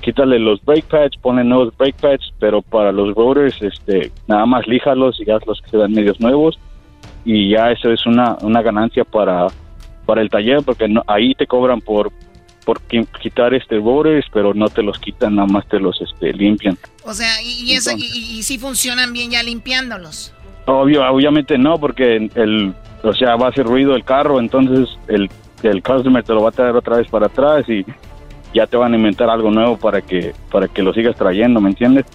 [SPEAKER 31] quítale los brake pads, ponle nuevos brake pads, pero para los rotors, este, nada más líjalos y haz los que se dan medios nuevos y ya eso es una, una ganancia para, para el taller porque no- ahí te cobran por, por qui- quitar este bordes, pero no te los quitan, nada más te los este, limpian.
[SPEAKER 9] O sea, y, y, eso- y, y- y sí funcionan bien ya limpiándolos.
[SPEAKER 31] Obvio, obviamente no, porque el, o sea, va a hacer ruido el carro, entonces el, el customer te lo va a traer otra vez para atrás y ya te van a inventar algo nuevo para que para que lo sigas trayendo, ¿me entiendes?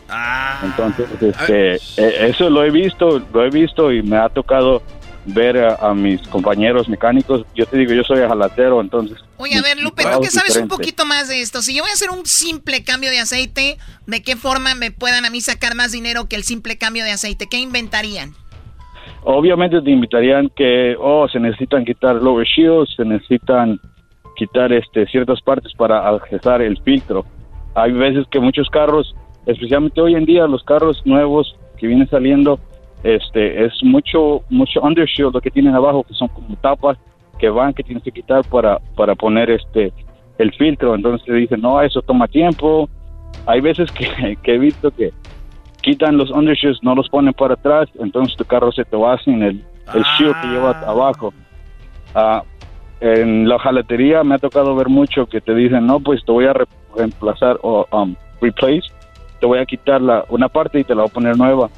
[SPEAKER 31] Entonces, este, eh, eso lo he visto, lo he visto y me ha tocado ver a, a mis compañeros mecánicos. Yo te digo, yo soy jalatero, entonces.
[SPEAKER 9] Oye, a ver, Lupe, tú que
[SPEAKER 31] es
[SPEAKER 9] sabes un poquito más de esto, si yo voy a hacer un simple cambio de aceite, ¿de qué forma me puedan a mí sacar más dinero que el simple cambio de aceite? ¿Qué inventarían?
[SPEAKER 31] Obviamente te invitarían que, oh, se necesitan quitar lower shields, se necesitan quitar este ciertas partes para accesar el filtro. Hay veces que muchos carros, especialmente hoy en día, los carros nuevos que vienen saliendo, este, es mucho, mucho undershield lo que tienen abajo, que son como tapas que van, que tienes que quitar para, para poner este, el filtro. Entonces te dicen, no, eso toma tiempo. Hay veces que, [laughs] que he visto que quitan los undershields, no los ponen para atrás, entonces tu carro se te va sin el, el shield que lleva abajo. Ah, en la jalatería me ha tocado ver mucho que te dicen, no, pues te voy a re- reemplazar o um, replace, te voy a quitar la, una parte y te la voy a poner nueva.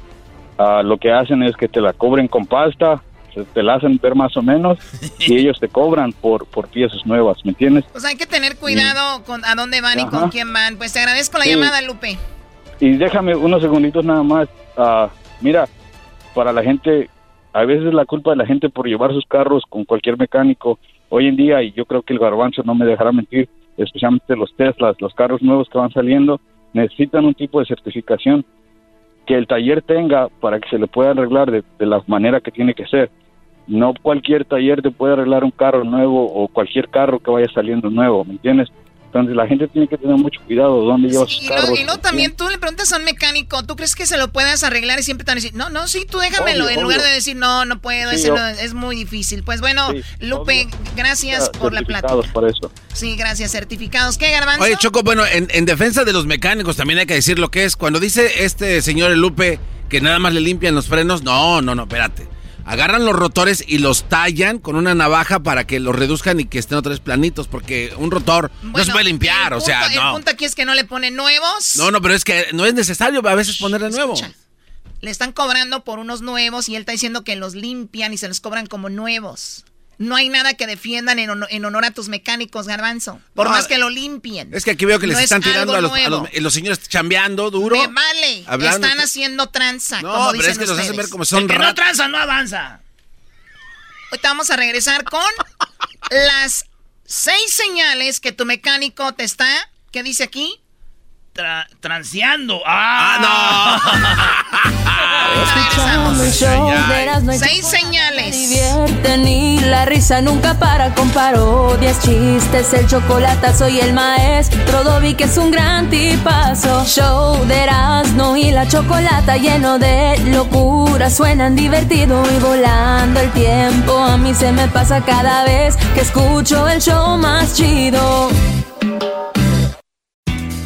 [SPEAKER 31] Ah, lo que hacen es que te la cobren con pasta, se- te la hacen ver más o menos y [laughs] ellos te cobran por, por piezas nuevas, ¿me entiendes?
[SPEAKER 9] O sea, hay que tener cuidado con a dónde van y con quién van. Pues te agradezco la
[SPEAKER 31] Sí.
[SPEAKER 9] llamada, Lupe.
[SPEAKER 31] Y déjame unos segunditos nada más. Ah, mira, para la gente, a veces la culpa de la gente por llevar sus carros con cualquier mecánico. Hoy en día, y yo creo que el garbanzo no me dejará mentir, especialmente los Teslas, los carros nuevos que van saliendo, necesitan un tipo de certificación que el taller tenga para que se le pueda arreglar de, de la manera que tiene que ser. No cualquier taller te puede arreglar un carro nuevo o cualquier carro que vaya saliendo nuevo, ¿me entiendes? Entonces la gente tiene que tener mucho cuidado dónde lleva sus
[SPEAKER 9] Y
[SPEAKER 31] carros.
[SPEAKER 9] luego, y luego también tú le preguntas a un mecánico, ¿tú crees que se lo puedas arreglar? Y siempre te van a decir, no, no, sí, tú déjamelo.
[SPEAKER 31] Obvio,
[SPEAKER 9] en lugar de decir, no, no puedo,
[SPEAKER 31] Sí,
[SPEAKER 9] no- es muy difícil. Pues bueno,
[SPEAKER 31] Sí,
[SPEAKER 9] Lupe, gracias por la plática.
[SPEAKER 31] certificados para eso.
[SPEAKER 9] Sí, gracias. Certificados. ¿Qué, Garbanzo?
[SPEAKER 2] Oye, Choco, bueno, en, en defensa de los mecánicos también hay que decir lo que es. Cuando dice este señor el Lupe que nada más le limpian los frenos, no, no, no, espérate. Agarran los rotores y los tallan con una navaja para que los reduzcan y que estén otra vez planitos, porque un rotor no se puede limpiar, o sea,
[SPEAKER 9] Punto- El
[SPEAKER 2] no.
[SPEAKER 9] punto aquí es que no le ponen nuevos.
[SPEAKER 2] No, no, pero es que no es necesario a veces ponerle nuevo.
[SPEAKER 9] Le están cobrando por unos nuevos y él está diciendo que los limpian y se los cobran como nuevos. No hay nada que defiendan en, honor, en honor a tus mecánicos, Garbanzo. Por
[SPEAKER 2] No,
[SPEAKER 9] más que lo limpien.
[SPEAKER 2] Es que aquí veo que les
[SPEAKER 9] No es
[SPEAKER 2] están tirando a los, a los- señores chambeando duro.
[SPEAKER 9] Me vale.
[SPEAKER 2] Hablando-
[SPEAKER 9] Están haciendo tranza.
[SPEAKER 2] No,
[SPEAKER 9] como
[SPEAKER 2] pero
[SPEAKER 9] dicen
[SPEAKER 2] es que los hacen
[SPEAKER 9] ustedes.
[SPEAKER 2] ver como son
[SPEAKER 1] El que no tranza, no avanza.
[SPEAKER 9] Ahorita vamos a regresar con [laughs] las seis señales que tu mecánico te está. ¿Qué dice aquí?
[SPEAKER 1] Tra- transeando. ¡Ah, [laughs]
[SPEAKER 32] Erasmo y
[SPEAKER 9] Seis señales.
[SPEAKER 32] divierten y la risa nunca para con parodias, chistes, el chocolatazo y el maestro Dobby que es un gran tipazo. Show de Erasmo y la chocolata lleno de locura, suenan divertido y volando el tiempo. A mí se me pasa cada vez que escucho el show más chido.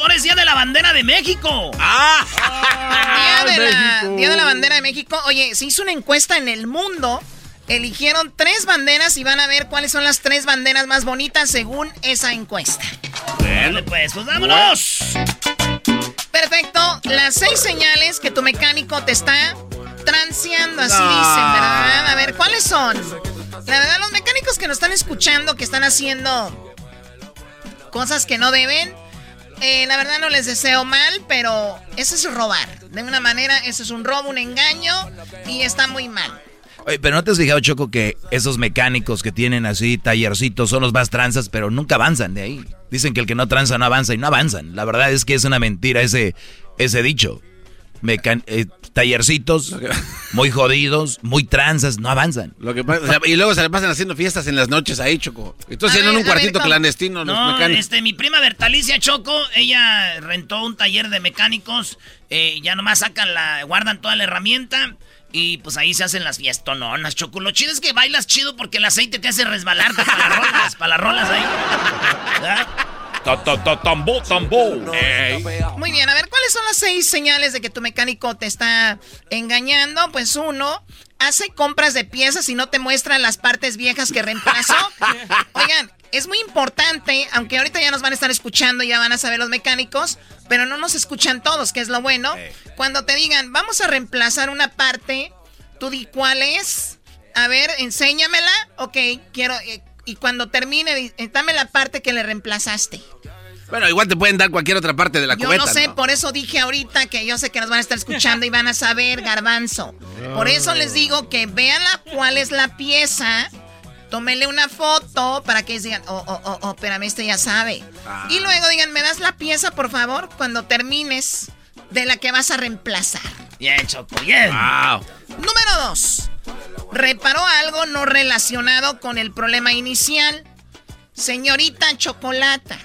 [SPEAKER 1] Ahora es Día de la Bandera de México.
[SPEAKER 9] ¡Ah! Día, de la, Día de la Bandera de México. Oye, se hizo una encuesta en el mundo. Eligieron tres banderas y van a ver cuáles son las tres banderas más bonitas según esa encuesta.
[SPEAKER 1] Bueno, pues, pues vámonos.
[SPEAKER 9] Perfecto. Las seis señales que tu mecánico te está transeando, así dicen, ¿verdad? A ver, ¿cuáles son? La verdad, los mecánicos que nos están escuchando, que están haciendo cosas que no deben, eh, la verdad no les deseo mal, pero eso es robar. De una manera, eso es un robo, un engaño y está muy mal.
[SPEAKER 3] Oye, pero no te has fijado, Choco, que esos mecánicos que tienen así tallercitos son los más tranzas, pero nunca avanzan de ahí. Dicen que el que no tranza no avanza y no avanzan. La verdad es que es una mentira ese, ese dicho. Eh, tallercitos muy jodidos, muy tranzas, no avanzan.
[SPEAKER 2] Lo que y luego se le pasan haciendo fiestas en las noches ahí, Choco. Entonces en un cuartito clandestino
[SPEAKER 1] no, Este, mi prima Bertalicia Choco, ella rentó un taller de mecánicos, eh, ya nomás sacan la, guardan toda la herramienta. Y pues ahí se hacen las fiestononas, Choco. Lo chido es que bailas chido porque el aceite te hace resbalarte para las rolas, para las rolas ahí. [laughs]
[SPEAKER 3] Tambo, tambo.
[SPEAKER 9] Muy bien, a ver, ¿cuáles son las seis señales de que tu mecánico te está engañando? Pues uno, hace compras de piezas y no te muestra las partes viejas que reemplazó. [laughs] Oigan, es muy importante, aunque ahorita ya nos van a estar escuchando, ya van a saber los mecánicos, pero no nos escuchan todos, que es lo bueno. Cuando te digan, vamos a reemplazar una parte, tú di cuál es. A ver, enséñamela. Ok, quiero, eh, y cuando termine, dame la parte que le reemplazaste.
[SPEAKER 2] Bueno, igual te pueden dar cualquier otra parte de la cubeta.
[SPEAKER 9] Yo no sé, por eso dije ahorita que yo sé que nos van a estar escuchando y van a saber, garbanzo. Por eso les digo que vean la, cuál es la pieza, tómenle una foto para que digan, oh, oh, oh, oh espérame, este ya sabe. Ah. Y luego digan, ¿me das la pieza, por favor? Cuando termines de la que vas a reemplazar.
[SPEAKER 1] Bien, Choco, bien. Wow.
[SPEAKER 9] Número dos reparó algo no relacionado con el problema inicial. Señorita Chocolata,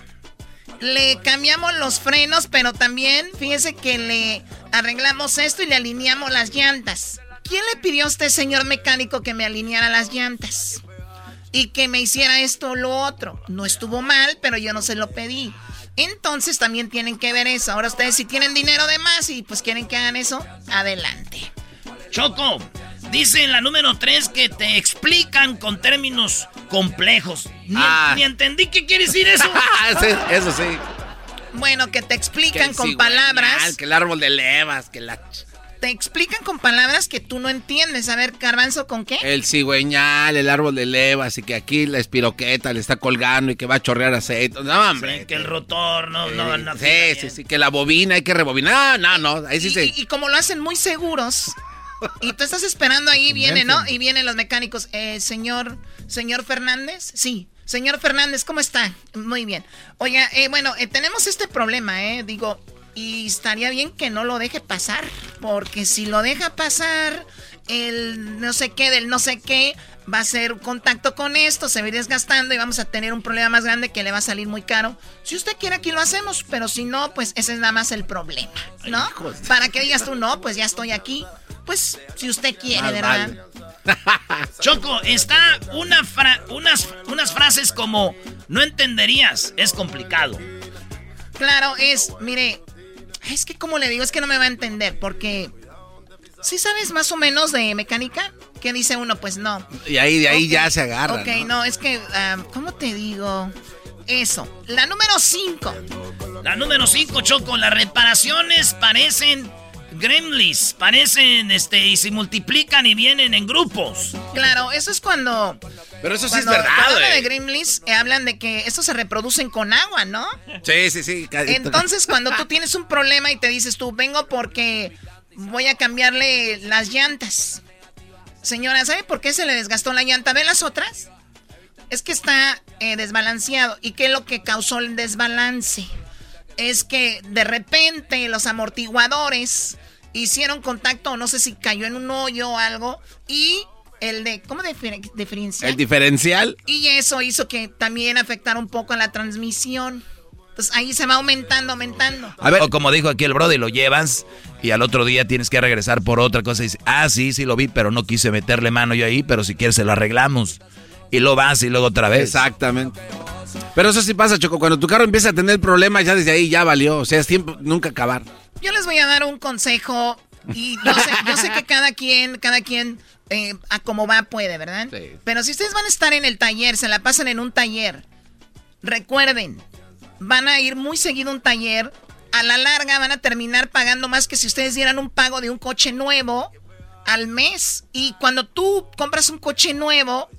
[SPEAKER 9] le cambiamos los frenos, pero también fíjese que le arreglamos esto y le alineamos las llantas. ¿Quién le pidió a usted, señor mecánico, que me alineara las llantas? Y que me hiciera esto o lo otro. No estuvo mal, pero yo no se lo pedí. Entonces también tienen que ver eso. Ahora ustedes si tienen dinero de más y pues quieren que hagan eso, adelante.
[SPEAKER 1] Choco, Dice en la número 3 que te explican con términos complejos. Ni, ah. entendí qué quiere decir eso. [laughs]
[SPEAKER 2] eso sí.
[SPEAKER 9] Bueno, que te explican con palabras.
[SPEAKER 2] Que el árbol de levas, que la...
[SPEAKER 9] Te explican con palabras que tú no entiendes. A ver, Carbanzo, ¿con qué?
[SPEAKER 2] El cigüeñal, el árbol de levas y que aquí la espiroqueta le está colgando y que va a chorrear aceite. No, hombre.
[SPEAKER 1] que el rotor, no, no, no.
[SPEAKER 2] Sí, sí, sí, que la bobina hay que rebobinar. No, no, no. Ahí sí
[SPEAKER 9] y, y como lo hacen muy seguros, y tú estás esperando ahí, viene, ¿no? Y vienen los mecánicos. Eh, señor, señor Fernández, sí. Señor Fernández, ¿cómo está? Muy bien. Oiga, eh, bueno, eh, tenemos este problema, ¿eh? Digo, y estaría bien que no lo deje pasar, porque si lo deja pasar, el no sé qué del no sé qué va a ser contacto con esto, se va a ir desgastando y vamos a tener un problema más grande que le va a salir muy caro. Si usted quiere aquí lo hacemos, pero si no, pues ese es nada más el problema, ¿no? Para que digas tú, no, pues ya estoy aquí. Pues si usted quiere, ¿verdad? [laughs]
[SPEAKER 1] Choco, está una unas, unas frases como no entenderías, es complicado.
[SPEAKER 9] Claro, es, mire, es que como le digo, es que no me va a entender, porque ¿sí sabes más o menos de mecánica? ¿Qué dice uno? Pues no.
[SPEAKER 2] Y ahí de ahí ya se agarra.
[SPEAKER 9] Ok, no, es que, ¿cómo te digo? Eso. La número 5.
[SPEAKER 1] La número 5, Choco, las reparaciones parecen gremlins parecen, este, y se multiplican y vienen en grupos.
[SPEAKER 9] Claro, eso es cuando...
[SPEAKER 2] Pero eso sí es verdad,
[SPEAKER 9] Cuando hablan de gremlins, eh, hablan de que estos se reproducen con agua, ¿no?
[SPEAKER 2] Sí, sí, sí.
[SPEAKER 9] Entonces, cuando tú tienes un problema y te dices tú, vengo porque voy a cambiarle las llantas. Señora, ¿sabe por qué se le desgastó la llanta? ¿Ve las otras? Es que está eh, desbalanceado. ¿Y qué es lo que causó el desbalance? Es que de repente los amortiguadores hicieron contacto, no sé si cayó en un hoyo o algo, y el de, ¿cómo diferencial?
[SPEAKER 2] El diferencial.
[SPEAKER 9] Y eso hizo que también afectara un poco a la transmisión. Entonces ahí se va aumentando, aumentando.
[SPEAKER 3] A ver, o como dijo aquí el brody, lo llevas y al otro día tienes que regresar por otra cosa y dices, ah, sí, sí lo vi, pero no quise meterle mano yo ahí, pero si quieres se lo arreglamos. Y lo vas y luego otra vez.
[SPEAKER 2] Exactamente. Pero eso sí pasa, Choco. Cuando tu carro empieza a tener problemas, ya desde ahí ya valió. O sea, es tiempo nunca acabar.
[SPEAKER 9] Yo les voy a dar un consejo y yo sé, yo sé que cada quien, cada quien eh, a como va puede, ¿verdad? Sí. Pero si ustedes van a estar en el taller, se la pasan en un taller, recuerden, van a ir muy seguido a un taller, a la larga van a terminar pagando más que si ustedes dieran un pago de un coche nuevo al mes. Y cuando tú compras un coche nuevo,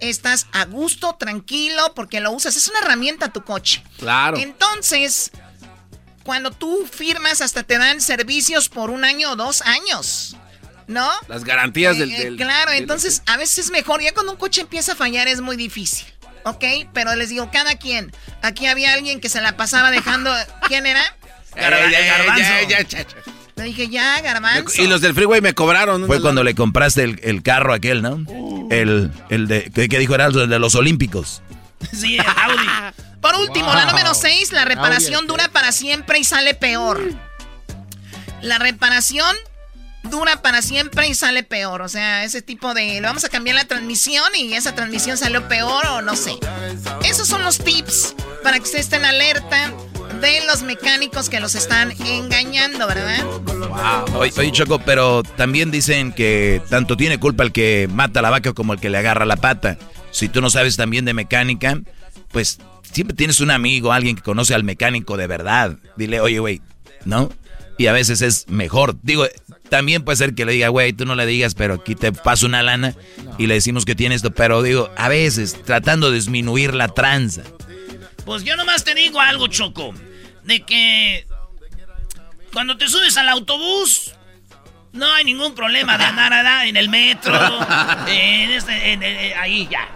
[SPEAKER 9] estás a gusto, tranquilo, porque lo usas. Es una herramienta tu coche.
[SPEAKER 2] Claro.
[SPEAKER 9] Entonces, cuando tú firmas, hasta te dan servicios por un año o dos años. ¿No?
[SPEAKER 2] Las garantías
[SPEAKER 9] Eh,
[SPEAKER 2] del,
[SPEAKER 9] eh,
[SPEAKER 2] del-
[SPEAKER 9] claro,
[SPEAKER 2] del-
[SPEAKER 9] entonces a veces es mejor. Ya cuando un coche empieza a fallar es muy difícil. ¿Ok? Pero les digo, cada quien. Aquí había alguien que se la pasaba dejando. ¿Quién era? [laughs]
[SPEAKER 2] Eh, ya, ya, ya.
[SPEAKER 9] Le dije, ya, garbanzo.
[SPEAKER 2] Y los del freeway me cobraron.
[SPEAKER 3] Fue cuando le compraste el, el carro aquel, ¿no? El, el de, ¿qué, qué dijo Erasmo? El de los olímpicos. [laughs]
[SPEAKER 1] Sí, Audi.
[SPEAKER 9] Por último, la número 6, la reparación
[SPEAKER 3] Audi,
[SPEAKER 9] dura para siempre y sale peor. La reparación dura para siempre y sale peor. O sea, ese tipo de... Le vamos a cambiar la transmisión y esa transmisión salió peor o no sé. Esos son los tips para que ustedes estén alerta de los mecánicos que los están engañando, ¿verdad?
[SPEAKER 3] Oye, oye, Choco, pero también dicen que tanto tiene culpa el que mata la vaca como el que le agarra la pata. Si tú no sabes también de mecánica, pues siempre tienes un amigo, alguien que conoce al mecánico de verdad. Dile, oye, güey, ¿no? Y a veces es mejor. Digo, también puede ser que le diga, güey, tú no le digas, pero aquí te paso una lana y le decimos que tiene esto. Pero digo, a veces tratando de disminuir la tranza.
[SPEAKER 1] Pues yo nomás te digo algo, Choco. De que cuando te subes al autobús, no hay ningún problema de andar en el metro, [laughs] en este- en- en- ahí ya.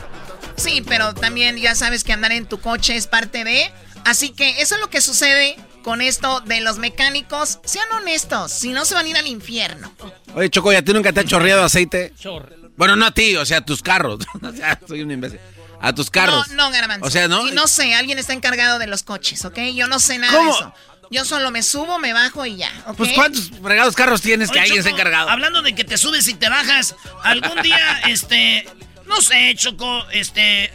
[SPEAKER 9] Sí, pero también ya sabes que andar en tu coche es parte de... Así que eso es lo que sucede con esto de los mecánicos. Sean honestos, si no se van a ir al infierno.
[SPEAKER 2] Oye, Choco, ¿ya tú nunca te has chorreado aceite? Bueno, no a ti, o sea, a tus carros. [laughs] o sea, soy un imbécil. A tus carros.
[SPEAKER 9] No, no, Garbanzo.
[SPEAKER 2] O sea, ¿no?
[SPEAKER 9] Y no sé, alguien está encargado de los coches, ¿ok? Yo no sé nada
[SPEAKER 2] ¿Cómo?
[SPEAKER 9] de eso. Yo solo me subo, me bajo y ya, ¿ok?
[SPEAKER 2] Pues ¿cuántos fregados carros tienes que alguien se
[SPEAKER 1] Choco,
[SPEAKER 2] encargado?
[SPEAKER 1] Hablando de que te subes y te bajas, algún día, [laughs] este, no sé, Choco, este,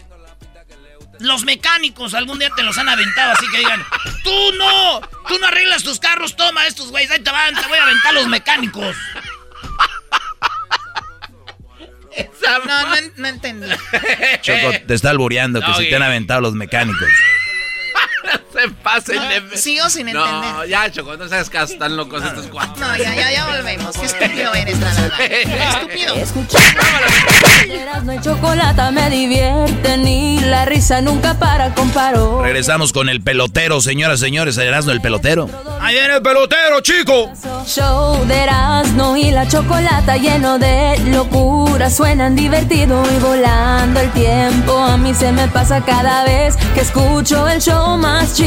[SPEAKER 1] los mecánicos algún día te los han aventado, así que digan, tú no, tú no arreglas tus carros, toma estos güeyes, ahí te van, te voy a aventar los mecánicos.
[SPEAKER 9] No, no, no entendí. [laughs]
[SPEAKER 3] Choco, te está albureando que se te han aventado los mecánicos. [laughs]
[SPEAKER 2] se pasen
[SPEAKER 9] No, sigo sin entender.
[SPEAKER 2] No, ya, Choco, no seas caso, están locos estos cuatro.
[SPEAKER 9] No, ya, ya, ya volvemos. Qué estúpido eres, la verdad. [laughs] Estúpido.
[SPEAKER 24] Y chocolate me divierten y la risa nunca para con paro.
[SPEAKER 3] Regresamos con el pelotero, señoras y señores. Erasmo, el pelotero.
[SPEAKER 33] Ahí viene el pelotero, chico.
[SPEAKER 24] Show de Erasmo y la chocolata lleno de locura. Suenan divertido y volando el tiempo. A mí se me pasa cada vez que escucho el show más chido.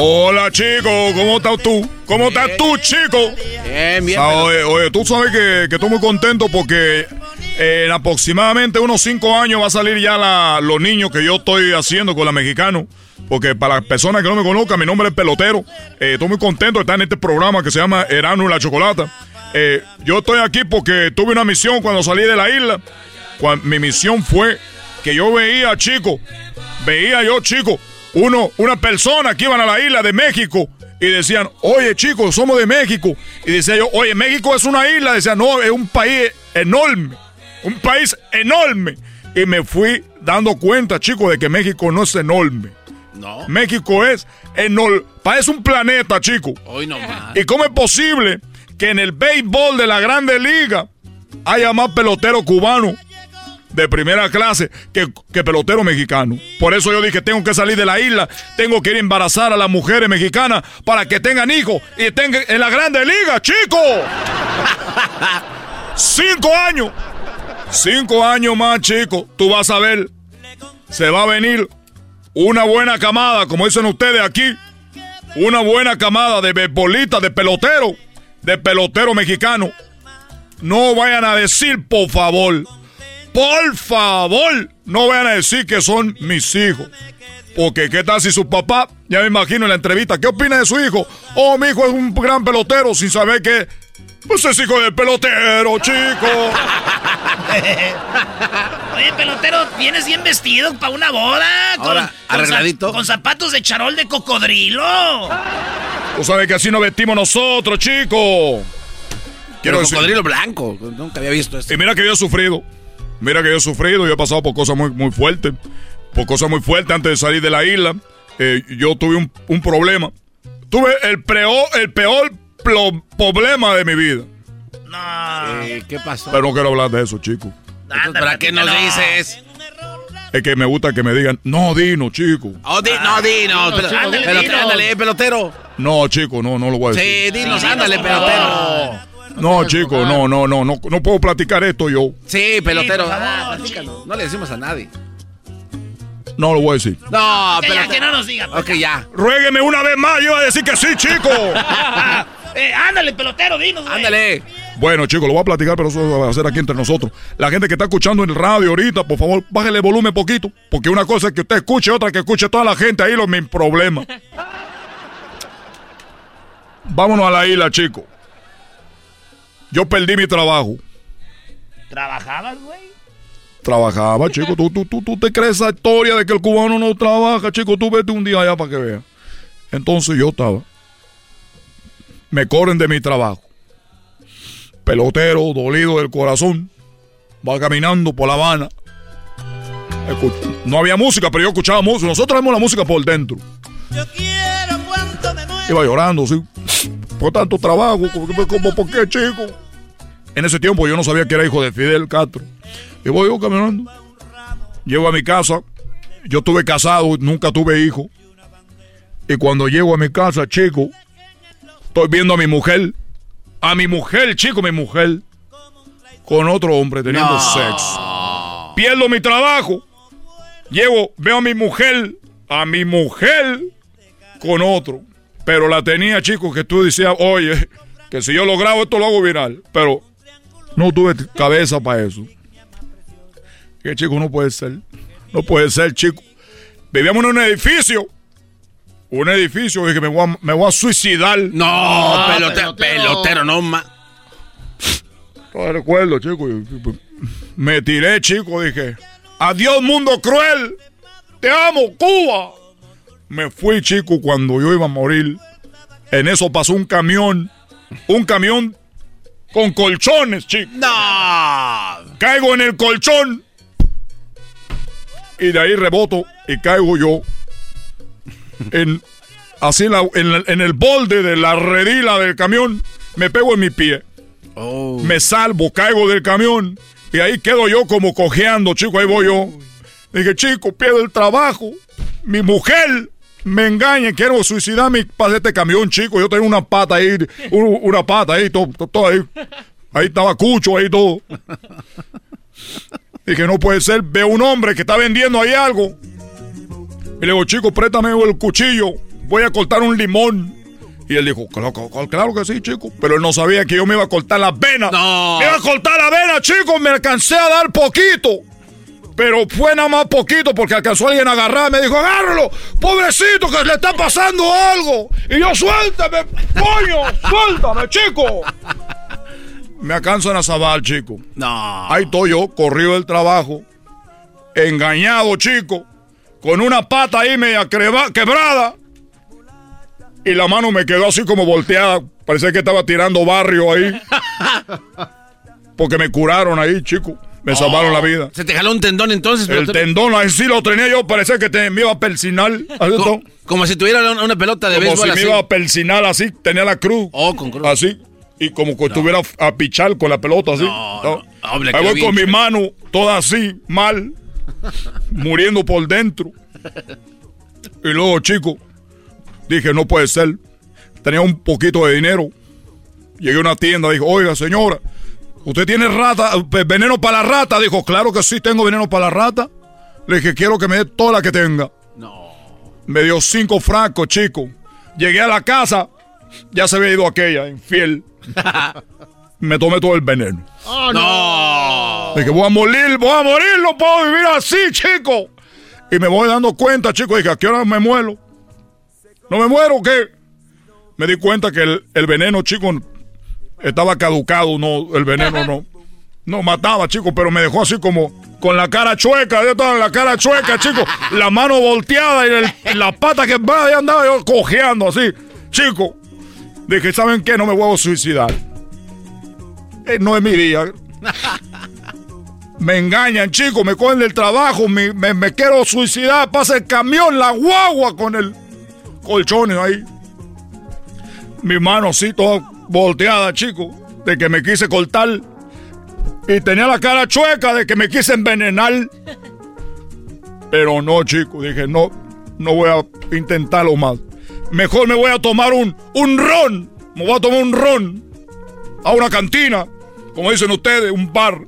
[SPEAKER 20] Hola chico, ¿cómo estás tú? ¿Cómo estás tú, chico?
[SPEAKER 2] Bien, bien.
[SPEAKER 20] Ah, oye, oye, tú sabes que, que estoy muy contento porque en aproximadamente unos cinco años va a salir ya la- los niños que yo estoy haciendo con la mexicano. Porque para las personas que no me conozcan, mi nombre es Pelotero. Eh, estoy muy contento de estar en este programa que se llama Erano y la Chocolata. Eh, yo estoy aquí porque tuve una misión cuando salí de la isla. Mi misión fue que yo veía, chicos, veía yo, chico, uno, una persona que iban a la isla de México y decían, oye chicos, somos de México. Y decía yo, oye, México es una isla. Decía, no, es un país enorme. Un país enorme. Y me fui dando cuenta, chicos, de que México no es enorme.
[SPEAKER 2] No.
[SPEAKER 20] México es enorme. Parece un planeta, chico.
[SPEAKER 2] Hoy no más.
[SPEAKER 20] ¿Y cómo es posible que en el béisbol de la Grande Liga haya más pelotero cubano de primera clase que, que pelotero mexicano? Por eso yo dije, tengo que salir de la isla, tengo que ir a embarazar a las mujeres mexicanas para que tengan hijos y estén en la Grande Liga, chico. [laughs] Cinco años. Cinco años más, chico. Tú vas a ver. Se va a venir una buena camada, como dicen ustedes aquí. Una buena camada de beisbolistas, de pelotero, de pelotero mexicano. No vayan a decir, por favor, por favor, no vayan a decir que son mis hijos. Porque qué tal si su papá, ya me imagino en la entrevista, ¿qué opina de su hijo? Oh, mi hijo es un gran pelotero sin saber que... Pues es hijo del pelotero, chico. [laughs]
[SPEAKER 1] Oye, pelotero, ¿vienes bien vestido para una boda?
[SPEAKER 2] Ahora, arregladito.
[SPEAKER 1] Con, con zapatos de charol de cocodrilo.
[SPEAKER 20] Tú sabes que así nos vestimos nosotros, chico.
[SPEAKER 2] Quiero cocodrilo blanco. Nunca había visto esto.
[SPEAKER 20] Y mira que yo he sufrido. Mira que yo he sufrido. Yo he pasado por cosas muy, muy fuertes. Por cosas muy fuertes antes de salir de la isla. Eh, yo tuve un, un problema. Tuve el, peor el peor plo- problema de mi vida.
[SPEAKER 2] Eh, ¿Qué pasó?
[SPEAKER 20] Pero no quiero hablar de eso, chico.
[SPEAKER 2] Entonces, ¿Para qué nos dices?
[SPEAKER 20] Es que me gusta que me digan, no, Dino, chico.
[SPEAKER 2] Oh, di, no, Dino. pero-
[SPEAKER 1] ándale, dinos.
[SPEAKER 2] ándale, pelotero.
[SPEAKER 20] No, chico, no, no lo voy a decir.
[SPEAKER 2] Sí, dinos,
[SPEAKER 1] Sí,
[SPEAKER 2] ándale, pelotero.
[SPEAKER 20] No, chico, no, no, no, no, no puedo platicar esto yo.
[SPEAKER 2] Sí, pelotero. Ah, platícanos. no le decimos a nadie.
[SPEAKER 20] No lo voy a decir.
[SPEAKER 2] No,
[SPEAKER 1] Que ya,
[SPEAKER 2] pelotero.
[SPEAKER 1] que no nos diga. pues.
[SPEAKER 2] Ok, ya.
[SPEAKER 20] Ruégueme una vez más, yo iba a decir que sí, chico. [laughs]
[SPEAKER 1] Eh, ándale, pelotero, dinos, güey.
[SPEAKER 2] Ándale.
[SPEAKER 20] Bueno, chicos, lo voy a platicar, pero eso va a ser aquí entre nosotros. La gente que está escuchando en el radio ahorita, por favor, bájale el volumen poquito. Porque una cosa es que usted escuche, otra que escuche toda la gente ahí, los mis problemas. [laughs] Vámonos a la isla, chicos. Yo perdí mi trabajo.
[SPEAKER 1] ¿Trabajabas, güey?
[SPEAKER 20] Trabajaba, chico. [laughs] ¿Tú, tú, tú, tú te crees esa historia de que el cubano no trabaja, chico. Tú vete un día allá para que veas. Entonces yo estaba. Me corren de mi trabajo. Pelotero, dolido del corazón. Va caminando por La Habana. No había música, pero yo escuchaba música. Nosotros tenemos la música por dentro. Iba llorando, sí. Por tanto trabajo, como, ¿por qué, chico? En ese tiempo yo no sabía que era hijo de Fidel Castro. Y voy yo caminando. Llego a mi casa. Yo estuve casado, nunca tuve hijo. Y cuando llego a mi casa, chico, estoy viendo a mi mujer. A mi mujer, chico, mi mujer. Con otro hombre teniendo
[SPEAKER 2] No.
[SPEAKER 20] sexo. Pierdo mi trabajo. Llego, veo a mi mujer. A mi mujer con otro. Pero la tenía, chico, que tú decías, oye, que si yo lo grabo esto lo hago viral. Pero no tuve cabeza para eso. Que chico, no puede ser. No puede ser, chico. Vivíamos en un edificio. Un edificio, dije, me voy a, me voy a suicidar.
[SPEAKER 2] No,
[SPEAKER 1] Ah,
[SPEAKER 2] pelotero, pelotero, no más.
[SPEAKER 20] No recuerdo, chico. Me tiré, chico, dije, adiós mundo cruel. Te amo, Cuba. Me fui, chico, cuando yo iba a morir. En eso pasó un camión. Un camión con colchones, chico.
[SPEAKER 2] No.
[SPEAKER 20] Caigo en el colchón. Y de ahí reboto y caigo yo. En, así en, la- en la- en el borde de la redila del camión. Me pego en mi pie.
[SPEAKER 2] Oh.
[SPEAKER 20] Me salvo, caigo del camión. Y ahí quedo yo como cojeando, chico. Ahí voy yo. Dije, chico, pierdo el trabajo. Mi mujer me engaña. Quiero suicidarme para este camión, chico. Yo tengo una pata ahí. un- una pata ahí, todo, todo- ahí. Ahí estaba Cucho, ahí todo. Dije, no puede ser. Veo un hombre que está vendiendo ahí algo. Y le digo, chico, préstame el cuchillo. Voy a cortar un limón. Y él dijo, claro, claro, claro que sí, chico. Pero él no sabía que yo me iba a cortar las venas.
[SPEAKER 2] No.
[SPEAKER 20] Me iba a cortar la vena, chico. Me alcancé a dar poquito. Pero fue nada más poquito porque alcanzó alguien a agarrar. Me dijo, agárralo. Pobrecito, que le está pasando algo. Y yo, suéltame, coño. Suéltame, chico. Me alcanzan a sabar, chico.
[SPEAKER 2] No.
[SPEAKER 20] Ahí estoy yo, corrido del trabajo. Engañado, chico. con una pata ahí media quebrada. Y la mano me quedó así como volteada. Parecía que estaba tirando barrio ahí. [laughs] Porque me curaron ahí, chico. Me salvaron la vida.
[SPEAKER 2] Se te jaló un tendón entonces.
[SPEAKER 20] El tendón, ahí sí lo tenía yo. Parecía que te, me iba a persinar.
[SPEAKER 2] Co-. Como, si tuviera una, una pelota de
[SPEAKER 20] Como
[SPEAKER 2] béisbol
[SPEAKER 20] si
[SPEAKER 2] así.
[SPEAKER 20] me iba a persinar así. Tenía la cruz.
[SPEAKER 2] Oh, con cruz.
[SPEAKER 20] Así. Y como que estuviera a pichar con la pelota así. No,
[SPEAKER 2] Hombre,
[SPEAKER 20] Ahí voy con mi mano toda así, mal. muriendo por dentro. Y luego, chico, dije, no puede ser. Tenía un poquito de dinero. Llegué a una tienda, dijo, oiga, señora, ¿usted tiene rata, eh, veneno para la rata? Dijo, claro que sí, tengo veneno para la rata. Le dije, quiero que me dé toda la que tenga. Me dio cinco francos, chico. Llegué a la casa, ya se había ido aquella, infiel. [laughs] Me tomé todo el veneno.
[SPEAKER 2] no.
[SPEAKER 20] Dije, voy a morir, voy a morir, no puedo vivir así, chico. Y me voy dando cuenta, chico, dije, ¿a qué hora me muero? ¿No me muero o qué? Me di cuenta que el, el veneno, chico, estaba caducado, no, el veneno no. No mataba, chico, pero me dejó así como con la cara chueca, yo estaba en la cara chueca, chico, la mano volteada y la pata que va, ya andaba yo cojeando así, chico. Dije, ¿saben qué? No me voy a suicidar. Eh, no es mi día. Me engañan, chicos, me cogen del trabajo, me, me- quiero suicidar, pasa el camión, la guagua con el colchón ahí. Mi mano así toda volteada, chico, de que me quise cortar. Y tenía la cara chueca de que me quise envenenar. Pero no, chico, dije, no, no voy a intentarlo más. Mejor me voy a tomar un, un ron. Me voy a tomar un ron a una cantina, como dicen ustedes, un bar.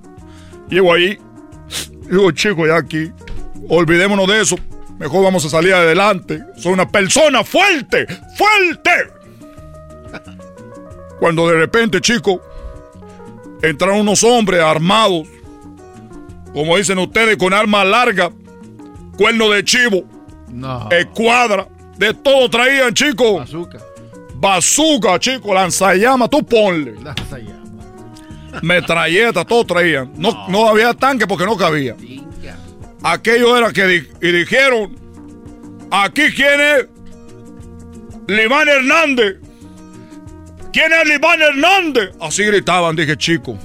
[SPEAKER 20] Llego ahí, digo, chico, ya aquí, olvidémonos de eso. Mejor vamos a salir adelante. Soy una persona fuerte, fuerte. Cuando de repente, chico, entraron unos hombres armados, como dicen ustedes, con armas largas, cuerno de chivo,
[SPEAKER 34] No.
[SPEAKER 20] escuadra, de todo traían, chico.
[SPEAKER 34] Bazooka.
[SPEAKER 20] Bazooka, chico, lanzallamas, tú ponle. Metralleta, todo traían. No, no había tanque porque no cabía. Aquello era que di- y dijeron, aquí quién es Liván Hernández. ¿Quién es Liván Hernández? Así gritaban, dije, chico,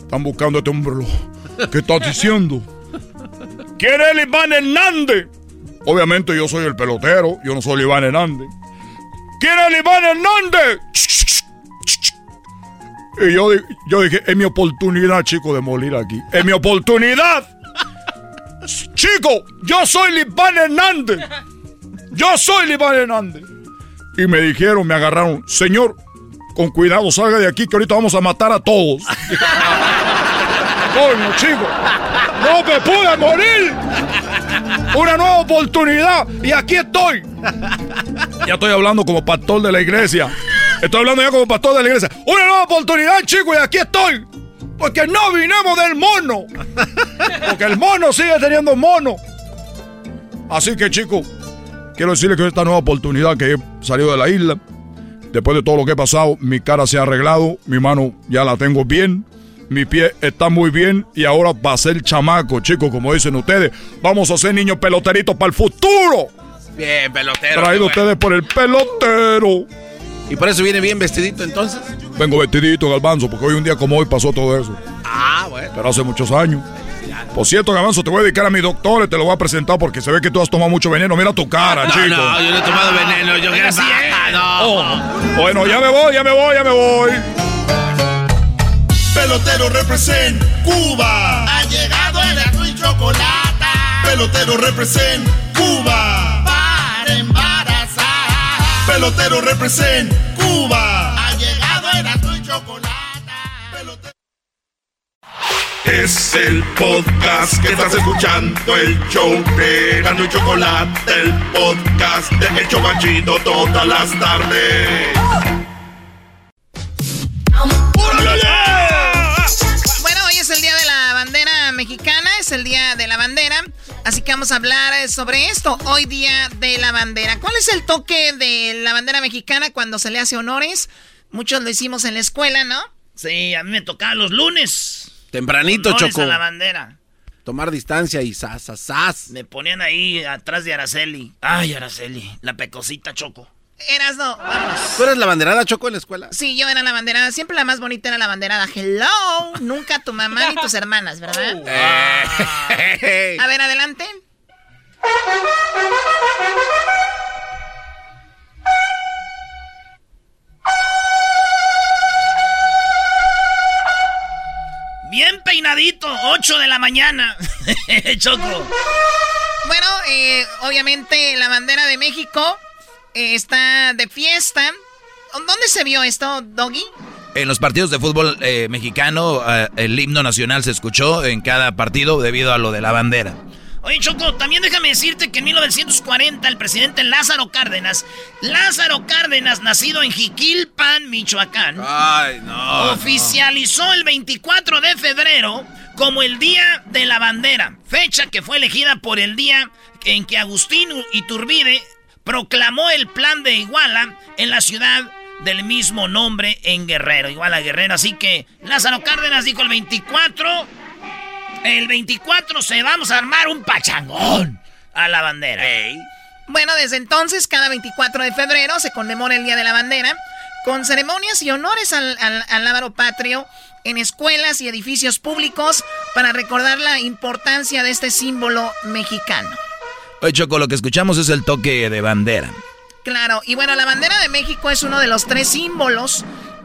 [SPEAKER 20] están buscando a este hombre. lo- ¿Qué estás diciendo? ¿Quién es Liván Hernández? Obviamente yo soy el pelotero, yo no soy Liván Hernández. ¿Quién es Liván Hernández? Y yo, di- yo dije, es mi oportunidad, chico, de morir aquí. Es mi oportunidad. Chico, yo soy Liván Hernández. Yo soy Liván Hernández. Y me dijeron, me agarraron, señor, con cuidado, salga de aquí que ahorita vamos a matar a todos. [laughs] Coño, chico. No me pude morir. Una nueva oportunidad. Y aquí estoy. Ya estoy hablando como pastor de la iglesia. Estoy hablando ya como pastor de la iglesia. Una nueva oportunidad, chico, y aquí estoy. Porque no vinimos del mono. Porque el mono sigue teniendo mono. Así que, chico, quiero decirle que esta nueva oportunidad que he salido de la isla, después de todo lo que he pasado, mi cara se ha arreglado, mi mano ya la tengo bien, mi pie está muy bien y ahora va a ser chamaco, chicos, como dicen ustedes. Vamos a ser niños peloteritos para el futuro.
[SPEAKER 2] Bien, pelotero.
[SPEAKER 20] Traído
[SPEAKER 2] bueno.
[SPEAKER 20] ustedes por el pelotero.
[SPEAKER 2] ¿Y por eso viene bien vestidito entonces?
[SPEAKER 20] Vengo vestidito, Galbanzo, porque hoy un día como hoy pasó todo eso.
[SPEAKER 2] Ah, bueno.
[SPEAKER 20] Pero hace muchos años. Por cierto, Galbanzo, te voy a dedicar a mi doctor y te lo voy a presentar porque se ve que tú has tomado mucho veneno. Mira tu cara,
[SPEAKER 2] No,
[SPEAKER 20] chico.
[SPEAKER 2] no, yo no he tomado veneno. Yo Ah, no.
[SPEAKER 20] Oh, Bueno, ya me voy, ya me voy, ya me voy.
[SPEAKER 5] Pelotero represent Cuba. Ha llegado el azul y chocolate. Pelotero represent Cuba. Para embarazar. Pelotero represent Cuba. Es el podcast que estás escuchando, el show de Gano y Chocolate, el podcast de El Chobachito todas las tardes.
[SPEAKER 9] Bueno, hoy es el día de la bandera mexicana, es el día de la bandera, así que vamos a hablar eh, sobre esto. Hoy día de la bandera. ¿Cuál es el toque de la bandera mexicana cuando se le hace honores? Muchos lo hicimos en la escuela, ¿no?
[SPEAKER 1] Sí, a mí me tocaba los lunes.
[SPEAKER 2] Tempranito,
[SPEAKER 1] Honores
[SPEAKER 2] Choco.
[SPEAKER 1] a la bandera.
[SPEAKER 2] tomar distancia y sas, sas, sas.
[SPEAKER 1] Me ponían ahí atrás de Araceli. Ay, Araceli, la pecosita Choco.
[SPEAKER 9] Eras no, vamos.
[SPEAKER 2] ¿Tú eres la banderada, Choco, en la escuela?
[SPEAKER 9] Sí, yo era la banderada. Siempre la más bonita era la banderada. Hello. Nunca tu mamá ni tus hermanas, ¿verdad? [laughs] A ver, adelante. [laughs]
[SPEAKER 1] peinadito, 8 de la mañana. [laughs] Choco.
[SPEAKER 9] Bueno, eh, obviamente la bandera de México eh, está de fiesta. ¿Dónde se vio esto, Doggy?
[SPEAKER 3] En los partidos de fútbol eh, mexicano, eh, el himno nacional se escuchó en cada partido debido a lo de la bandera.
[SPEAKER 1] Oye, Choco, también déjame decirte que en 1940 el presidente Lázaro Cárdenas, Lázaro Cárdenas, nacido en Jiquilpan, Michoacán,
[SPEAKER 2] Ay, no.
[SPEAKER 1] oficializó el 24 de febrero como el Día de la Bandera, fecha que fue elegida por el día en que Agustín Iturbide proclamó el plan de Iguala en la ciudad del mismo nombre en Guerrero, Iguala Guerrero. Así que Lázaro Cárdenas dijo el 24, el 24 se vamos a armar un pachangón a la bandera.
[SPEAKER 9] Bueno, desde entonces, cada 24 de febrero se conmemora el Día de la Bandera con ceremonias y honores al, al, al lábaro patrio en escuelas y edificios públicos para recordar la importancia de este símbolo mexicano.
[SPEAKER 3] Oye, Choco, lo que escuchamos es el toque de bandera.
[SPEAKER 9] Claro, y bueno, la bandera de México es uno de los tres símbolos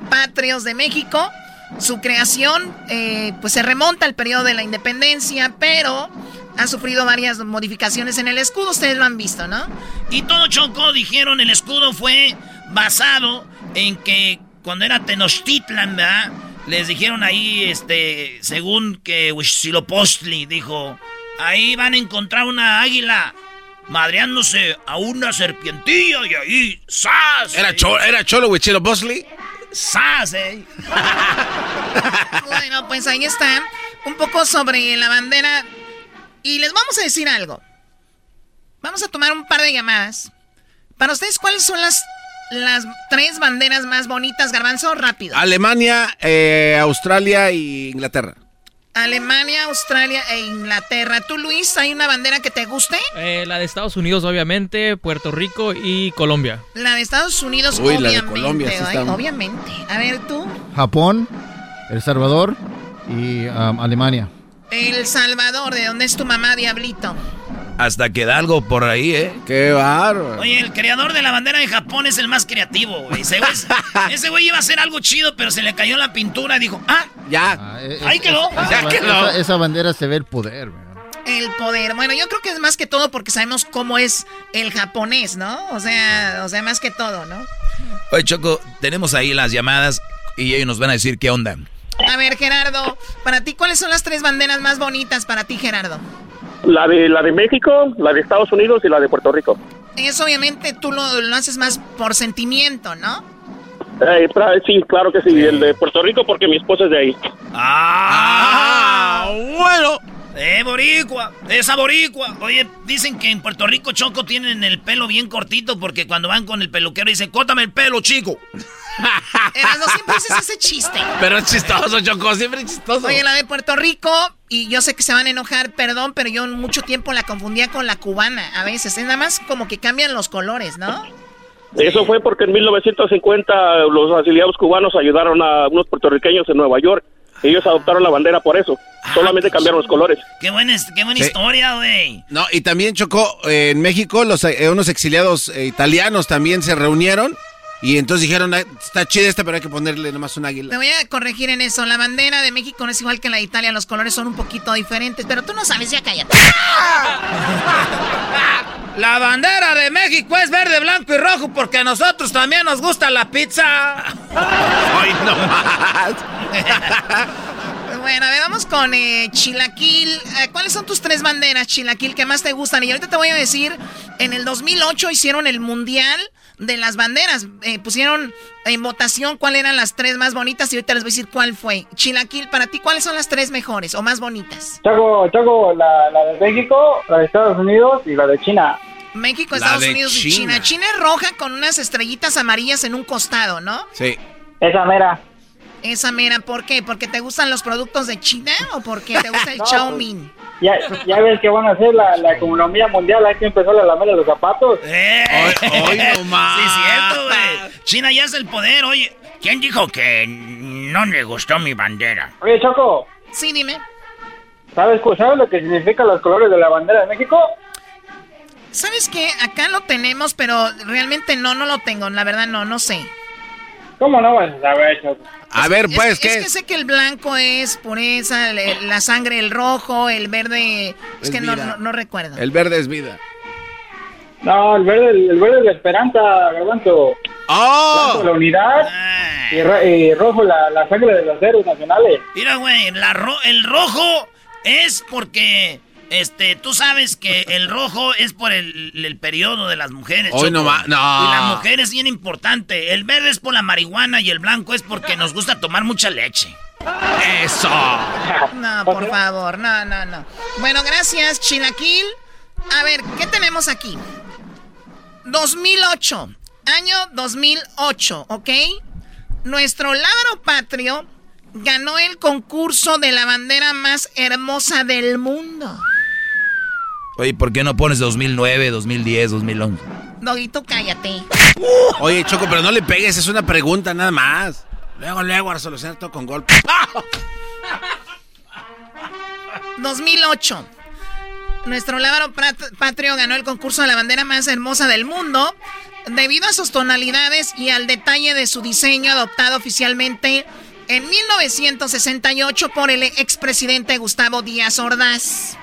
[SPEAKER 9] patrios de México. Su creación eh, pues se remonta al periodo de la independencia, pero ha sufrido varias modificaciones en el escudo, ustedes lo han visto, ¿no?
[SPEAKER 1] Y todo Choco, dijeron, el escudo fue basado en que cuando era Tenochtitlan, ¿verdad? Les dijeron ahí, este, según que Huitzilopochtli dijo, ahí van a encontrar una águila madreándose a una serpientilla y ahí, ¡zas!
[SPEAKER 2] ¿Era, cho ¿era Cholo Huichilo
[SPEAKER 1] ¡Zas, eh!
[SPEAKER 9] bueno, pues ahí está. Un poco sobre la bandera. Y les vamos a decir algo. Vamos a tomar un par de llamadas. Para ustedes, ¿cuáles son las, las tres banderas más bonitas, Garbanzo? Rápido.
[SPEAKER 2] Alemania, eh, Australia e Inglaterra.
[SPEAKER 9] Alemania, Australia e Inglaterra. ¿Tú, Luis, hay una bandera que te guste?
[SPEAKER 34] Eh, la de Estados Unidos, obviamente, Puerto Rico y Colombia.
[SPEAKER 9] La de Estados Unidos,
[SPEAKER 34] Uy, la de
[SPEAKER 9] obviamente.
[SPEAKER 34] Colombia, sí está-
[SPEAKER 9] obviamente. A ver, tú.
[SPEAKER 23] Japón, El Salvador y um, Alemania.
[SPEAKER 9] El Salvador, ¿de dónde es tu mamá, Diablito?
[SPEAKER 3] Hasta queda algo por ahí, ¿eh?
[SPEAKER 2] ¡Qué bárbaro!
[SPEAKER 1] Oye, el creador de la bandera de Japón es el más creativo, güey. Ese güey, [laughs] ese güey iba a hacer algo chido, pero se le cayó la pintura y dijo, ah,
[SPEAKER 2] ya,
[SPEAKER 1] ahí quedó.
[SPEAKER 23] Esa, esa- esa bandera se ve el poder. man.
[SPEAKER 9] El poder. Bueno, yo creo que es más que todo porque sabemos cómo es el japonés, ¿no? O sea, o sea, más que todo, ¿no?
[SPEAKER 3] Oye, Choco, tenemos ahí las llamadas y ellos nos van a decir qué onda.
[SPEAKER 9] A ver, Gerardo, para ti, ¿cuáles son las tres banderas más bonitas para ti, Gerardo?
[SPEAKER 26] La de, la de México, la de Estados Unidos y la de Puerto Rico.
[SPEAKER 9] Eso obviamente tú lo, lo haces más por sentimiento, ¿no?
[SPEAKER 26] Eh, pra- sí, claro que sí, el de Puerto Rico porque mi esposa es de ahí.
[SPEAKER 1] Ah, bueno. Eh, boricua, esa boricua. Oye, dicen que en Puerto Rico, Choco, tienen el pelo bien cortito porque cuando van con el peluquero dicen, córtame el pelo, chico.
[SPEAKER 9] Erasmo, siempre haces ese chiste.
[SPEAKER 2] Pero es chistoso, Choco, siempre es chistoso.
[SPEAKER 9] Oye, la de Puerto Rico, y yo sé que se van a enojar, perdón, pero yo mucho tiempo la confundía con la cubana a veces. Es nada más como que cambian los colores, ¿no?
[SPEAKER 26] Eso fue porque en 1950 los exiliados cubanos ayudaron a unos puertorriqueños en Nueva York. Ellos adoptaron la bandera por eso. Solamente cambiaron los colores.
[SPEAKER 1] Qué buena, qué buena
[SPEAKER 2] Sí.
[SPEAKER 1] historia, güey.
[SPEAKER 2] No, y también chocó eh, en México, los, eh, unos exiliados eh, italianos también se reunieron y entonces dijeron, "Ah, está chida esta, pero hay que ponerle nomás un
[SPEAKER 9] Te
[SPEAKER 2] águila.
[SPEAKER 9] voy a corregir en eso. La bandera de México no es igual que la de Italia. Los colores son un poquito diferentes, pero tú no sabes, ya cállate.
[SPEAKER 1] La bandera de México es verde, blanco y rojo porque a nosotros también nos gusta la pizza.
[SPEAKER 2] Ay, no más.
[SPEAKER 9] Bueno, a ver, vamos con eh, Chilaquil. Eh, ¿Cuáles son tus tres banderas, Chilaquil, que más te gustan? Y ahorita te voy a decir, en el 2008 hicieron el Mundial de las Banderas. Eh, pusieron en votación cuáles eran las tres más bonitas y ahorita les voy a decir cuál fue. Chilaquil, para ti, ¿cuáles son las tres mejores o más bonitas?
[SPEAKER 30] Choco, Choco, la, la de México, la de Estados Unidos y la de China.
[SPEAKER 9] México, Estados Unidos y China. China. Es roja con unas estrellitas amarillas en un costado, ¿no?
[SPEAKER 2] Sí.
[SPEAKER 30] Esa mera.
[SPEAKER 9] Esa mera, ¿por qué? ¿Porque te gustan los productos de China o porque te gusta el [laughs]
[SPEAKER 30] No,
[SPEAKER 9] Xiaomi?
[SPEAKER 35] Ya, ya ves que van a hacer la, la economía mundial, hay que empezar a lamer los zapatos.
[SPEAKER 1] ¡Eh!
[SPEAKER 2] Hoy [laughs] nomás.
[SPEAKER 1] Sí, cierto, güey. China ya es el poder, oye. ¿Quién dijo que no le gustó mi bandera?
[SPEAKER 35] Oye, Choco,
[SPEAKER 9] Sí, dime.
[SPEAKER 35] ¿sabes, ¿sabes lo que significan los colores de la bandera de México?
[SPEAKER 9] ¿Sabes qué? Acá lo tenemos, pero realmente no, no lo tengo. La verdad, no, no sé.
[SPEAKER 35] ¿Cómo no vas a saber, Choco?
[SPEAKER 2] A ver,
[SPEAKER 9] Es-
[SPEAKER 2] pues,
[SPEAKER 9] es,
[SPEAKER 2] ¿qué?
[SPEAKER 9] que sé que el blanco es pureza, le- la sangre el rojo, el verde... Es,
[SPEAKER 2] Es
[SPEAKER 9] que no, no, no recuerdo.
[SPEAKER 2] El verde es vida.
[SPEAKER 35] No, el verde, el verde es la esperanza, Garbanzo.
[SPEAKER 2] ¡Oh!
[SPEAKER 35] Blanco, la unidad y, ro- y rojo la, la sangre de los héroes nacionales.
[SPEAKER 1] Mira, güey, la ro- el rojo es porque, este, tú sabes que el rojo es por el, el periodo de las mujeres.
[SPEAKER 2] Hoy no no.
[SPEAKER 1] Y la mujer es bien importante. El verde es por la marihuana y el blanco es porque nos gusta tomar mucha leche.
[SPEAKER 2] ¡Eso!
[SPEAKER 9] No, por favor, no, no, no. Bueno, gracias, Chilaquil. A ver, ¿qué tenemos aquí? 2008, año 2008, ¿ok? Nuestro lábaro patrio ganó el concurso de la bandera más hermosa del mundo.
[SPEAKER 3] Oye, ¿por qué no pones 2009, 2010, 2011?
[SPEAKER 9] Doguito, cállate.
[SPEAKER 2] Oye, Choco, pero no le pegues, es una pregunta nada más. Luego, luego, a solucionar todo con golpe. [laughs]
[SPEAKER 9] 2008. Nuestro lábaro patrio ganó el concurso de la bandera más hermosa del mundo debido a sus tonalidades y al detalle de su diseño adoptado oficialmente en 1968 por el expresidente Gustavo Díaz Ordaz.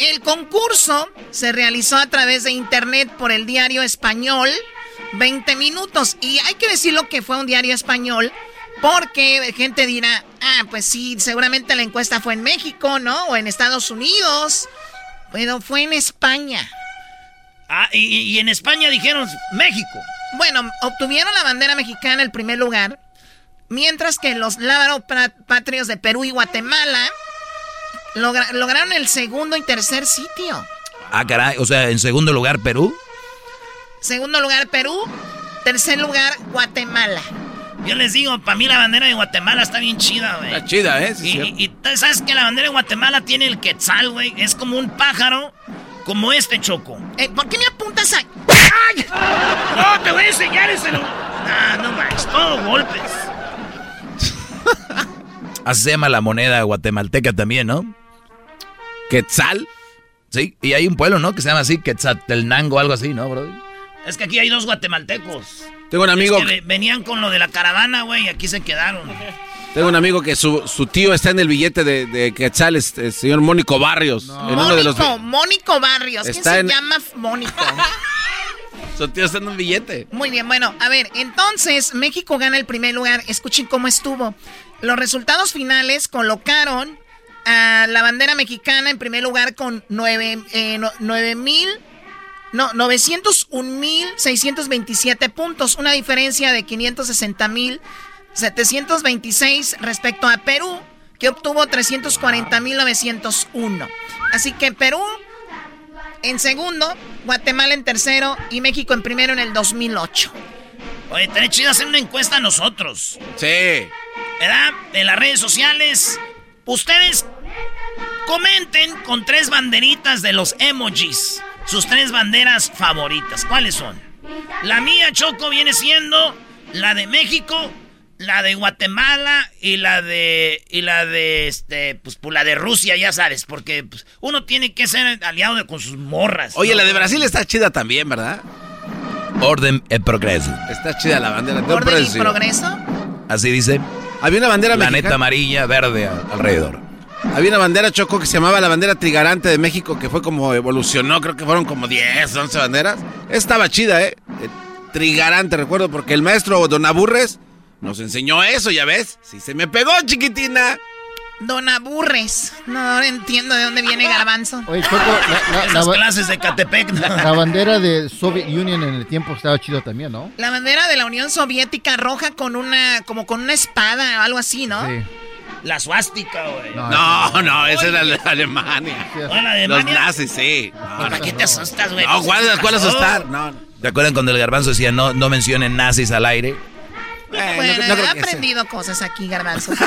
[SPEAKER 9] El concurso se realizó a través de internet por el diario español 20 minutos y hay que decirlo que fue un diario español porque gente dirá, ah, pues sí, seguramente la encuesta fue en México, ¿no? O en Estados Unidos. Pero fue en España.
[SPEAKER 1] Ah, y, y en España dijeron México.
[SPEAKER 9] Bueno, obtuvieron la bandera mexicana el primer lugar, mientras que los lábaro pra- patrios de Perú y Guatemala logra- lograron el segundo y tercer sitio.
[SPEAKER 3] Ah, caray, o sea, en segundo lugar Perú.
[SPEAKER 9] Segundo lugar Perú, tercer lugar Guatemala.
[SPEAKER 1] Yo les digo, para mí la bandera de Guatemala está bien chida, güey.
[SPEAKER 2] Está chida, ¿eh? Sí,
[SPEAKER 1] Y, y- sabes que la bandera de Guatemala tiene el quetzal, güey. Es como un pájaro, como este choco.
[SPEAKER 9] Eh, ¿Por qué me apuntas a.?
[SPEAKER 1] ¡Ay! No, te voy a enseñar ese. No, no manches, todo golpes.
[SPEAKER 3] Así se llama la moneda guatemalteca también, ¿no?
[SPEAKER 2] ¿Quetzal?
[SPEAKER 3] Sí, y hay un pueblo, ¿no? Que se llama así, Quetzaltenango, algo así, ¿no, bro?
[SPEAKER 1] Es que aquí hay dos guatemaltecos.
[SPEAKER 2] Tengo un amigo
[SPEAKER 1] Es que ve- venían con lo de la caravana, güey, y aquí se quedaron.
[SPEAKER 2] Tengo un amigo que su, su tío está en el billete de, de Quetzal, este, el señor Mónico Barrios. En uno de los,
[SPEAKER 9] Mónico, Mónico Barrios. ¿Quién
[SPEAKER 2] Está
[SPEAKER 9] se
[SPEAKER 2] en-
[SPEAKER 9] llama Mónico? [laughs]
[SPEAKER 2] su tío está en un billete.
[SPEAKER 9] Muy bien, bueno, a ver, entonces México gana el primer lugar. Escuchen cómo estuvo. Los resultados finales colocaron a la bandera mexicana en primer lugar con nueve, eh, no- nueve mil, no, 901.627 puntos, una diferencia de 560.726 respecto a Perú, que obtuvo 340.901. Así que Perú en segundo, Guatemala en tercero y México en primero en el 2008.
[SPEAKER 1] Oye, estaría chido hacer una encuesta a nosotros.
[SPEAKER 2] Sí.
[SPEAKER 1] ¿Verdad? En las redes sociales. Ustedes comenten con tres banderitas de los emojis. Sus tres banderas favoritas. ¿Cuáles son? La mía, Choco, viene siendo la de México, la de Guatemala y la de. Y la de. Este. Pues, pues, la de Rusia, ya sabes. Porque pues, uno tiene que ser aliado de- con sus morras.
[SPEAKER 2] Oye,
[SPEAKER 1] ¿no?
[SPEAKER 2] la de Brasil está chida también, ¿verdad?
[SPEAKER 3] Orden y progreso.
[SPEAKER 2] Está chida la bandera.
[SPEAKER 9] Orden y progreso.
[SPEAKER 3] Así dice.
[SPEAKER 2] Había una bandera
[SPEAKER 3] La neta
[SPEAKER 2] mexicana.
[SPEAKER 3] amarilla, verde alrededor.
[SPEAKER 2] Había una bandera choco que se llamaba la bandera trigarante de México, que fue como evolucionó, creo que fueron como 10, 11 banderas. Estaba chida, ¿eh? Eh, Trigarante, recuerdo, porque el maestro Don Aburres nos enseñó eso, ¿ya ves? Sí, se me pegó, chiquitina.
[SPEAKER 9] Don Aburres. No entiendo de dónde viene Garbanzo.
[SPEAKER 23] Oye, Choco, la, la-
[SPEAKER 1] Esas clases de Catepec. ¿no?
[SPEAKER 23] la bandera de Soviet Union en el tiempo estaba chido también, ¿no?
[SPEAKER 9] La bandera de la Unión Soviética roja con una, como con una espada o algo así, ¿no?
[SPEAKER 23] Sí.
[SPEAKER 1] La suástica, güey.
[SPEAKER 2] No, no, esa era la Alemania.
[SPEAKER 1] ¿O la de
[SPEAKER 2] Los nazis, sí. No,
[SPEAKER 1] ¿Para
[SPEAKER 2] no,
[SPEAKER 1] qué te asustas, güey?
[SPEAKER 2] no,
[SPEAKER 1] Pues,
[SPEAKER 2] ¿cuál,
[SPEAKER 1] ¿qué
[SPEAKER 2] cuál asustar? No, no.
[SPEAKER 3] ¿Te acuerdan cuando el garbanzo decía no, no mencionen nazis al aire?
[SPEAKER 2] Eh,
[SPEAKER 9] Bueno,
[SPEAKER 2] no- no creo
[SPEAKER 9] he
[SPEAKER 2] sea.
[SPEAKER 9] aprendido cosas aquí, Garbanzo. [laughs]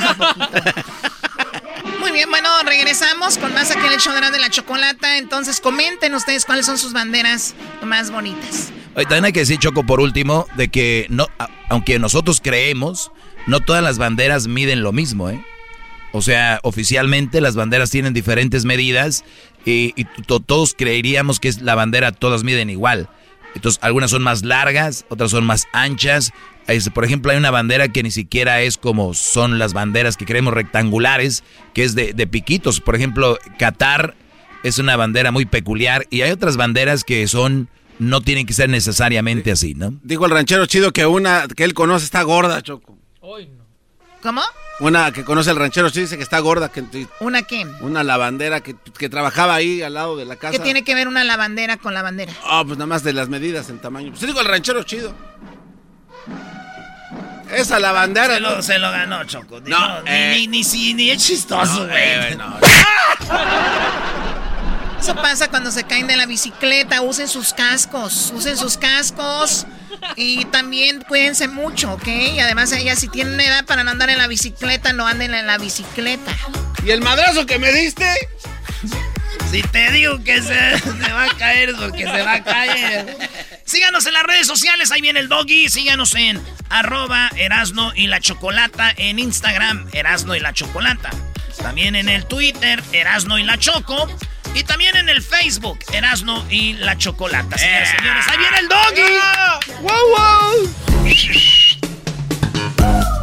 [SPEAKER 9] Muy bien, bueno, regresamos con más aquí el show de la chocolata. Entonces, comenten ustedes cuáles son sus banderas más bonitas.
[SPEAKER 3] Oye, también hay que decir, Choco, por último, de que no, aunque nosotros creemos, no todas las banderas miden lo mismo, ¿eh? O sea, oficialmente las banderas tienen diferentes medidas y, todos creeríamos que es la bandera todas miden igual. Entonces, algunas son más largas, otras son más anchas. Por ejemplo, hay una bandera que ni siquiera es como son las banderas que creemos rectangulares, que es de, de piquitos. Por ejemplo, Qatar es una bandera muy peculiar y hay otras banderas que son no tienen que ser necesariamente así, ¿no?
[SPEAKER 2] Dijo el ranchero chido que una que él conoce está gorda, Choco.
[SPEAKER 9] ¿Cómo?
[SPEAKER 2] Una que conoce el ranchero chido dice que está gorda. Que,
[SPEAKER 9] ¿Una qué?
[SPEAKER 2] Una lavandera que, que, trabajaba ahí al lado de la casa.
[SPEAKER 9] ¿Qué tiene que ver una lavandera con la bandera?
[SPEAKER 2] Ah, oh, pues nada más de las medidas en tamaño. Pues digo el ranchero chido. Esa lavandera.
[SPEAKER 1] Se lo, se lo ganó, Choco. No, ni, eh. ni, ni, ni, ni, es chistoso, güey. Eh, no, [laughs]
[SPEAKER 9] Eso pasa cuando se caen de la bicicleta. Usen sus cascos. Usen sus cascos. Y también cuídense mucho, ¿ok? Y además, ella si tienen edad para no andar en la bicicleta, no anden en la bicicleta.
[SPEAKER 2] ¿Y el madrazo que me diste?
[SPEAKER 1] Si te digo que se, se va a caer, porque se va a caer. Síganos en las redes sociales, ahí viene el doggy. Síganos en arroba Erasno y la Chocolata en Instagram, Erasno y la Chocolata. También en el Twitter, Erasno y la Choco. Y también en el Facebook, Erasno y la Chocolata. Señores, eh. señores, ahí viene el doggy. ¡Wow, wow!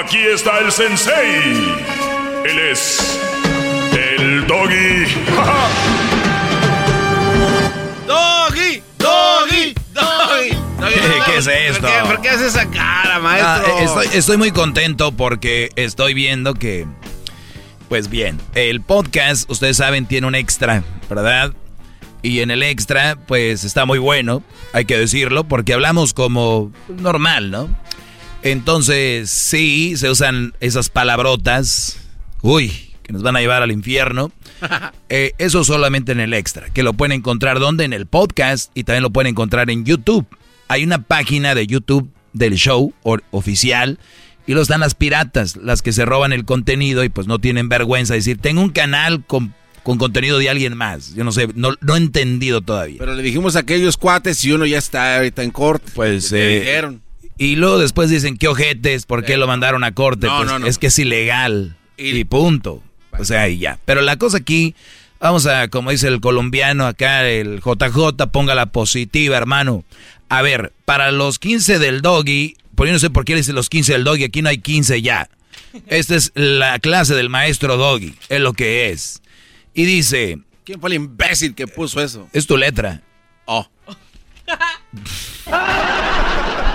[SPEAKER 12] Aquí está el sensei. Él es el doggy. [laughs]
[SPEAKER 2] doggy, doggy, doggy.
[SPEAKER 3] ¿Qué, es esto?
[SPEAKER 2] ¿Por qué, haces esa cara, maestro?
[SPEAKER 3] Ah, estoy muy contento porque estoy viendo que pues bien, el podcast, ustedes saben, tiene un extra, ¿verdad? Y en el extra, pues está muy bueno, hay que decirlo, porque hablamos como normal, ¿no? Entonces, sí, se usan esas palabrotas, uy, que nos van a llevar al infierno. [laughs] Eh, eso solamente en el extra, que lo pueden encontrar donde? En el podcast y también lo pueden encontrar en YouTube. Hay una página de YouTube del show oficial y los dan las piratas, las que se roban el contenido y pues no tienen vergüenza de decir, tengo un canal con, contenido de alguien más. Yo no sé, no, no, he entendido todavía.
[SPEAKER 2] Pero le dijimos a aquellos cuates y uno ya está ahorita en corte.
[SPEAKER 3] Pues eh, dijeron. Y luego después dicen, qué ojetes, ¿por qué lo mandaron a corte? No, pues no, no. es que es ilegal. Y, punto. O sea, y ya. Pero la cosa aquí, vamos a, como dice el colombiano acá, el JJ, ponga la positiva, hermano. A ver, para los 15 del doggy, por yo no sé por qué dice los 15 del doggy, aquí no hay 15 ya. Esta es la clase del maestro doggy, es lo que es. Y dice...
[SPEAKER 2] ¿Quién fue el imbécil que puso eso?
[SPEAKER 3] Es tu letra.
[SPEAKER 2] Oh. [laughs]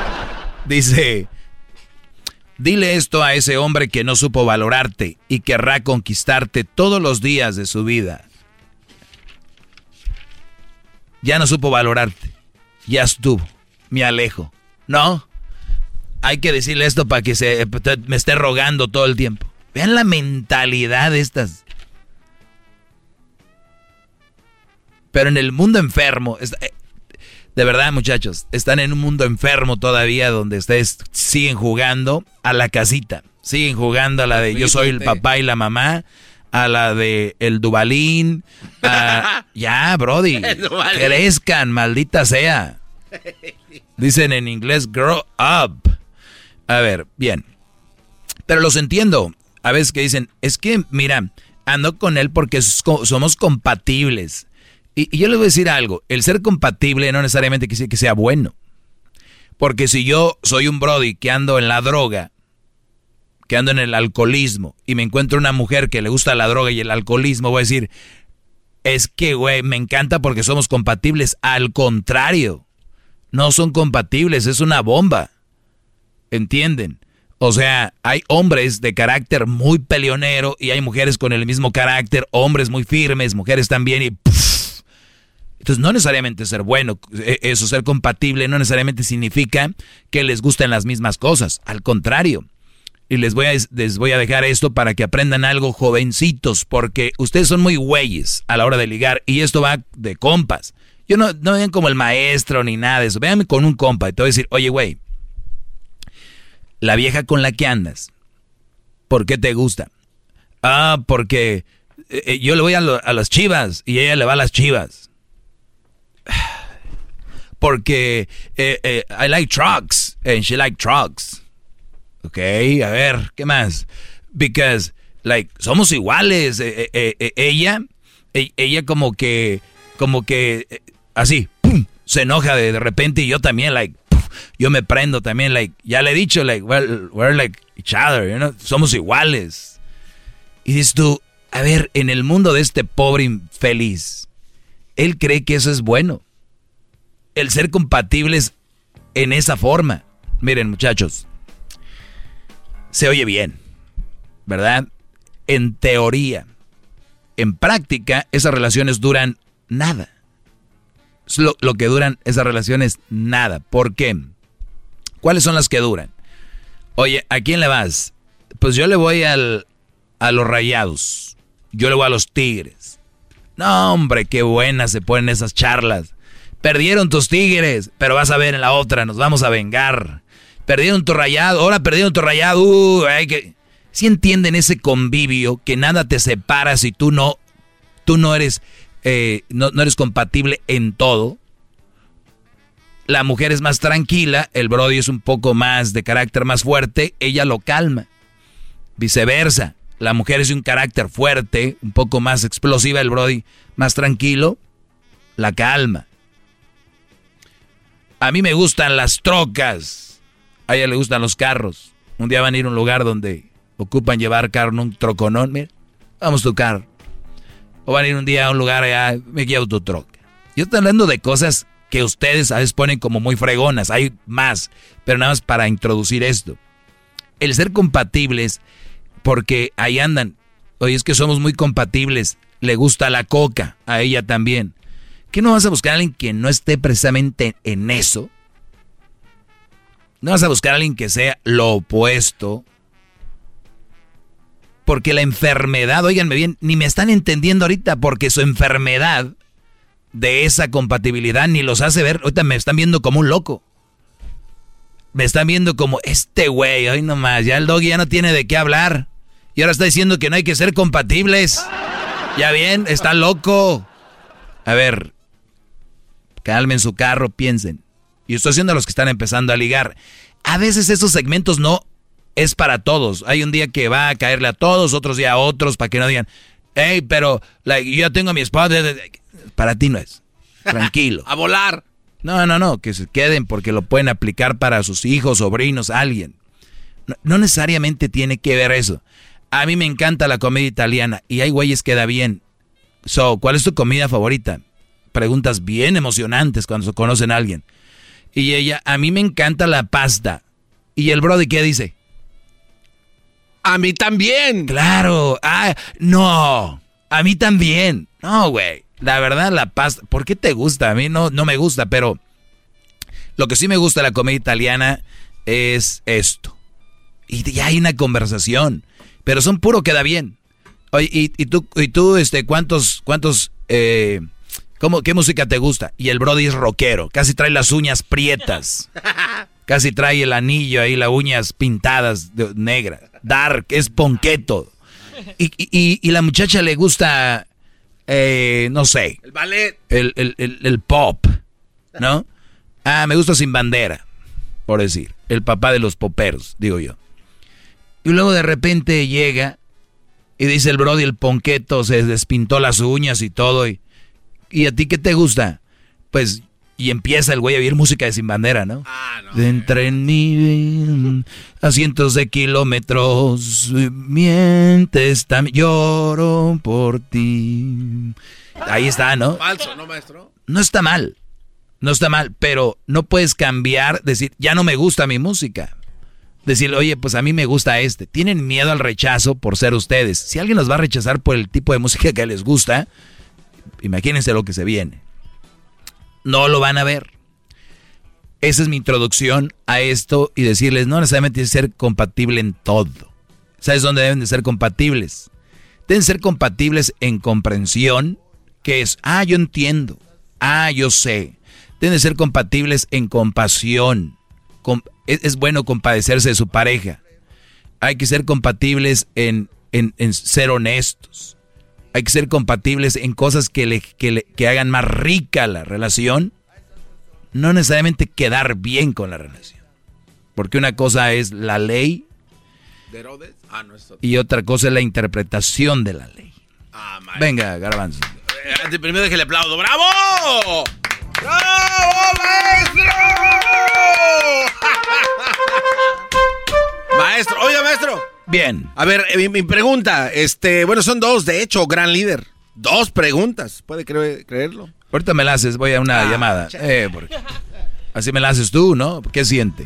[SPEAKER 3] dice... Dile esto a ese hombre que no supo valorarte y querrá conquistarte todos los días de su vida. Ya no supo valorarte. Ya estuvo. Me alejo. ¿No? hay que decirle esto para que se me esté rogando todo el tiempo. Vean la mentalidad de estas. Pero en el mundo enfermo, de verdad muchachos, están en un mundo enfermo todavía donde ustedes siguen jugando a la casita. Siguen jugando a la de yo soy el papá y la mamá, a la de el Dubalín. [laughs] ya, Brody. Crezcan, maldita sea. Dicen en inglés, grow up. A ver, bien. Pero los entiendo. A veces que dicen, es que, mira, ando con él porque somos compatibles. Y, yo les voy a decir algo, el ser compatible no necesariamente quiere decir que sea bueno. Porque si yo soy un Brody que ando en la droga, que ando en el alcoholismo, y me encuentro una mujer que le gusta la droga y el alcoholismo, voy a decir, es que, güey, me encanta porque somos compatibles. Al contrario, no son compatibles, es una bomba. ¿Entienden? O sea, hay hombres de carácter muy peleonero y hay mujeres con el mismo carácter, hombres muy firmes, mujeres también y... Entonces no necesariamente ser bueno, e, eso ser compatible no necesariamente significa que les gusten las mismas cosas, al contrario. Y les voy a, les voy a dejar esto para que aprendan algo jovencitos, porque ustedes son muy güeyes a la hora de ligar y esto va de compas. Yo no, no vean como el maestro ni nada de eso, véanme con un compa y te voy a decir, oye güey, la vieja con la que andas, ¿por qué te gusta? Ah, porque eh, eh, yo le voy a, a las chivas y ella le va a las chivas porque eh, eh, I like trucks and she like trucks. Ok, a ver, ¿qué más? Because, like, somos iguales. Eh, ella, e, ella como que, como que, así, se enoja de, repente y yo también, like, yo me prendo también, like, ya le he dicho, like, well, we're like each other, you know, somos iguales. Y dices tú, a ver, en el mundo de este pobre infeliz, él cree que eso es bueno. El ser compatibles en esa forma. Miren muchachos, se oye bien, ¿verdad? En teoría. En práctica, esas relaciones duran nada. Lo, lo, que duran esas relaciones, nada. ¿Por qué? ¿Cuáles son las que duran? Oye, ¿a quién le vas? Pues yo le voy al, a los rayados. Yo le voy a los tigres. No, hombre, qué buenas se ponen esas charlas. Perdieron tus tigres, pero vas a ver en la otra, nos vamos a vengar. Perdieron tu rayado, ahora perdieron tu rayado. Uh, hay que... Si entienden ese convivio que nada te separa si tú no, tú no eres, eh, no, no eres compatible en todo. La mujer es más tranquila, el Brody es un poco más de carácter más fuerte, ella lo calma. Viceversa, la mujer es un carácter fuerte, un poco más explosiva, el Brody más tranquilo, la calma. A mí me gustan las trocas, a ella le gustan los carros. Un día van a ir a un lugar donde ocupan llevar carro en un troconón, mira, vamos tu carro. O van a ir un día a un lugar allá, me quiero tu troca. Yo estoy hablando de cosas que ustedes a veces ponen como muy fregonas, hay más, pero nada más para introducir esto. El ser compatibles porque ahí andan. Oye, es que somos muy compatibles. Le gusta la coca, a ella también. ¿Qué no vas a buscar a alguien que no esté precisamente en eso? No vas a buscar a alguien que sea lo opuesto. Porque la enfermedad, oiganme bien, ni me están entendiendo ahorita, porque su enfermedad de esa compatibilidad ni los hace ver. Ahorita me están viendo como un loco. Me están viendo como este güey, hoy nomás, ya el doggy ya no tiene de qué hablar. Y ahora está diciendo que no hay que ser compatibles. Ya bien, está loco. A ver, calmen su carro, piensen. Y estoy haciendo a los que están empezando a ligar. A veces esos segmentos no es para todos. Hay un día que va a caerle a todos, otros días a otros, para que no digan, hey, pero yo tengo a mi esposa. Para ti no es. Tranquilo. [laughs]
[SPEAKER 2] a volar.
[SPEAKER 3] No, no, no, que se queden porque lo pueden aplicar para sus hijos, sobrinos, alguien. no necesariamente tiene que ver eso. A mí me encanta la comida italiana y hay güeyes que da bien. So, ¿cuál es tu comida favorita? Preguntas bien emocionantes cuando se conocen a alguien. Y ella, a mí me encanta la pasta. ¿Y el Brody qué dice?
[SPEAKER 2] A mí también.
[SPEAKER 3] Claro. Ah, no. A mí también. No, güey. La verdad, la pasta. ¿Por qué te gusta? A mí no, no me gusta, pero lo que sí me gusta de la comida italiana es esto. Y ya hay una conversación pero son puro queda bien. Oye, y, tú, y tú, este, ¿cuántos, cuántos, eh, cómo, qué música te gusta? Y el Brody es rockero, casi trae las uñas prietas, [laughs] casi trae el anillo ahí, las uñas pintadas de negra, dark, es ponqueto. Y, y, y la muchacha le gusta, eh, no sé.
[SPEAKER 2] El ballet.
[SPEAKER 3] El, el, el pop, ¿no? Ah, me gusta sin bandera, por decir. El papá de los poperos, digo yo. Y luego de repente llega y dice el Brody, el ponqueto se despintó las uñas y todo. Y, ¿Y a ti qué te gusta? Pues, y empieza el güey a oír música de Sin Bandera, ¿no? Ah, no de entre mí a cientos de kilómetros, mientes, también lloro por ti. Ahí está, ¿no?
[SPEAKER 2] Falso, ¿no, maestro?
[SPEAKER 3] No está mal, no está mal, pero no puedes cambiar, decir, ya no me gusta mi música. Decirle, oye, pues a mí me gusta este. Tienen miedo al rechazo por ser ustedes. Si alguien los va a rechazar por el tipo de música que les gusta, imagínense lo que se viene. No lo van a ver. Esa es mi introducción a esto y decirles, no necesariamente ser compatible en todo. ¿Sabes dónde deben de ser compatibles? Deben ser compatibles en comprensión, que es, ah, yo entiendo, ah, yo sé. Deben de ser compatibles en compasión. Es, bueno compadecerse de su pareja. Hay que ser compatibles en, en, ser honestos. Hay que ser compatibles en cosas que, le, que, que hagan más rica la relación. No necesariamente quedar bien con la relación. Porque una cosa es la ley Ah, y otra cosa es la interpretación de la ley. Ah, Venga, Garbanzo.
[SPEAKER 2] Primero que le aplaudo. ¡Bravo! ¡Bravo, maestro! [laughs] maestro, oye, maestro.
[SPEAKER 3] Bien.
[SPEAKER 2] A ver, eh, mi, pregunta, este, bueno, son dos, de hecho, gran líder. Dos preguntas, ¿puede creerlo?
[SPEAKER 3] Ahorita me la haces, voy a una ah, llamada. Eh, así me la haces tú, ¿no? ¿Qué siente?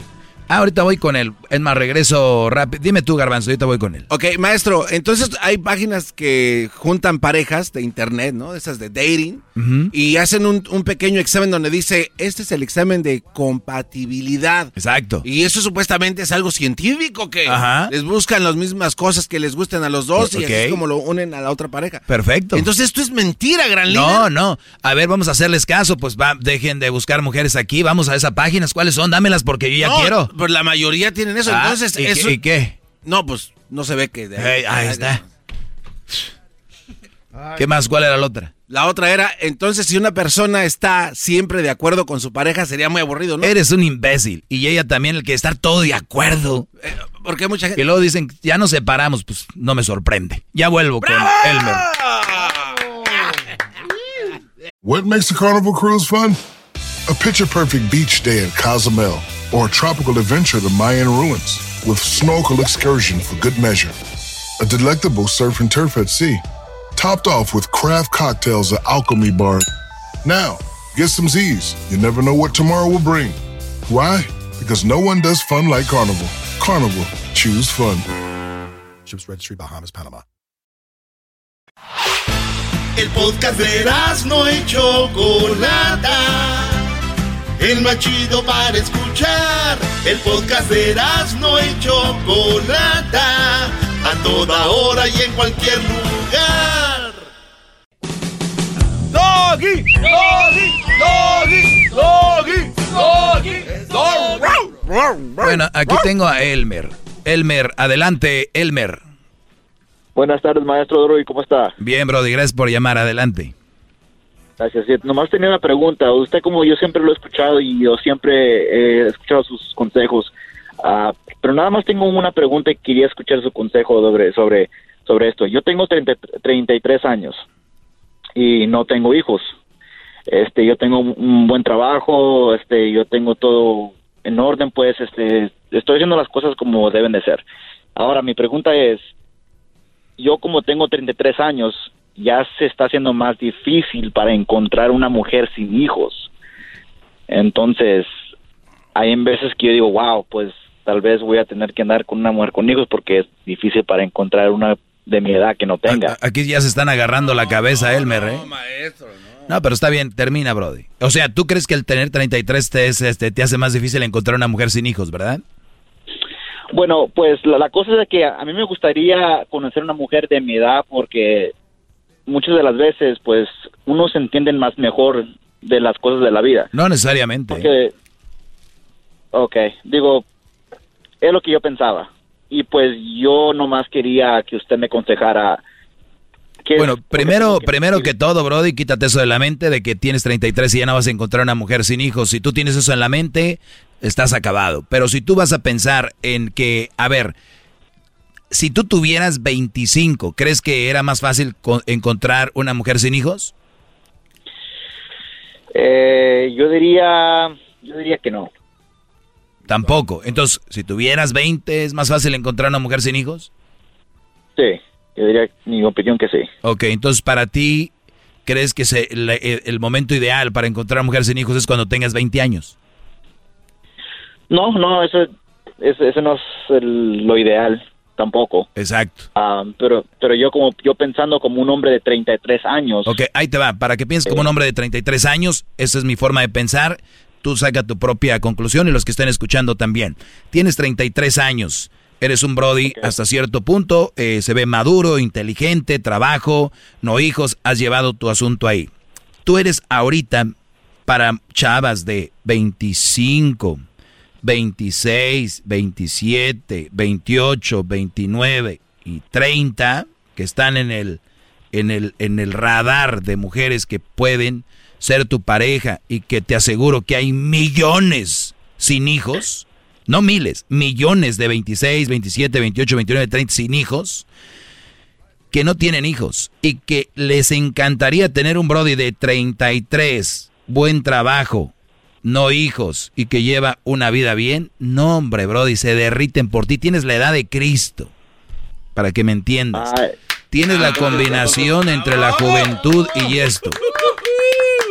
[SPEAKER 3] Ah, ahorita voy con él. Es más, regreso rápido. Dime tú, Garbanzo, ahorita voy con él.
[SPEAKER 2] Ok, maestro, entonces hay páginas que juntan parejas de internet, ¿no? Esas de dating. Y hacen un, pequeño examen donde dice, este es el examen de compatibilidad.
[SPEAKER 3] Exacto.
[SPEAKER 2] Y eso supuestamente es algo científico que les buscan las mismas cosas que les gusten a los dos y así es como lo unen a la otra pareja.
[SPEAKER 3] Perfecto.
[SPEAKER 2] Entonces esto es mentira, gran líder.
[SPEAKER 3] No, no. A ver, vamos a hacerles caso. Pues va, dejen de buscar mujeres aquí. Vamos a esas páginas. ¿Cuáles son? Dámelas porque yo ya quiero.
[SPEAKER 2] Pues la mayoría tienen eso. Ah, entonces,
[SPEAKER 3] ¿y,
[SPEAKER 2] eso...
[SPEAKER 3] ¿y qué?
[SPEAKER 2] No, pues no se ve que.
[SPEAKER 3] ahí está. ¿Qué más? ¿Cuál era la otra?
[SPEAKER 2] La otra era, entonces si una persona está siempre de acuerdo con su pareja sería muy aburrido, ¿no?
[SPEAKER 3] Eres un imbécil. Y ella también, el que estar todo de acuerdo.
[SPEAKER 2] Eh, porque mucha gente...
[SPEAKER 3] Y luego dicen, ya nos separamos, pues no me sorprende. Ya vuelvo con Elmer.
[SPEAKER 36] What makes a carnival cruise fun? A picture-perfect beach day in Cozumel. Or a tropical adventure to Mayan ruins. With snorkel excursion for good measure. A delectable surf and turf at sea topped off with craft cocktails at Alchemy Bar. Now, get some Z's. You never know what tomorrow will bring. Why? Because no one does fun like Carnival. Carnival, choose fun.
[SPEAKER 37] Ships Registry, Bahamas, Panama.
[SPEAKER 5] El podcast de no hecho Chocolata. El más chido para escuchar. El podcast de no hecho Chocolata. A toda hora y en cualquier lugar.
[SPEAKER 11] Doggy, doggy, doggy, doggy, doggy,
[SPEAKER 3] Bueno, aquí tengo a Elmer. Elmer, adelante, Elmer.
[SPEAKER 38] Buenas tardes, maestro Droy, ¿cómo está?
[SPEAKER 3] Bien, Brody, gracias por llamar, adelante.
[SPEAKER 38] Gracias. Nomás tenía una pregunta. Usted, como yo siempre lo he escuchado y yo siempre he escuchado sus consejos, uh, pero nada más tengo una pregunta y quería escuchar su consejo sobre, sobre, sobre esto. Yo tengo 30, 33 años y no tengo hijos. Este, yo tengo un buen trabajo, este, yo tengo todo en orden, pues, este, estoy haciendo las cosas como deben de ser. Ahora, mi pregunta es, yo como tengo 33 años, ya se está haciendo más difícil para encontrar una mujer sin hijos. Entonces, hay en veces que yo digo, wow, pues tal vez voy a tener que andar con una mujer con hijos porque es difícil para encontrar una de mi edad que no tenga.
[SPEAKER 3] Aquí ya se están agarrando la cabeza, Elmer, ¿eh? No, maestro, no. No, pero está bien, termina, Brody. O sea, ¿tú crees que el tener 33 te, este, te hace más difícil encontrar una mujer sin hijos, verdad?
[SPEAKER 38] Bueno, pues la, cosa es que a, mí me gustaría conocer una mujer de mi edad porque muchas de las veces, pues, uno se entiende más mejor de las cosas de la vida.
[SPEAKER 3] No necesariamente.
[SPEAKER 38] Porque, ok, digo, es lo que yo pensaba y pues yo nomás quería que usted me aconsejara.
[SPEAKER 3] bueno, primero, primero que todo, Brody, quítate eso de la mente de que tienes 33 y ya no vas a encontrar una mujer sin hijos. Si tú tienes eso en la mente, estás acabado. Pero si tú vas a pensar en que, a ver, si tú tuvieras 25, ¿crees que era más fácil encontrar una mujer sin hijos?
[SPEAKER 38] Eh, yo diría, yo diría que no.
[SPEAKER 3] Tampoco. Entonces, si tuvieras 20, ¿es más fácil encontrar una mujer sin hijos?
[SPEAKER 38] Sí, yo diría mi opinión que sí.
[SPEAKER 3] Ok, entonces para ti, ¿crees que se, el, momento ideal para encontrar una mujer sin hijos es cuando tengas 20 años?
[SPEAKER 38] No, no, eso es- eso no es el- lo ideal tampoco.
[SPEAKER 3] Exacto.
[SPEAKER 38] Pero pero yo como yo pensando como un hombre de 33 años.
[SPEAKER 3] Ok, ahí te va. Para que pienses como un hombre de 33 años, esa es mi forma de pensar. Tú saca tu propia conclusión y los que estén escuchando también. Tienes 33 años. Eres un Brody hasta cierto punto. eh, se ve maduro, inteligente, trabajo, no hijos. Has llevado tu asunto ahí. Tú eres ahorita para chavas de 25, 26, 27, 28, 29 y 30 que están en el en el en el radar de mujeres que pueden ser tu pareja y que te aseguro que hay millones sin hijos, no miles, millones de 26, 27, 28, 29, 30 sin hijos que no tienen hijos y que les encantaría tener un Brody de 33, buen trabajo, no hijos y que lleva una vida bien, no hombre, Brody, se derriten por ti. Tienes la edad de Cristo, para que me entiendas. Tienes la combinación entre la juventud y esto.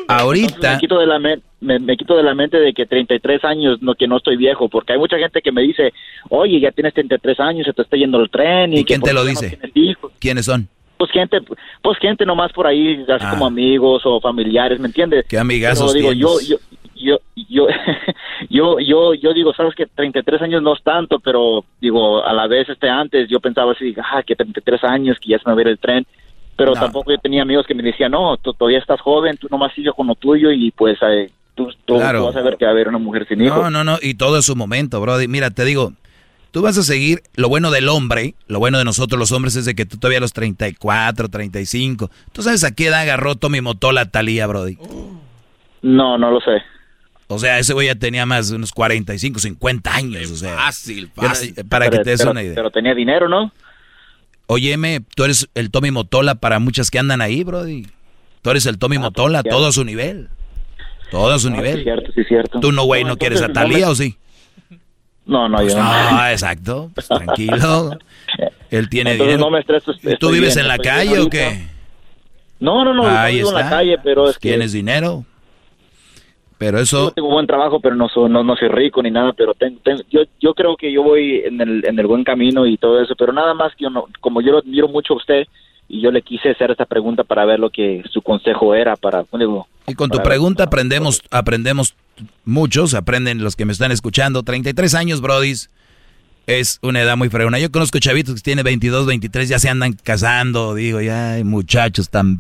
[SPEAKER 3] Ahorita,
[SPEAKER 38] me quito de la men- me, me quito de la mente de que 33 años no que no estoy viejo porque hay mucha gente que me dice oye ya tienes 33 años se te está yendo el tren y,
[SPEAKER 3] ¿y quién te lo
[SPEAKER 38] no
[SPEAKER 3] dice? ¿Quiénes son?
[SPEAKER 38] pues gente pues gente nomás por ahí así
[SPEAKER 3] Ah.
[SPEAKER 38] como amigos o familiares me entiendes
[SPEAKER 3] ¿Qué amigazos
[SPEAKER 38] Pero digo yo
[SPEAKER 3] tienes?
[SPEAKER 38] yo yo yo [laughs] yo yo yo digo sabes que 33 años no es tanto pero digo a la vez este antes yo pensaba así ah que 33 años que ya se me va a ir el tren pero
[SPEAKER 3] No.
[SPEAKER 38] tampoco yo tenía amigos que me decían no tú todavía estás joven tú nomás sigue con lo tuyo y pues eh, tú, tú,
[SPEAKER 3] Claro.
[SPEAKER 38] tú vas a ver que va a haber una mujer sin hijos
[SPEAKER 3] No, no, no, y todo es su momento, Brody. Mira, te digo, tú vas a seguir, lo bueno del hombre, lo bueno de nosotros los hombres es de que tú todavía a los 34, 35. ¿Tú sabes a qué edad agarró Tommy Motola Talía, Brody?
[SPEAKER 38] no no lo sé
[SPEAKER 3] O sea, ese güey ya tenía más de unos 45, 50 años, o sea.
[SPEAKER 2] Fácil,
[SPEAKER 3] Yo no-
[SPEAKER 2] fácil.
[SPEAKER 3] para que
[SPEAKER 38] Pero-
[SPEAKER 3] te des
[SPEAKER 38] pero-
[SPEAKER 3] una idea.
[SPEAKER 38] pero tenía dinero no
[SPEAKER 3] Óyeme, tú eres el Tommy Motola para muchas que andan ahí, Brody. Tú eres el Tommy Motola,
[SPEAKER 38] cierto.
[SPEAKER 3] todo a su nivel. Todo a su
[SPEAKER 38] Ah, sí,
[SPEAKER 3] nivel.
[SPEAKER 38] cierto sí cierto
[SPEAKER 3] Tú no, güey, no,
[SPEAKER 38] entonces,
[SPEAKER 3] quieres a
[SPEAKER 38] no
[SPEAKER 3] Talía
[SPEAKER 38] me-
[SPEAKER 3] o sí?
[SPEAKER 38] no no
[SPEAKER 3] Pues
[SPEAKER 38] yo
[SPEAKER 3] no, exacto. Pues tranquilo. [laughs] Él tiene
[SPEAKER 38] Entonces
[SPEAKER 3] dinero.
[SPEAKER 38] no me estreso,
[SPEAKER 3] ¿Y ¿Tú vives
[SPEAKER 38] bien,
[SPEAKER 3] en la calle o qué?
[SPEAKER 38] no no no
[SPEAKER 3] Ahí
[SPEAKER 38] no vivo en la
[SPEAKER 3] está.
[SPEAKER 38] calle pero es que
[SPEAKER 3] Tienes dinero. Pero
[SPEAKER 38] Yo
[SPEAKER 3] eso,
[SPEAKER 38] tengo buen trabajo, pero no soy, no, no soy rico ni nada, pero tengo, tengo- yo, yo creo que yo voy en el, en el buen camino y todo eso, pero nada más que yo no, como yo lo admiro mucho a usted y yo le quise hacer esta pregunta para ver lo que su consejo era para, digo,
[SPEAKER 3] y con tu
[SPEAKER 38] ver-
[SPEAKER 3] pregunta aprendemos, aprendemos muchos, aprenden los que me están escuchando. 33 años, brodis, es una edad muy fregona. Yo conozco chavitos que tienen 22, 23, ya se andan casando, digo, ya hay muchachos tan,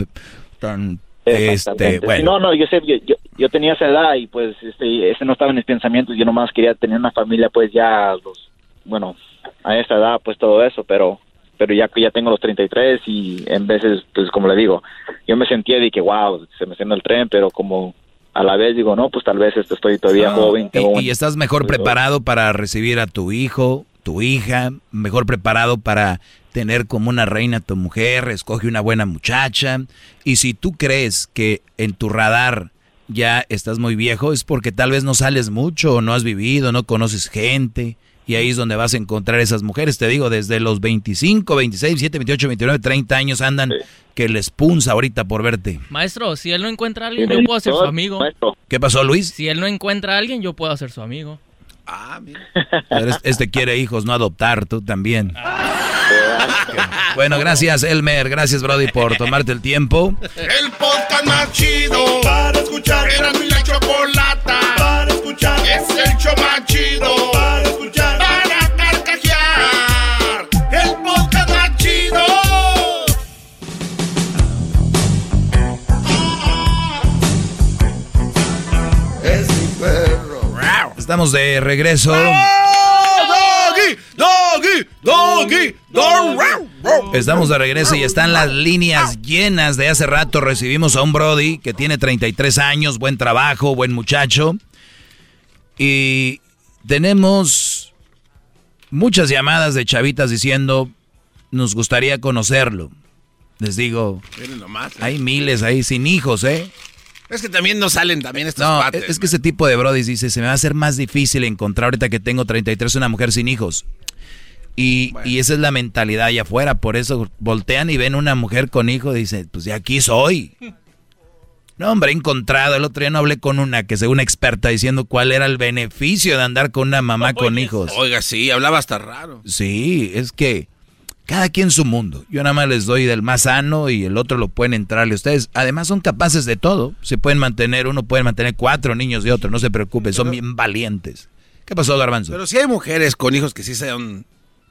[SPEAKER 3] tan, este, bueno.
[SPEAKER 38] No, no, yo sé, yo, yo, yo tenía esa edad y pues este, ese no estaba en mis pensamientos, yo nomás quería tener una familia pues ya, a los, bueno, a esa edad pues todo eso, pero pero ya que ya tengo los 33 y en veces pues como le digo, yo me sentía de que wow, se me yendo el tren, pero como a la vez digo, no, pues tal vez este, estoy todavía
[SPEAKER 3] No,
[SPEAKER 38] joven.
[SPEAKER 3] y estás mejor preparado para recibir a tu hijo, tu hija, mejor preparado para tener como una reina a tu mujer, escoge una buena muchacha. Y si tú crees que en tu radar ya estás muy viejo, es porque tal vez no sales mucho, o no has vivido, no conoces gente. Y ahí es donde vas a encontrar esas mujeres, te digo, desde los 25, 26, 27, 28, 29, 30 años andan que les punza ahorita por verte.
[SPEAKER 34] Maestro, si él no encuentra a alguien, yo puedo ser su amigo.
[SPEAKER 3] ¿Qué pasó, Luis?
[SPEAKER 34] Si él no encuentra a alguien, yo puedo ser su amigo.
[SPEAKER 3] Pero este- Este quiere hijos, no adoptar, tú también. [laughs] Bueno, gracias Elmer, gracias Brody por tomarte el tiempo.
[SPEAKER 5] El podcast más chido para escuchar. Era mi la chocolata para escuchar. Es el show más chido para escuchar.
[SPEAKER 3] Estamos de regreso.
[SPEAKER 28] Doggy, doggy, doggy.
[SPEAKER 3] Estamos de regreso y están las líneas llenas de hace rato. Recibimos a un Brody que tiene 33 años, buen trabajo, buen muchacho. Y tenemos muchas llamadas de chavitas diciendo, nos gustaría conocerlo. Les digo,
[SPEAKER 2] nomás.
[SPEAKER 3] hay miles ahí sin hijos, ¿eh?
[SPEAKER 2] Es que también no salen también estos
[SPEAKER 3] No,
[SPEAKER 2] cuates,
[SPEAKER 3] es, que ese tipo de brodis dice, se me va a hacer más difícil encontrar ahorita que tengo 33 una mujer sin hijos. Y, y esa es la mentalidad allá afuera, por eso voltean y ven una mujer con hijos y dicen, pues de aquí soy. [laughs] No, hombre, he encontrado. El otro día no hablé con una que según experta diciendo cuál era el beneficio de andar con una mamá con hijos.
[SPEAKER 2] Oiga, sí, hablaba hasta raro.
[SPEAKER 3] Sí, es que cada quien su mundo. Yo nada más les doy del más sano y el otro lo pueden entrarle ustedes. Además son capaces de todo. Se pueden mantener, uno puede mantener cuatro niños de otro, no se preocupe, son bien valientes. ¿Qué pasó, Garbanzo?
[SPEAKER 2] Pero si hay mujeres con hijos que sí son,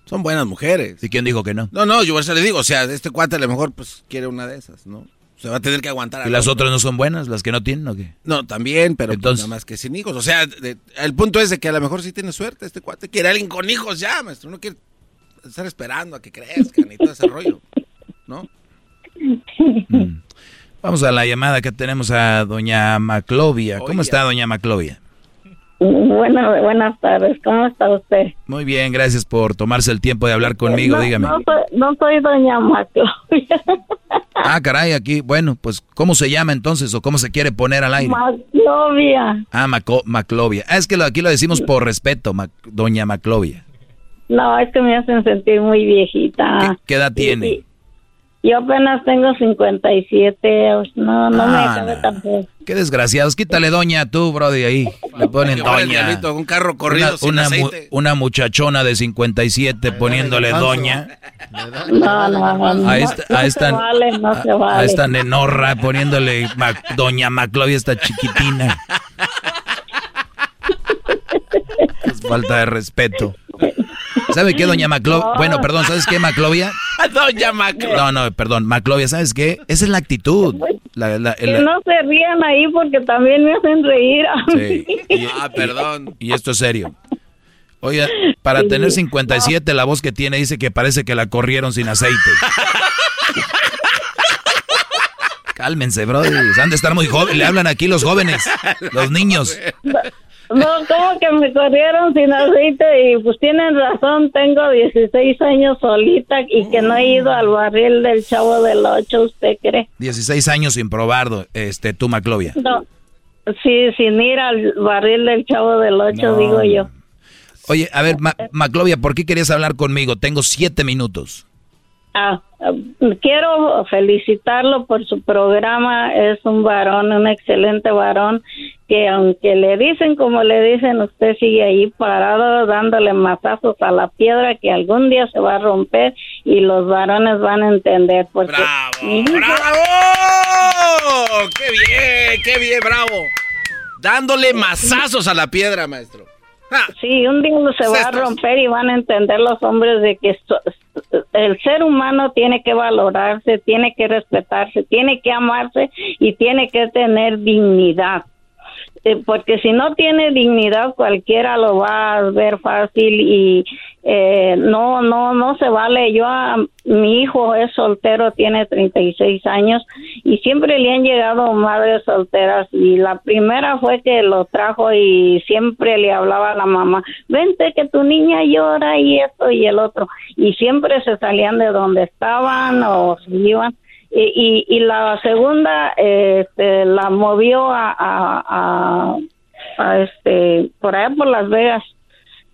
[SPEAKER 2] son buenas mujeres.
[SPEAKER 3] ¿Y quién dijo que no?
[SPEAKER 2] No, no, yo eso le digo, o sea, este cuate a lo mejor pues quiere una de esas, ¿no? Se va a tener que aguantar.
[SPEAKER 3] ¿Y las otras no son buenas, las que no tienen o qué?
[SPEAKER 2] No, también, pero pues,
[SPEAKER 3] Entonces-
[SPEAKER 2] nada más que sin hijos. O sea, de- el punto es de que a lo mejor sí tiene suerte este cuate. Quiere alguien con hijos ya, maestro. No quiere estar esperando a que crezcan y todo ese rollo, ¿no?
[SPEAKER 3] Vamos a la llamada que tenemos a doña Maclovia. ¿Cómo está doña Maclovia?
[SPEAKER 27] Bueno, buenas tardes, ¿cómo está usted?
[SPEAKER 3] Muy bien, gracias por tomarse el tiempo de hablar conmigo,
[SPEAKER 27] no,
[SPEAKER 3] dígame.
[SPEAKER 27] No soy, no soy doña Maclovia. [laughs]
[SPEAKER 3] Ah, caray, aquí, bueno, pues, ¿cómo se llama entonces o cómo se quiere poner al aire?
[SPEAKER 27] Maclovia.
[SPEAKER 3] Ah, Maco- Maclovia. Ah, es que lo- aquí lo decimos por respeto, Mac- doña Maclovia.
[SPEAKER 27] No, es que me hacen sentir muy viejita.
[SPEAKER 3] ¿Qué edad tiene?
[SPEAKER 27] Y- Yo apenas tengo 57, no, no me
[SPEAKER 3] Ah,
[SPEAKER 27] cabe
[SPEAKER 3] no.
[SPEAKER 27] tampoco.
[SPEAKER 3] Qué desgraciados. Quítale doña tú, brody, ahí. Le ponen doña.
[SPEAKER 2] un carro corrido
[SPEAKER 3] Una,
[SPEAKER 2] sin
[SPEAKER 3] una mu-
[SPEAKER 2] aceite.
[SPEAKER 3] una muchachona de 57 poniéndole doña.
[SPEAKER 27] No, no, no,
[SPEAKER 3] A
[SPEAKER 27] no,
[SPEAKER 3] esta,
[SPEAKER 27] no
[SPEAKER 3] a
[SPEAKER 27] se
[SPEAKER 3] esta,
[SPEAKER 27] vale, no se vale.
[SPEAKER 3] a esta nenorra poniéndole Mac- doña Maclovia, esta chiquitina. [laughs] Es falta de respeto. [laughs] ¿Sabe qué, doña Maclovia? Bueno, perdón, ¿sabes qué, Maclovia? [laughs]
[SPEAKER 2] Doña Maclovia.
[SPEAKER 3] No, no, perdón, Maclovia, ¿sabes qué? Esa es la actitud. La- la-
[SPEAKER 27] Que
[SPEAKER 3] el-
[SPEAKER 27] no se rían ahí porque también me hacen reír a
[SPEAKER 3] Sí.
[SPEAKER 27] mí.
[SPEAKER 2] Ah, perdón.
[SPEAKER 3] Y esto es serio. Oye, para
[SPEAKER 27] Sí.
[SPEAKER 3] tener 57, la voz que tiene dice que parece que la corrieron sin aceite. [laughs] Cálmense, bro. Han de estar muy jóvenes. Le hablan aquí los jóvenes, los niños.
[SPEAKER 27] No, como que me corrieron sin aceite y pues tienen razón, tengo 16 años solita y que no he ido al barril del chavo del 8, ¿usted cree?
[SPEAKER 3] 16 años sin probarlo, este, tú, Maclovia.
[SPEAKER 27] No, sí, sin ir al barril del chavo del 8,
[SPEAKER 3] No.
[SPEAKER 27] digo yo.
[SPEAKER 3] Oye, a ver, Ma- Maclovia, ¿por qué querías hablar conmigo? Tengo siete minutos.
[SPEAKER 27] Ah, quiero felicitarlo por su programa. Es un varón, un excelente varón, que aunque le dicen como le dicen, usted sigue ahí parado dándole mazazos a la piedra que algún día se va a romper y los varones van a entender. Porque hijo-
[SPEAKER 2] ¡Bravo! ¡Qué bien! ¡Qué bien! ¡Bravo! Dándole mazazos a la piedra, maestro. [laughs]
[SPEAKER 27] Sí, un día se va a romper y van a entender los hombres de que esto- el ser humano tiene que valorarse, tiene que respetarse, tiene que amarse y tiene que tener dignidad. Eh, porque si no tiene dignidad cualquiera lo va a ver fácil y eh, no no no se vale. Yo a, mi hijo es soltero tiene 36 años y siempre le han llegado madres solteras y la primera fue que lo trajo y siempre le hablaba a la mamá vente que tu niña llora y esto y el otro. Y siempre se salían de donde estaban o se iban. Y, y, y la segunda este, la movió a, a, a, a, este por allá por Las Vegas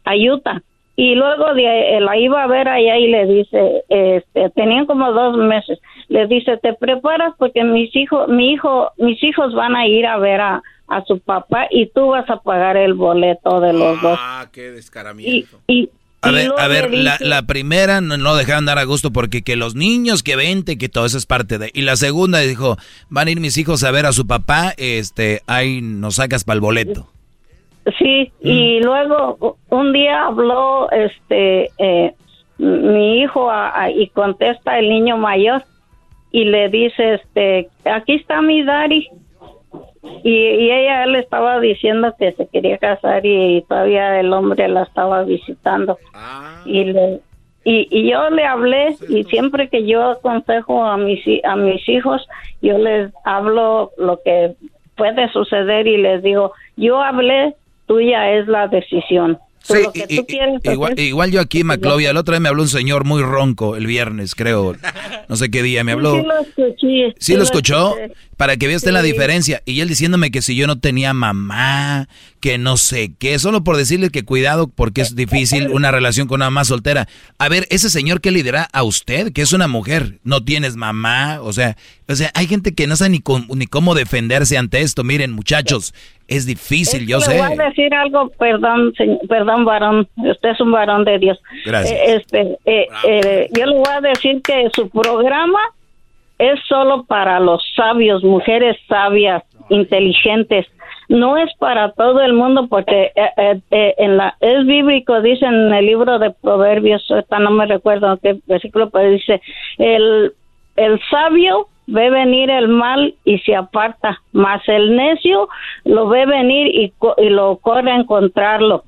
[SPEAKER 27] a Utah y luego de, la iba a ver allá y le dice este tenían como dos meses le dice te preparas porque mis hijos mi hijo mis hijos van a ir a ver a, a su papá y tú vas a pagar el boleto de los dos
[SPEAKER 2] Ah, qué descaramiento.
[SPEAKER 27] y, y
[SPEAKER 3] A
[SPEAKER 27] y
[SPEAKER 3] ver, a ver, la, primera no, no dejaron dar a gusto porque que los niños que vente, que todo eso es parte de... Y la segunda dijo, van a ir mis hijos a ver a su papá, este, ahí nos sacas para el boleto.
[SPEAKER 27] Sí, y luego u- un día habló este eh, mi hijo a- a- y contesta el niño mayor y le dice este aquí está mi daddy y, y ella le estaba diciendo que se quería casar y todavía el hombre la estaba visitando. Y le y, y yo le hablé y siempre que yo aconsejo a mis a mis hijos yo les hablo lo que puede suceder y les digo yo hablé tuya es la decisión
[SPEAKER 3] Sí, igual, igual, yo aquí, Maclovia, el otro día me habló un señor muy ronco el viernes, creo. No sé qué día me habló.
[SPEAKER 27] Sí, lo escuché.
[SPEAKER 3] ¿Sí lo escuchó? Para que veas la diferencia. Y él diciéndome que si yo no tenía mamá, que no sé qué, solo por decirle que cuidado porque es difícil una relación con una mamá soltera. A ver, ese señor que lidera a usted, que es una mujer, no tienes mamá, o sea, o sea, hay gente que no sabe ni, ni cómo defenderse ante esto. Miren, muchachos, es difícil, yo sé.
[SPEAKER 27] Voy a decir algo, perdón, perdón, varón. Usted es un varón de Dios.
[SPEAKER 3] Gracias.
[SPEAKER 27] Eh, este, eh, eh, yo le voy a decir que su programa es solo para los sabios, mujeres sabias, inteligentes. No es para todo el mundo porque en la es bíblico dice en el libro de Proverbios, no me recuerdo qué versículo, pero dice el el sabio ve venir el mal y se aparta, mas el necio lo ve venir y, y lo corre a encontrarlo.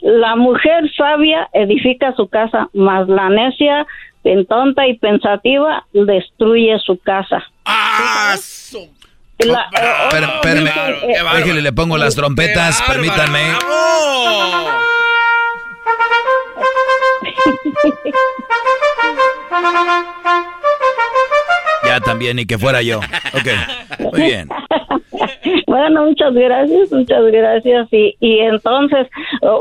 [SPEAKER 27] La mujer sabia edifica su casa, mas la necia, tonta y pensativa, destruye su casa.
[SPEAKER 3] ¡Ah! La, le pongo las trompetas, permítanme. [laughs] Ya también, y que fuera yo. Ok, muy bien. [laughs]
[SPEAKER 27] Bueno, muchas gracias, muchas gracias. Y, y entonces,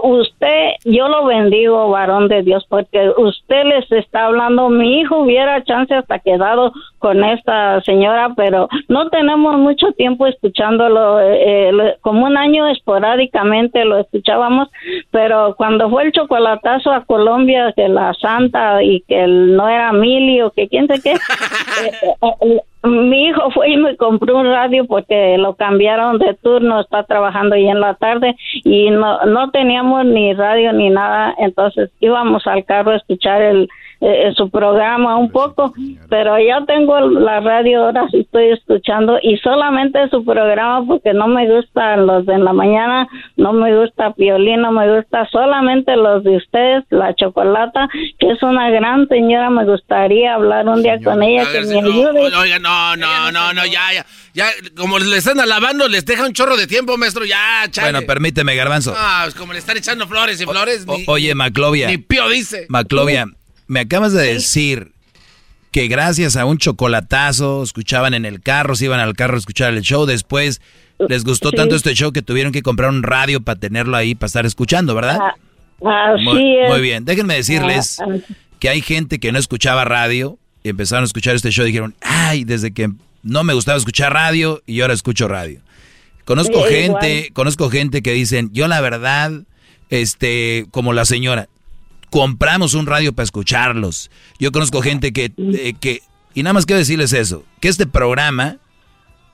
[SPEAKER 27] usted, yo lo bendigo, varón de Dios, porque usted les está hablando. Mi hijo hubiera chance hasta quedado con esta señora, pero no tenemos mucho tiempo escuchándolo. Eh, como un año esporádicamente lo escuchábamos, pero cuando fue el chocolatazo a Colombia, que la santa y que no era Emilio, que quién sé qué, [laughs] eh, mi hijo fue y me compró un radio porque lo cambiaron de turno, está trabajando ahí en la tarde y no, no teníamos ni radio ni nada, entonces íbamos al carro a escuchar el, eh, su programa un poco, pero ya tengo la radio ahora sí estoy escuchando y solamente su programa porque no me gustan los de la mañana, no me gusta Piolín, no me gusta solamente los de ustedes, la Chocolata, que es una gran señora, me gustaría hablar un día con ella que me ayude.
[SPEAKER 2] Oiga, no, no, no, no, ya, ya, ya, como le están alabando, les deja un chorro de tiempo, maestro, ya, chale.
[SPEAKER 3] Bueno, permíteme, Garbanzo.
[SPEAKER 2] Ah, pues como le están echando flores y flores.
[SPEAKER 3] oye, Maclovia.
[SPEAKER 2] Ni pío dice.
[SPEAKER 3] Maclovia me acabas de decir que gracias a un chocolatazo escuchaban en el carro, se iban al carro a escuchar el show, después les gustó tanto este show que tuvieron que comprar un radio para tenerlo ahí, para estar escuchando, ¿verdad?
[SPEAKER 27] Ah,
[SPEAKER 3] muy, muy, bien, déjenme decirles ah, ah. que hay gente que no escuchaba radio y empezaron a escuchar este show y dijeron, ay, desde que no me gustaba escuchar radio y ahora escucho radio. Conozco gente, conozco gente que dicen, yo la verdad, este, como la señora, compramos un radio para escucharlos. Yo conozco gente que, eh, que, y nada más quiero decirles eso, que este programa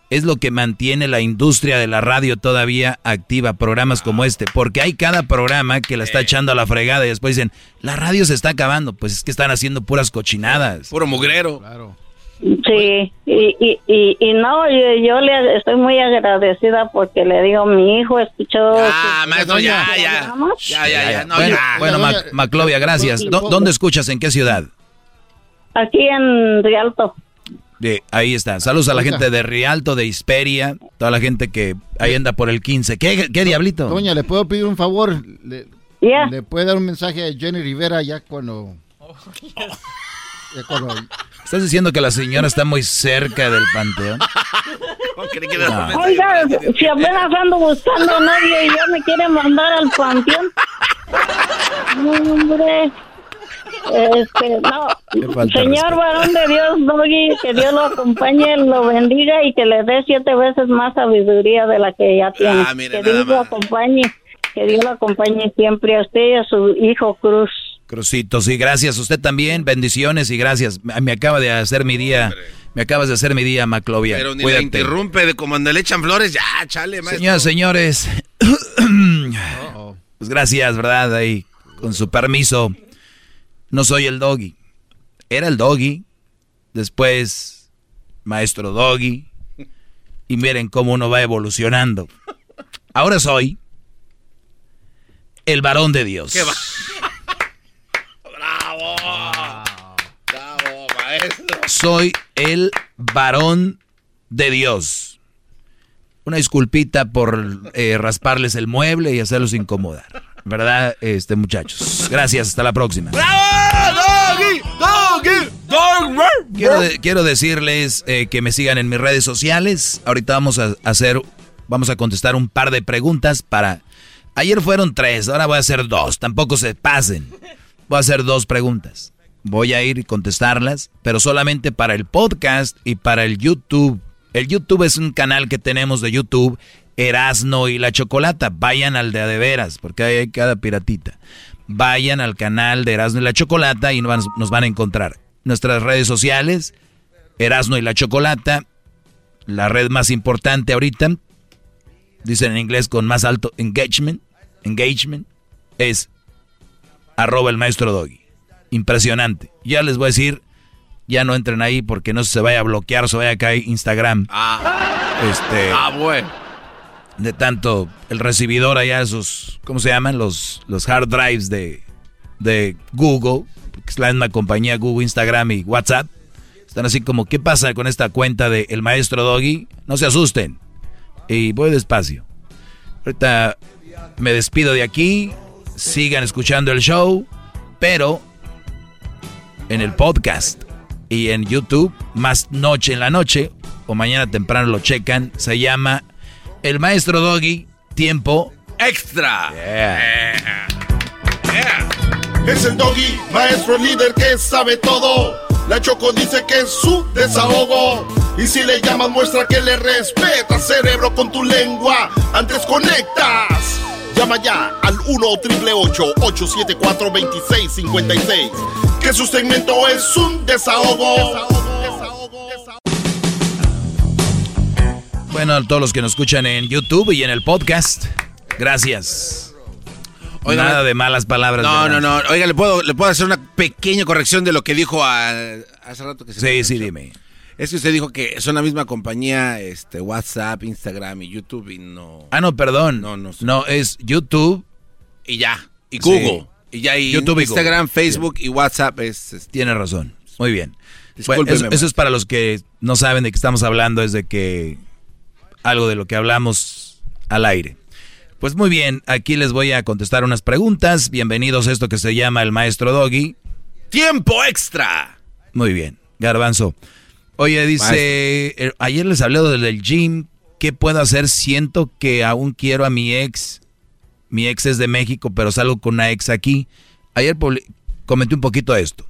[SPEAKER 3] es lo que mantiene la industria de la radio todavía activa, programas como este, porque hay cada programa que la está echando a la fregada y después dicen, la radio se está acabando, pues es que están haciendo puras cochinadas.
[SPEAKER 2] Puro mugrero.
[SPEAKER 3] Claro.
[SPEAKER 27] Sí, y, y, y, no, yo, le estoy muy agradecida porque le digo, mi hijo escuchó...
[SPEAKER 2] Ah, maestro, ya, ya, ya, ya, ya, no,
[SPEAKER 3] bueno, Bueno, Maclovia, gracias. ¿Dónde escuchas? ¿En qué ciudad?
[SPEAKER 27] Aquí en Rialto.
[SPEAKER 3] ahí está. Saludos a la gente de Rialto, de Hisperia, toda la gente que ahí anda por el 15. ¿Qué, qué diablito?
[SPEAKER 23] Doña, ¿le puedo pedir un favor? ¿Le, ¿le puede dar un mensaje a Jenny Rivera ya cuando...
[SPEAKER 3] Ya cuando ¿Estás diciendo que la señora está muy cerca del panteón?
[SPEAKER 27] Oiga, si apenas ando buscando a nadie y ya me quiere mandar al panteón. hombre. Este, no. Señor varón de Dios, Doggy, que Dios lo acompañe, lo bendiga y que le dé siete veces más sabiduría de la que ya tiene. Ah, que Dios lo acompañe, que Dios lo acompañe siempre a usted y a su hijo Cruz.
[SPEAKER 3] Crucito, sí, gracias. Usted también, bendiciones y gracias. Me acaba de hacer mi día. Me acabas de hacer mi día, Maclovia.
[SPEAKER 2] Pero ni la interrumpe de como le echan flores, ya, chale, maestro.
[SPEAKER 3] Señoras, señores. [coughs] pues gracias, ¿verdad? Ahí, con su permiso. No soy el doggy. Era el doggy. Después, maestro doggy. Y miren cómo uno va evolucionando. Ahora soy el varón de Dios.
[SPEAKER 2] ¿Qué va? [laughs]
[SPEAKER 3] Soy el varón de Dios. Una disculpita por eh, rasparles el mueble y hacerlos incomodar. ¿Verdad, este muchachos? Gracias, hasta la próxima.
[SPEAKER 28] ¡Bravo! ¡Doggy! ¡Doggy!
[SPEAKER 3] Quiero, quiero decirles eh, que me sigan en mis redes sociales. Ahorita vamos a hacer, vamos a contestar un par de preguntas para... Ayer fueron tres, ahora voy a hacer dos. Tampoco se pasen. Voy a hacer dos preguntas. Voy a ir y contestarlas, pero solamente para el podcast y para el YouTube. El YouTube es un canal que tenemos de YouTube Erasno y la Chocolata. Vayan al de de veras, porque hay cada piratita. Vayan al canal de Erasno y la Chocolata y nos, van a encontrar. Nuestras redes sociales, Erasno y la Chocolata, la red más importante ahorita, dicen en inglés con más alto engagement, engagement, es arroba el maestro Doggy. Impresionante. Ya les voy a decir, ya no entren ahí porque no se vaya a bloquear, se vaya a caer Instagram.
[SPEAKER 2] Ah,
[SPEAKER 3] este,
[SPEAKER 2] ah bueno
[SPEAKER 3] de tanto el recibidor allá, esos, ¿cómo se llaman? Los, los hard drives de, de Google, que es la misma compañía Google, Instagram y WhatsApp. Están así como, ¿qué pasa con esta cuenta de El Maestro Doggy? No se asusten. Y voy despacio. Ahorita me despido de aquí. Sigan escuchando el show. Pero en el podcast y en YouTube, más noche en la noche, o mañana temprano lo checan, se llama el maestro Doggy, tiempo extra.
[SPEAKER 5] Es el Doggy, maestro líder que sabe todo. La Choco dice que es su desahogo. Y si le llamas, muestra que le respeta, cerebro, con tu lengua. Antes conectas. Llama ya al 1-888-874-2656. Que su segmento es un desahogo.
[SPEAKER 3] Bueno, a todos los que nos escuchan en YouTube y en el podcast, gracias. Nada de malas palabras.
[SPEAKER 2] No, no, no. Oiga, ¿le puedo, ¿le puedo hacer una pequeña corrección de lo que dijo hace rato que se
[SPEAKER 3] Sí, sí, dime.
[SPEAKER 2] Es que usted dijo que son la misma compañía, este, WhatsApp, Instagram y YouTube y no...
[SPEAKER 3] Ah, no, perdón. No, no. No, es YouTube.
[SPEAKER 2] Y ya. Y Google. Y ya, y YouTube Instagram, Facebook y WhatsApp es...
[SPEAKER 3] Tiene razón. Muy bien. Bueno, eso, eso, es para los que no saben de qué estamos hablando, es de que algo de lo que hablamos al aire. Pues muy bien, aquí les voy a contestar unas preguntas. Bienvenidos a esto que se llama el maestro Doggy.
[SPEAKER 2] ¡Tiempo extra!
[SPEAKER 3] Muy bien, Garbanzo. Oye, dice, eh, ayer les hablé del gym. ¿Qué puedo hacer? Siento que aún quiero a mi ex. Mi ex es de México, pero salgo con una ex aquí. Ayer comenté un poquito esto.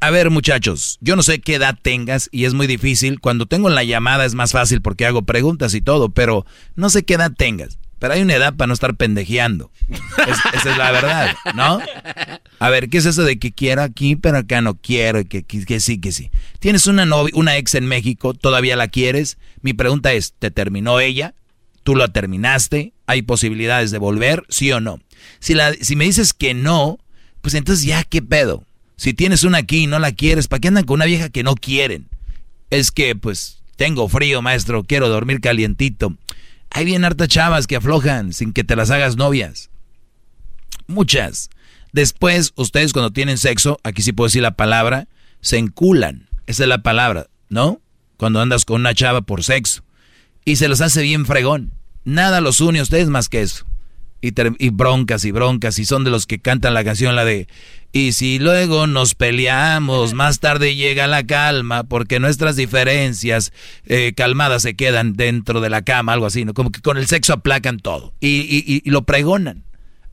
[SPEAKER 3] A ver, muchachos, yo no sé qué edad tengas y es muy difícil. Cuando tengo la llamada es más fácil porque hago preguntas y todo, pero no sé qué edad tengas. Pero hay una edad para no estar pendejeando. esa es la verdad, ¿no? A ver, ¿qué es eso de que quiero aquí, pero acá no quiero? Que, que, sí, que sí. Tienes una novia, una ex en México, ¿todavía la quieres? Mi pregunta es, ¿te terminó ella? ¿Tú la terminaste? ¿Hay posibilidades de volver? ¿Sí o no? Si, la, si me dices que no, pues entonces ya, ¿qué pedo? Si tienes una aquí y no la quieres, ¿para qué andan con una vieja que no quieren? Es que, pues, tengo frío, maestro, quiero dormir calientito. Hay bien hartas chavas que aflojan sin que te las hagas novias. Muchas. Después, ustedes cuando tienen sexo, aquí sí puedo decir la palabra, se enculan. Esa es la palabra, ¿no? Cuando andas con una chava por sexo. Y se los hace bien fregón. Nada los une a ustedes más que eso. Y, y, broncas y broncas y son de los que cantan la canción la de y si luego nos peleamos, más tarde llega la calma, porque nuestras diferencias eh, calmadas se quedan dentro de la cama, algo así, ¿no? Como que con el sexo aplacan todo y, y, lo pregonan.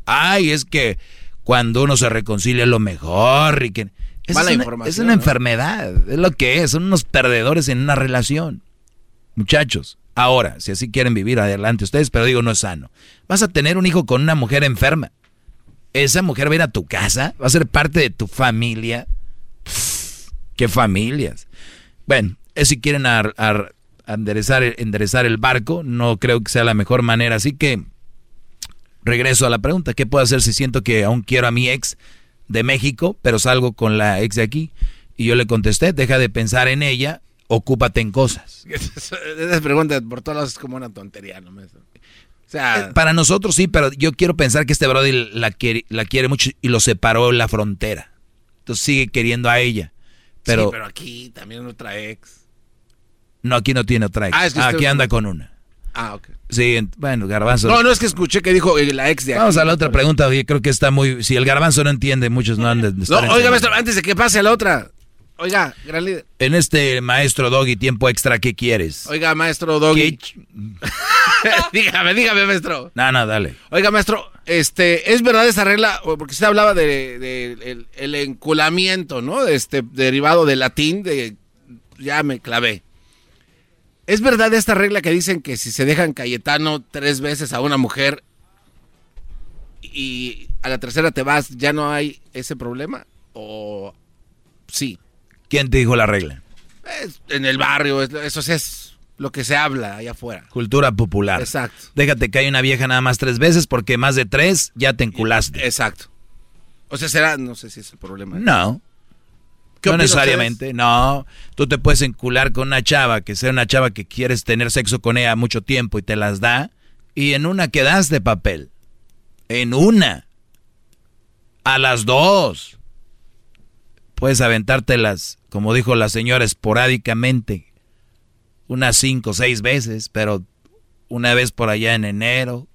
[SPEAKER 3] Ay, es que cuando uno se reconcilia es lo mejor y que... Es, una, es una enfermedad, es lo que es, son unos perdedores en una relación. Muchachos, ahora, si así quieren vivir adelante ustedes, pero digo, no es sano. Vas a tener un hijo con una mujer enferma esa mujer va a ir a tu casa, va a ser parte de tu familia. ¿Qué familias? Bueno, es si quieren enderezar, enderezar el barco, no creo que sea la mejor manera. Así que regreso a la pregunta, ¿qué puedo hacer si siento que aún quiero a mi ex de México, pero salgo con la ex de aquí? Y yo le contesté, deja de pensar en ella, ocúpate en cosas. [laughs]
[SPEAKER 2] Esa pregunta por todas es como una tontería, ¿no?
[SPEAKER 3] Eh, para nosotros sí, pero yo quiero pensar que este Brody la quiere, la quiere mucho y lo separó en la frontera. Entonces sigue queriendo a ella. Pero,
[SPEAKER 2] sí, pero aquí también otra ex.
[SPEAKER 3] No, aquí no tiene otra ex. Ah, aquí anda con una.
[SPEAKER 2] Ah, ok.
[SPEAKER 3] Sí, bueno, Garbanzo.
[SPEAKER 2] No, no es que escuché que dijo eh, la ex de aquí.
[SPEAKER 3] Vamos a la otra pregunta, oye, creo que está muy... Si el Garbanzo no entiende, muchos no [laughs]
[SPEAKER 2] No, oiga, maestro, antes de que pase a la otra. Oiga, gran líder.
[SPEAKER 3] En este maestro Doggy tiempo extra, ¿qué quieres?
[SPEAKER 2] Oiga, maestro Doggy. [laughs] dígame, dígame, maestro.
[SPEAKER 3] No, no, dale.
[SPEAKER 2] Oiga, maestro, este, ¿es verdad esa regla? Porque usted hablaba de, de el, enculamiento, ¿no? Este, derivado del latín, de ya me clavé. ¿Es verdad esta regla que dicen que si se dejan Cayetano tres veces a una mujer y a la tercera te vas, ya no hay ese problema? ¿O sí?
[SPEAKER 3] ¿Quién te dijo la regla?
[SPEAKER 2] en el barrio, eso es lo que se habla allá afuera.
[SPEAKER 3] Cultura popular.
[SPEAKER 2] Exacto.
[SPEAKER 3] Déjate que hay una vieja nada más tres veces porque más de tres ya te enculaste.
[SPEAKER 2] Exacto. O sea, será, no sé si es el problema.
[SPEAKER 3] No. No necesariamente, no. Tú te puedes encular con una chava, que sea una chava que quieres tener sexo con ella mucho tiempo y te las da, y en una quedas de papel. En una. A las dos. Puedes aventártelas, como dijo la señora, esporádicamente. Unas cinco o seis veces, pero una vez por allá en enero,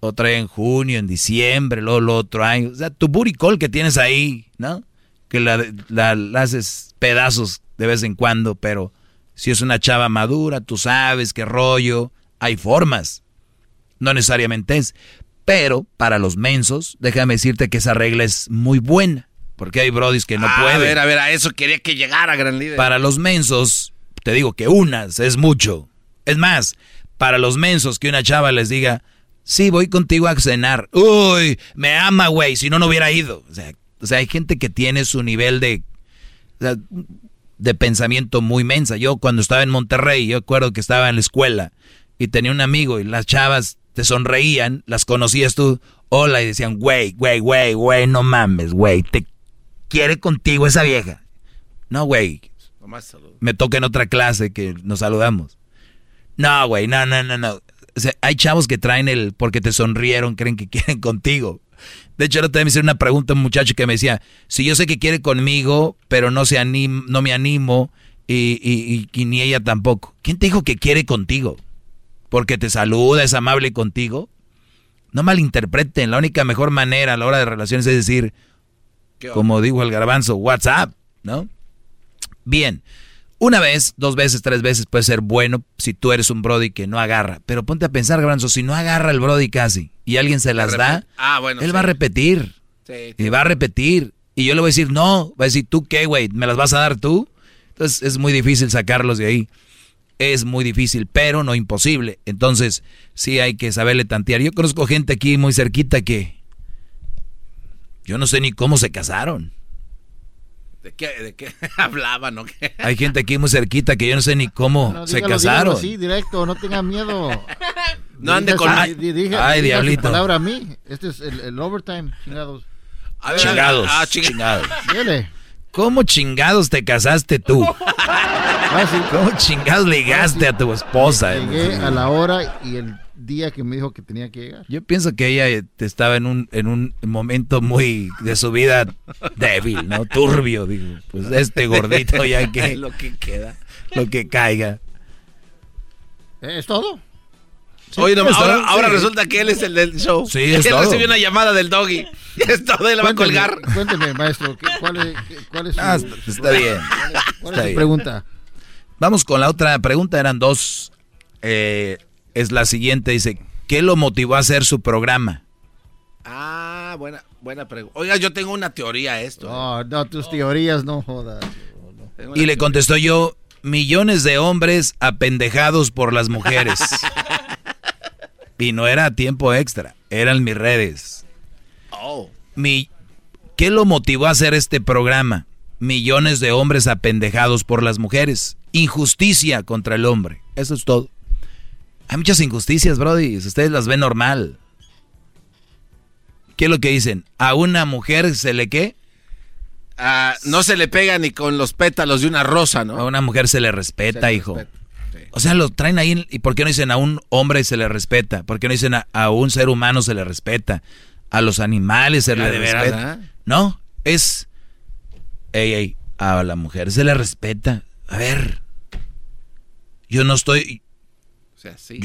[SPEAKER 3] otra en junio, en diciembre, luego el otro año. O sea, tu buricol que tienes ahí, ¿no? que la, la, haces pedazos de vez en cuando, pero si es una chava madura, tú sabes qué rollo, hay formas. No necesariamente es. Pero para los mensos, déjame decirte que esa regla es muy buena. Porque hay brodis que no
[SPEAKER 2] ah,
[SPEAKER 3] pueden.
[SPEAKER 2] A ver, a ver, a eso quería que llegara, gran líder.
[SPEAKER 3] Para los mensos, te digo que unas es mucho. Es más, para los mensos que una chava les diga, sí, voy contigo a cenar. Uy, me ama, güey, si no, no hubiera ido. O sea, o sea, hay gente que tiene su nivel de, de pensamiento muy mensa. Yo cuando estaba en Monterrey, yo recuerdo que estaba en la escuela y tenía un amigo y las chavas te sonreían, las conocías tú, hola, y decían, güey, güey, güey, güey, no mames, güey, te quiere contigo esa vieja. No, güey. Me toca en otra clase que nos saludamos. No, güey, no, no, no, no. O sea, hay chavos que traen el porque te sonrieron, creen que [laughs] quieren contigo. De hecho, ahora también me hizo una pregunta un muchacho que me decía, si yo sé que quiere conmigo, pero no, se anim, no me animo y, y, ni ella tampoco. ¿Quién te dijo que quiere contigo? ¿Porque te saluda, es amable contigo? No malinterpreten, la única mejor manera a la hora de relaciones es decir, como dijo el garbanzo, WhatsApp, ¿no? Bien, una vez, dos veces, tres veces puede ser bueno si tú eres un Brody que no agarra. Pero ponte a pensar, Granzo, si no agarra el Brody casi y alguien se las da,
[SPEAKER 2] ah, bueno,
[SPEAKER 3] él va a repetir. y va a repetir. Y yo le voy a decir, no, va a decir, ¿tú qué, güey? ¿Me las vas a dar tú? Entonces es muy difícil sacarlos de ahí. Es muy difícil, pero no imposible. Entonces sí hay que saberle tantear. Yo conozco gente aquí muy cerquita que yo no sé ni cómo se casaron.
[SPEAKER 2] ¿De qué, de qué [laughs] hablaban o qué?
[SPEAKER 3] Hay gente aquí muy cerquita que yo no sé ni cómo se casaron.
[SPEAKER 23] Sí, directo, no tengan miedo. [laughs]
[SPEAKER 2] no ande con...
[SPEAKER 23] Ay, ay diablito. palabra a mí. Este es el, overtime, chingados.
[SPEAKER 3] chingados. Ah, chingados. ¿Cómo chingados te casaste tú? [laughs] Ah, ¿Cómo chingados ligaste a tu esposa?
[SPEAKER 23] Llegué a la hora y el día que me dijo que tenía que llegar.
[SPEAKER 3] Yo pienso que ella estaba en un, en un momento muy de su vida débil, ¿no? Turbio, digo. Pues este gordito ya que... [laughs]
[SPEAKER 2] lo que queda.
[SPEAKER 3] Lo que caiga.
[SPEAKER 23] ¿Es todo?
[SPEAKER 2] Oye, ahora, resulta que él es el del show.
[SPEAKER 3] Sí, [laughs] es
[SPEAKER 2] él
[SPEAKER 3] todo.
[SPEAKER 2] recibió una llamada del doggy. [laughs] Es todo, él la va a colgar.
[SPEAKER 23] Cuénteme, maestro, ¿cuál es, cuál es su,
[SPEAKER 3] ah, está bien.
[SPEAKER 23] ¿Cuál es su pregunta?
[SPEAKER 3] Vamos con la otra pregunta. Eran dos eh, es la siguiente. Dice, ¿qué lo motivó a hacer su programa?
[SPEAKER 2] Ah, buena, buena pregunta. Oiga, yo tengo una teoría a esto.
[SPEAKER 23] No, no, tus teorías no jodas.
[SPEAKER 3] Y le contestó yo, millones de hombres apendejados por las mujeres. [laughs] y no era tiempo extra, eran mis redes.
[SPEAKER 2] Oh.
[SPEAKER 3] Mi, ¿Qué lo motivó a hacer este programa? Millones de hombres apendejados por las mujeres. Injusticia contra el hombre. Eso es todo. Hay muchas injusticias, Brody. Ustedes las ven normal. ¿Qué es lo que dicen? ¿A una mujer se le qué?
[SPEAKER 2] Ah, no se le pega ni con los pétalos de una rosa, ¿no?
[SPEAKER 3] A una mujer se le respeta, hijo. O sea, lo traen ahí. ¿Y por qué no dicen a un hombre se le respeta? ¿Por qué no dicen a, un ser humano se le respeta? A los animales se le respeta. ¿ah? No, es. Ey, ey, a la mujer se le respeta. A ver. Yo no estoy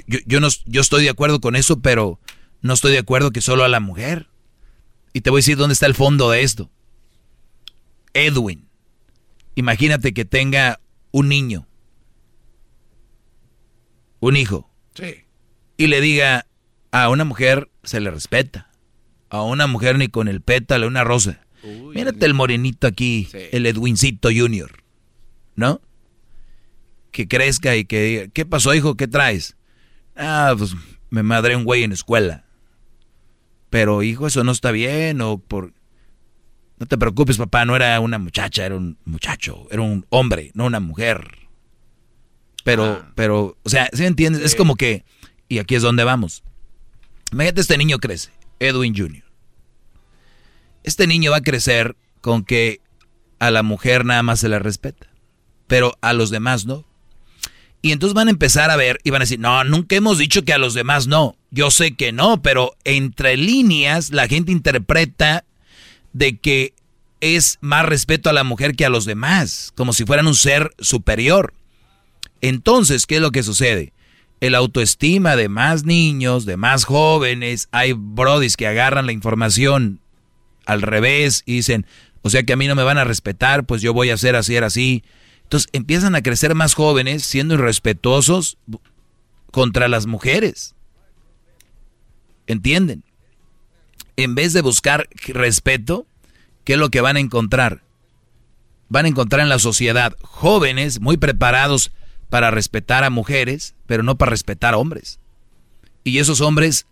[SPEAKER 3] yo, yo, no, yo estoy de acuerdo con eso, pero no estoy de acuerdo que solo a la mujer. Y te voy a decir dónde está el fondo de esto. Edwin, imagínate que tenga un niño, un hijo,
[SPEAKER 2] sí.
[SPEAKER 3] y le diga a una mujer se le respeta, a una mujer ni con el pétalo, una rosa. Mírate el morenito aquí, el Edwincito Junior, ¿no? Que crezca y que diga, ¿qué pasó hijo? ¿Qué traes? Ah, pues me madré un güey en escuela. Pero hijo, eso no está bien o por... No te preocupes, papá, no era una muchacha, era un muchacho, era un hombre, no una mujer. Pero, ah. pero, o sea, ¿sí entiendes? Es como que, y aquí es donde vamos. Imagínate, este niño crece, Edwin Jr. Este niño va a crecer con que a la mujer nada más se le respeta, pero a los demás no. Y entonces van a empezar a ver y van a decir, no, nunca hemos dicho que a los demás no. Yo sé que no, pero entre líneas la gente interpreta de que es más respeto a la mujer que a los demás, como si fueran un ser superior. Entonces, ¿qué es lo que sucede? El autoestima de más niños, de más jóvenes, hay brodis que agarran la información al revés y dicen, o sea que a mí no me van a respetar, pues yo voy a hacer así, así. Entonces empiezan a crecer más jóvenes siendo irrespetuosos contra las mujeres. ¿Entienden? En vez de buscar respeto, ¿qué es lo que van a encontrar? Van a encontrar en la sociedad jóvenes muy preparados para respetar a mujeres, pero no para respetar a hombres. Y esos hombres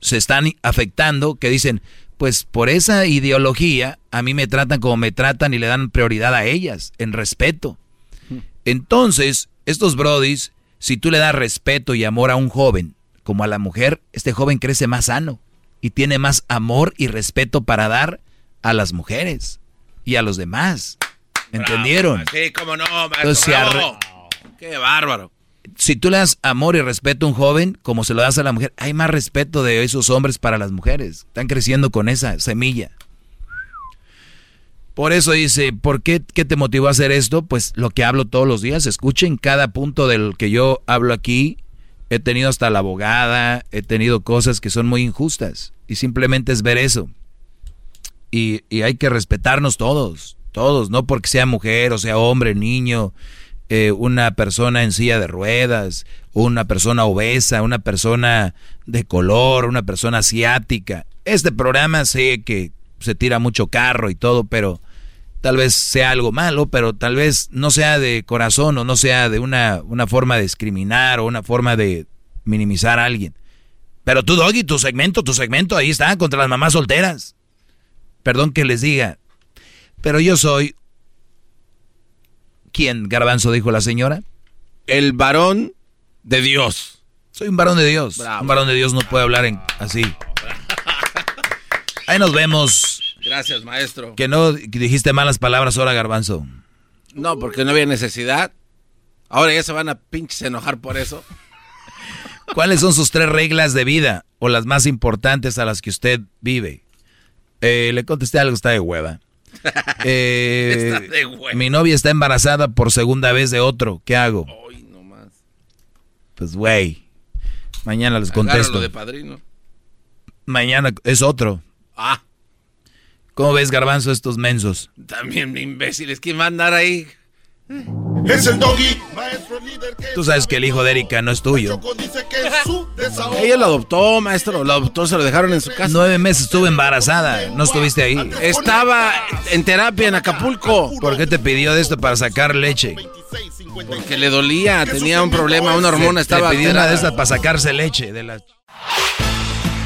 [SPEAKER 3] se están afectando que dicen, pues por esa ideología a mí me tratan como me tratan y le dan prioridad a ellas, en respeto. Entonces, estos brodis, si tú le das respeto y amor a un joven como a la mujer, este joven crece más sano y tiene más amor y respeto para dar a las mujeres y a los demás. ¿Entendieron?
[SPEAKER 2] sí, cómo no, maestro, Qué bárbaro.
[SPEAKER 3] Si tú le das amor y respeto a un joven, como se lo das a la mujer, hay más respeto de esos hombres para las mujeres. Están creciendo con esa semilla. Por eso dice, ¿por qué, qué te motivó a hacer esto? Pues lo que hablo todos los días. Escuchen cada punto del que yo hablo aquí he tenido hasta la abogada, he tenido cosas que son muy injustas y simplemente es ver eso. Y, hay que respetarnos todos, todos, no porque sea mujer o sea hombre, niño, eh, una persona en silla de ruedas, una persona obesa, una persona de color, una persona asiática. Este programa sé que se tira mucho carro y todo, pero tal vez sea algo malo, pero tal vez no sea de corazón o no sea de una, una forma de discriminar o una forma de minimizar a alguien. Pero tú, Doggy, tu segmento, tu segmento, ahí está, contra las mamás solteras. Perdón que les diga, pero yo soy... ¿Quién, Garbanzo, dijo la señora?
[SPEAKER 2] El varón de Dios.
[SPEAKER 3] Soy un varón de Dios. Un varón de Dios no puede hablar en, así. Ahí nos vemos.
[SPEAKER 2] Gracias, maestro.
[SPEAKER 3] Que no dijiste malas palabras ahora, Garbanzo.
[SPEAKER 2] No, porque no había necesidad. Ahora ya se van a pinches enojar por eso.
[SPEAKER 3] ¿Cuáles son sus tres reglas de vida o las más importantes a las que usted vive? Eh, le contesté algo, está de hueva. [laughs] Eh, está de hueva. Mi novia está embarazada por segunda vez de otro. ¿Qué hago? no más. Pues, güey. Mañana les contesto.
[SPEAKER 2] de padrino.
[SPEAKER 3] Mañana es otro.
[SPEAKER 2] Ah.
[SPEAKER 3] ¿Cómo ves, Garbanzo, estos mensos?
[SPEAKER 2] También imbéciles. ¿Quién va a andar ahí?
[SPEAKER 5] Es el doggy, maestro líder.
[SPEAKER 3] Tú sabes que el hijo de Erika no es tuyo.
[SPEAKER 2] Ella lo adoptó, maestro. Lo adoptó, se lo dejaron en su casa.
[SPEAKER 3] Nueve meses estuvo embarazada. ¿No estuviste ahí?
[SPEAKER 2] Estaba en terapia en Acapulco.
[SPEAKER 3] ¿Por qué te pidió de esto para sacar leche?
[SPEAKER 2] Porque le dolía, tenía un problema, una hormona estaba.
[SPEAKER 3] Le pidió una de estas para sacarse leche de la.